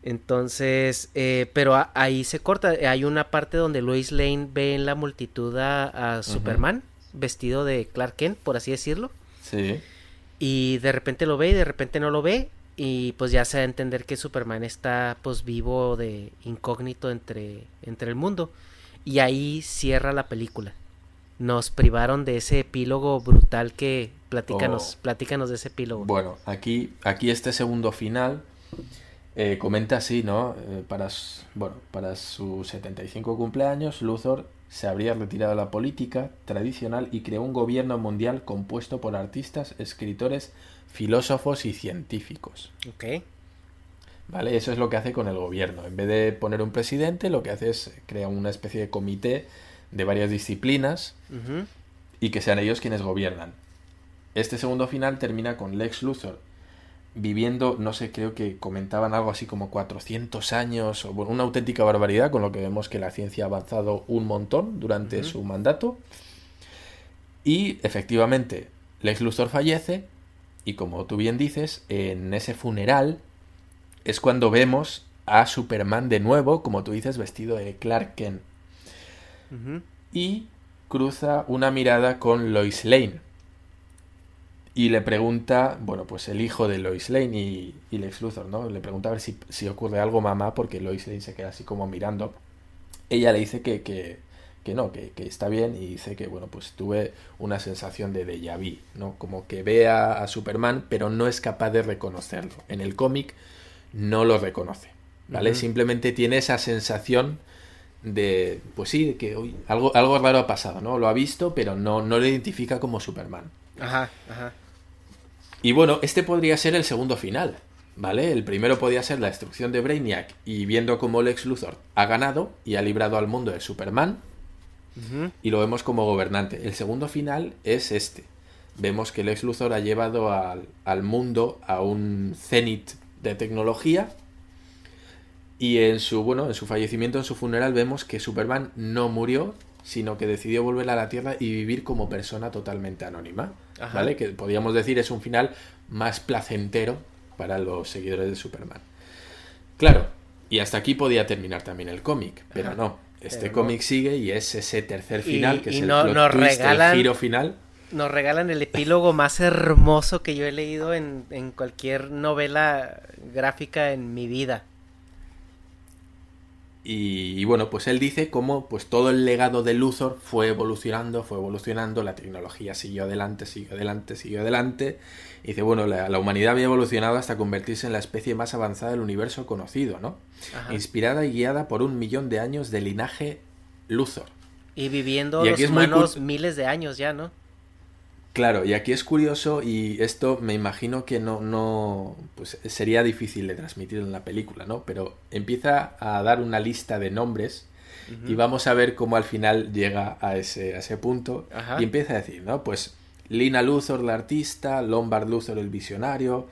Entonces, eh, pero ahí se corta. Hay una parte donde Lois Lane ve en la multitud a, Superman vestido de Clark Kent, por así decirlo. Sí. Y de repente lo ve y de repente no lo ve. Y pues ya se da a entender que Superman está pues vivo de incógnito entre, entre el mundo. Y ahí cierra la película nos privaron de ese epílogo brutal que platícanos, oh. platícanos de ese epílogo. Bueno, aquí, aquí este segundo final eh, comenta así, ¿no? Eh, para, bueno, para su 75 cumpleaños, Luthor se habría retirado de la política tradicional y creó un gobierno mundial compuesto por artistas, escritores, filósofos y científicos. Ok. ¿Vale? Eso es lo que hace con el gobierno. En vez de poner un presidente, lo que hace es crear una especie de comité de varias disciplinas y que sean ellos quienes gobiernan. Este segundo final termina con Lex Luthor viviendo, no sé, creo que comentaban algo así como 400 años, o una auténtica barbaridad, con lo que vemos que la ciencia ha avanzado un montón durante su mandato. Y efectivamente, Lex Luthor fallece, y como tú bien dices, en ese funeral es cuando vemos a Superman de nuevo, como tú dices, vestido de Clark Kent y cruza una mirada con Lois Lane. Y le pregunta, bueno, pues el hijo de Lois Lane y, y Lex Luthor, ¿no? Le pregunta a ver si, si, ocurre algo mamá, porque Lois Lane se queda así como mirando. Ella le dice que, que, que no, que, que, está bien y dice que, bueno, pues tuve una sensación de déjà vu, ¿no? Como que ve a, Superman, pero no es capaz de reconocerlo. En el cómic no lo reconoce, ¿vale? Simplemente tiene esa sensación de, pues sí, que hoy algo, algo raro ha pasado, ¿no? Lo ha visto, pero no, no lo identifica como Superman. Ajá, ajá. Y bueno, este podría ser el segundo final, ¿vale? El primero podría ser la destrucción de Brainiac y viendo cómo Lex Luthor ha ganado y ha librado al mundo de Superman y lo vemos como gobernante. El segundo final es este. Vemos que Lex Luthor ha llevado al, al mundo a un cenit de tecnología y en su, bueno, en su fallecimiento, en su funeral, vemos que Superman no murió, sino que decidió volver a la Tierra y vivir como persona totalmente anónima. ¿Vale? Que podríamos decir es un final más placentero para los seguidores de Superman. Claro, y hasta aquí podía terminar también el cómic, pero no. Este cómic sigue y es ese tercer final, que es el, giro final. Nos regalan el epílogo más hermoso que yo he leído en, en cualquier novela gráfica en mi vida. Y, bueno, pues él dice cómo pues todo el legado de Luthor fue evolucionando, fue evolucionando, la tecnología siguió adelante, siguió adelante, siguió adelante. Y dice, bueno, la, humanidad había evolucionado hasta convertirse en la especie más avanzada del universo conocido, ¿no? Inspirada y guiada por un millón de años de linaje Luthor. Y viviendo los humanos miles de años ya, ¿no? Claro, y aquí es curioso y esto me imagino que no, no, pues sería difícil de transmitir en la película, ¿no? Pero empieza a dar una lista de nombres y vamos a ver cómo al final llega a ese, a ese punto y empieza a decir, ¿no? Pues Lina Luthor, la artista, Lombard Luthor, el visionario,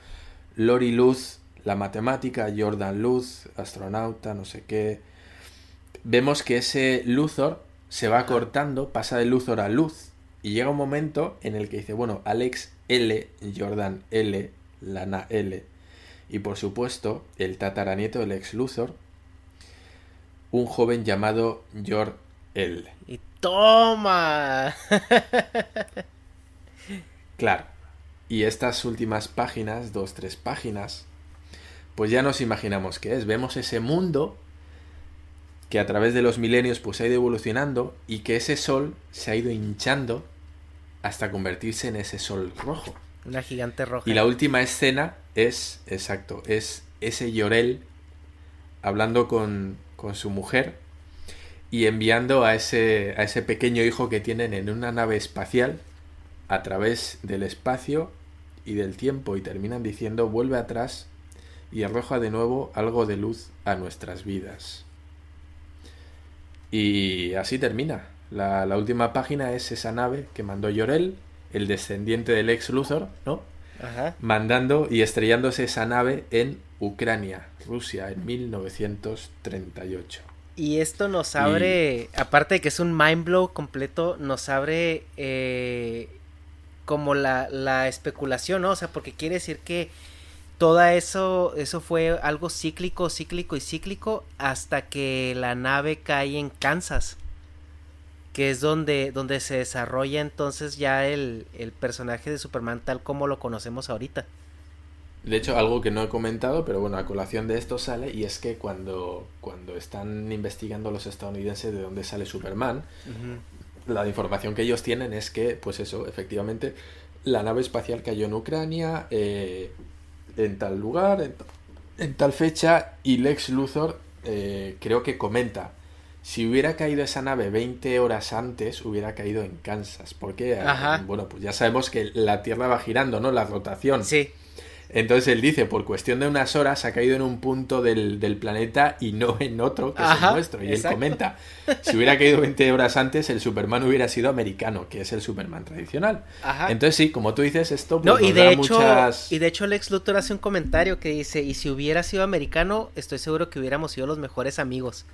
Lori Luz, la matemática, Jordan Luz, astronauta, no sé qué. Vemos que ese Luthor se va cortando, pasa de Luthor a luz, y llega un momento en el que dice, bueno, Alex L, Jordan L, Lana L, y por supuesto el tataranieto del ex Luthor, un joven llamado Jor L. Y toma. claro. Y estas últimas páginas, dos, tres páginas, pues ya nos imaginamos qué es. Vemos ese mundo que a través de los milenios pues ha ido evolucionando y que ese sol se ha ido hinchando hasta convertirse en ese sol rojo. Una gigante roja. Y la última escena es, exacto, es ese Llorel hablando con, con su mujer y enviando a ese, a ese pequeño hijo que tienen en una nave espacial a través del espacio y del tiempo y terminan diciendo vuelve atrás y arroja de nuevo algo de luz a nuestras vidas. Y así termina. La, la última página es esa nave que mandó Llorel, el descendiente del ex Luthor, ¿no? Ajá. Mandando y estrellándose esa nave en Ucrania, Rusia, en 1938. Y esto nos abre, aparte de que es un mind blow completo, nos abre eh, como la, la especulación, ¿no? O sea, porque quiere decir que todo eso, eso fue algo cíclico, cíclico y cíclico hasta que la nave cae en Kansas, que es donde, donde se desarrolla entonces ya el, el personaje de Superman tal como lo conocemos ahorita. De hecho, algo que no he comentado, pero bueno, a colación de esto sale, y es que cuando, cuando están investigando los estadounidenses de dónde sale Superman, la información que ellos tienen es que, pues eso, efectivamente, la nave espacial cayó en Ucrania, eh, en tal lugar, en, en, tal fecha, y Lex Luthor eh, creo que comenta, si hubiera caído esa nave 20 horas antes, hubiera caído en Kansas, porque, Ajá. bueno, pues ya sabemos que la Tierra va girando, ¿no? La rotación. Sí. Entonces él dice, por cuestión de unas horas ha caído en un punto del, del planeta y no en otro, que es el nuestro. Y exacto. él comenta, si hubiera caído 20 horas antes, el Superman hubiera sido americano, que es el Superman tradicional. Ajá. Entonces sí, como tú dices, esto pues, No, y de da hecho, muchas... y de hecho Lex Luthor hace un comentario que dice, y si hubiera sido americano, estoy seguro que hubiéramos sido los mejores amigos.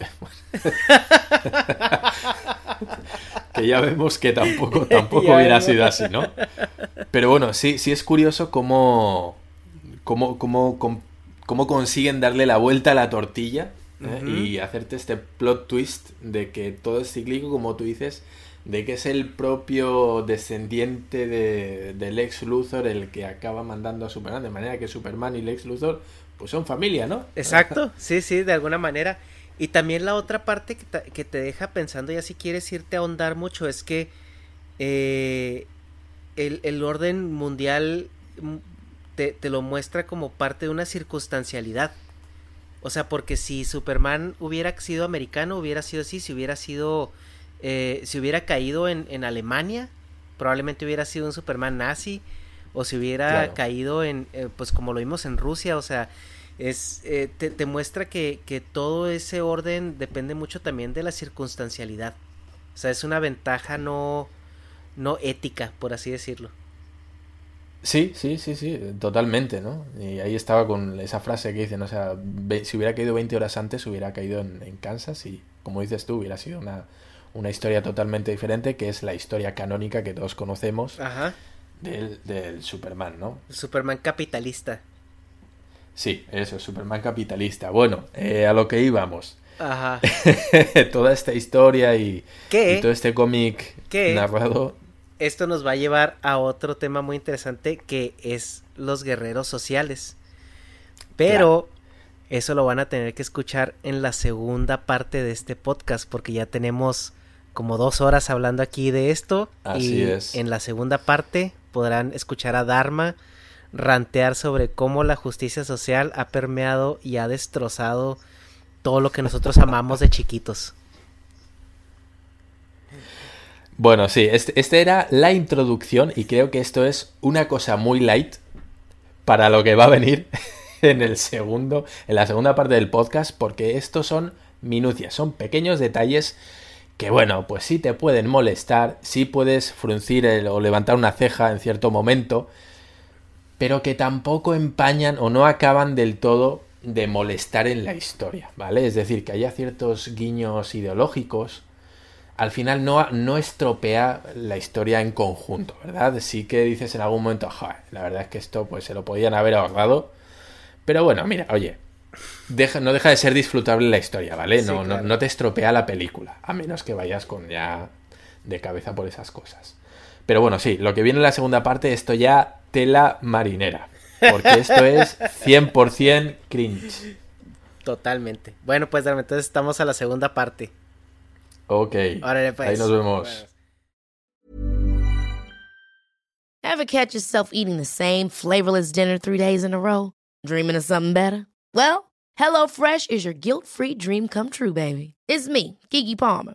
que ya vemos que tampoco, tampoco Ya hubiera vemos. sido así, ¿no? Pero bueno, sí, sí es curioso cómo, cómo, cómo, cómo, cómo consiguen darle la vuelta a la tortilla ¿eh? Y hacerte este plot twist de que todo es cíclico, como tú dices, de que es el propio descendiente de, del ex Luthor el que acaba mandando a Superman, de manera que Superman y Lex Luthor pues son familia, ¿no? Exacto, sí, sí, de alguna manera. Y también la otra parte que, ta- que te deja pensando, ya si quieres irte a ahondar mucho, es que eh, el, el orden mundial mm, te, te lo muestra como parte de una circunstancialidad. O sea, porque si Superman hubiera sido americano, hubiera sido así, si hubiera sido, eh, si hubiera caído en, en Alemania, probablemente hubiera sido un Superman nazi, o si hubiera Claro. caído en, eh, pues como lo vimos en Rusia, o sea, es eh, te, te muestra que, que todo ese orden depende mucho también de la circunstancialidad. O sea, es una ventaja no, no ética, por así decirlo. Sí, sí, sí, sí, totalmente, ¿no? Y ahí estaba con esa frase que dicen, o sea, ve- si hubiera caído 20 horas antes, hubiera caído en, en Kansas y, como dices tú, hubiera sido una, una historia totalmente diferente, que es la historia canónica que todos conocemos Ajá. del, del Superman, ¿no? Superman capitalista. Sí, eso, Superman capitalista. Bueno, eh, a lo que íbamos. Ajá. Toda esta historia y, todo este cómic narrado Esto nos va a llevar a otro tema muy interesante que es los guerreros sociales. Pero eso lo van a tener que escuchar en la segunda parte de este podcast porque ya tenemos como dos horas hablando aquí de esto. Así y es. en la segunda parte podrán escuchar a Dharma rantear sobre cómo la justicia social ha permeado y ha destrozado todo lo que nosotros amamos de chiquitos. Bueno, sí, este, este era la introducción y creo que esto es una cosa muy light para lo que va a venir en el segundo, en la segunda parte del podcast, porque estos son minucias, son pequeños detalles que bueno, pues sí te pueden molestar, sí puedes fruncir el- o levantar una ceja en cierto momento, pero que tampoco empañan o no acaban del todo de molestar en la historia, ¿vale? Es decir, que haya ciertos guiños ideológicos, al final no, no estropea la historia en conjunto, ¿verdad? Sí que dices en algún momento, joder, la verdad es que esto pues se lo podían haber ahorrado. Pero bueno, mira, oye, deja, no deja de ser disfrutable la historia, ¿vale? No, no, no te estropea la película, a menos que vayas con ya de cabeza por esas cosas. Pero bueno, sí, lo que viene en la segunda parte, esto ya tela marinera. Porque esto es 100% cringe. Totalmente. Bueno, pues entonces estamos a la segunda parte. Ok. Órale, pues. Ahí nos vemos. Ever catch yourself eating the same flavorless dinner three days in a row? Dreaming of something better? Well, HelloFresh is your guilt-free dream come true, baby. It's me, Kiki Palmer.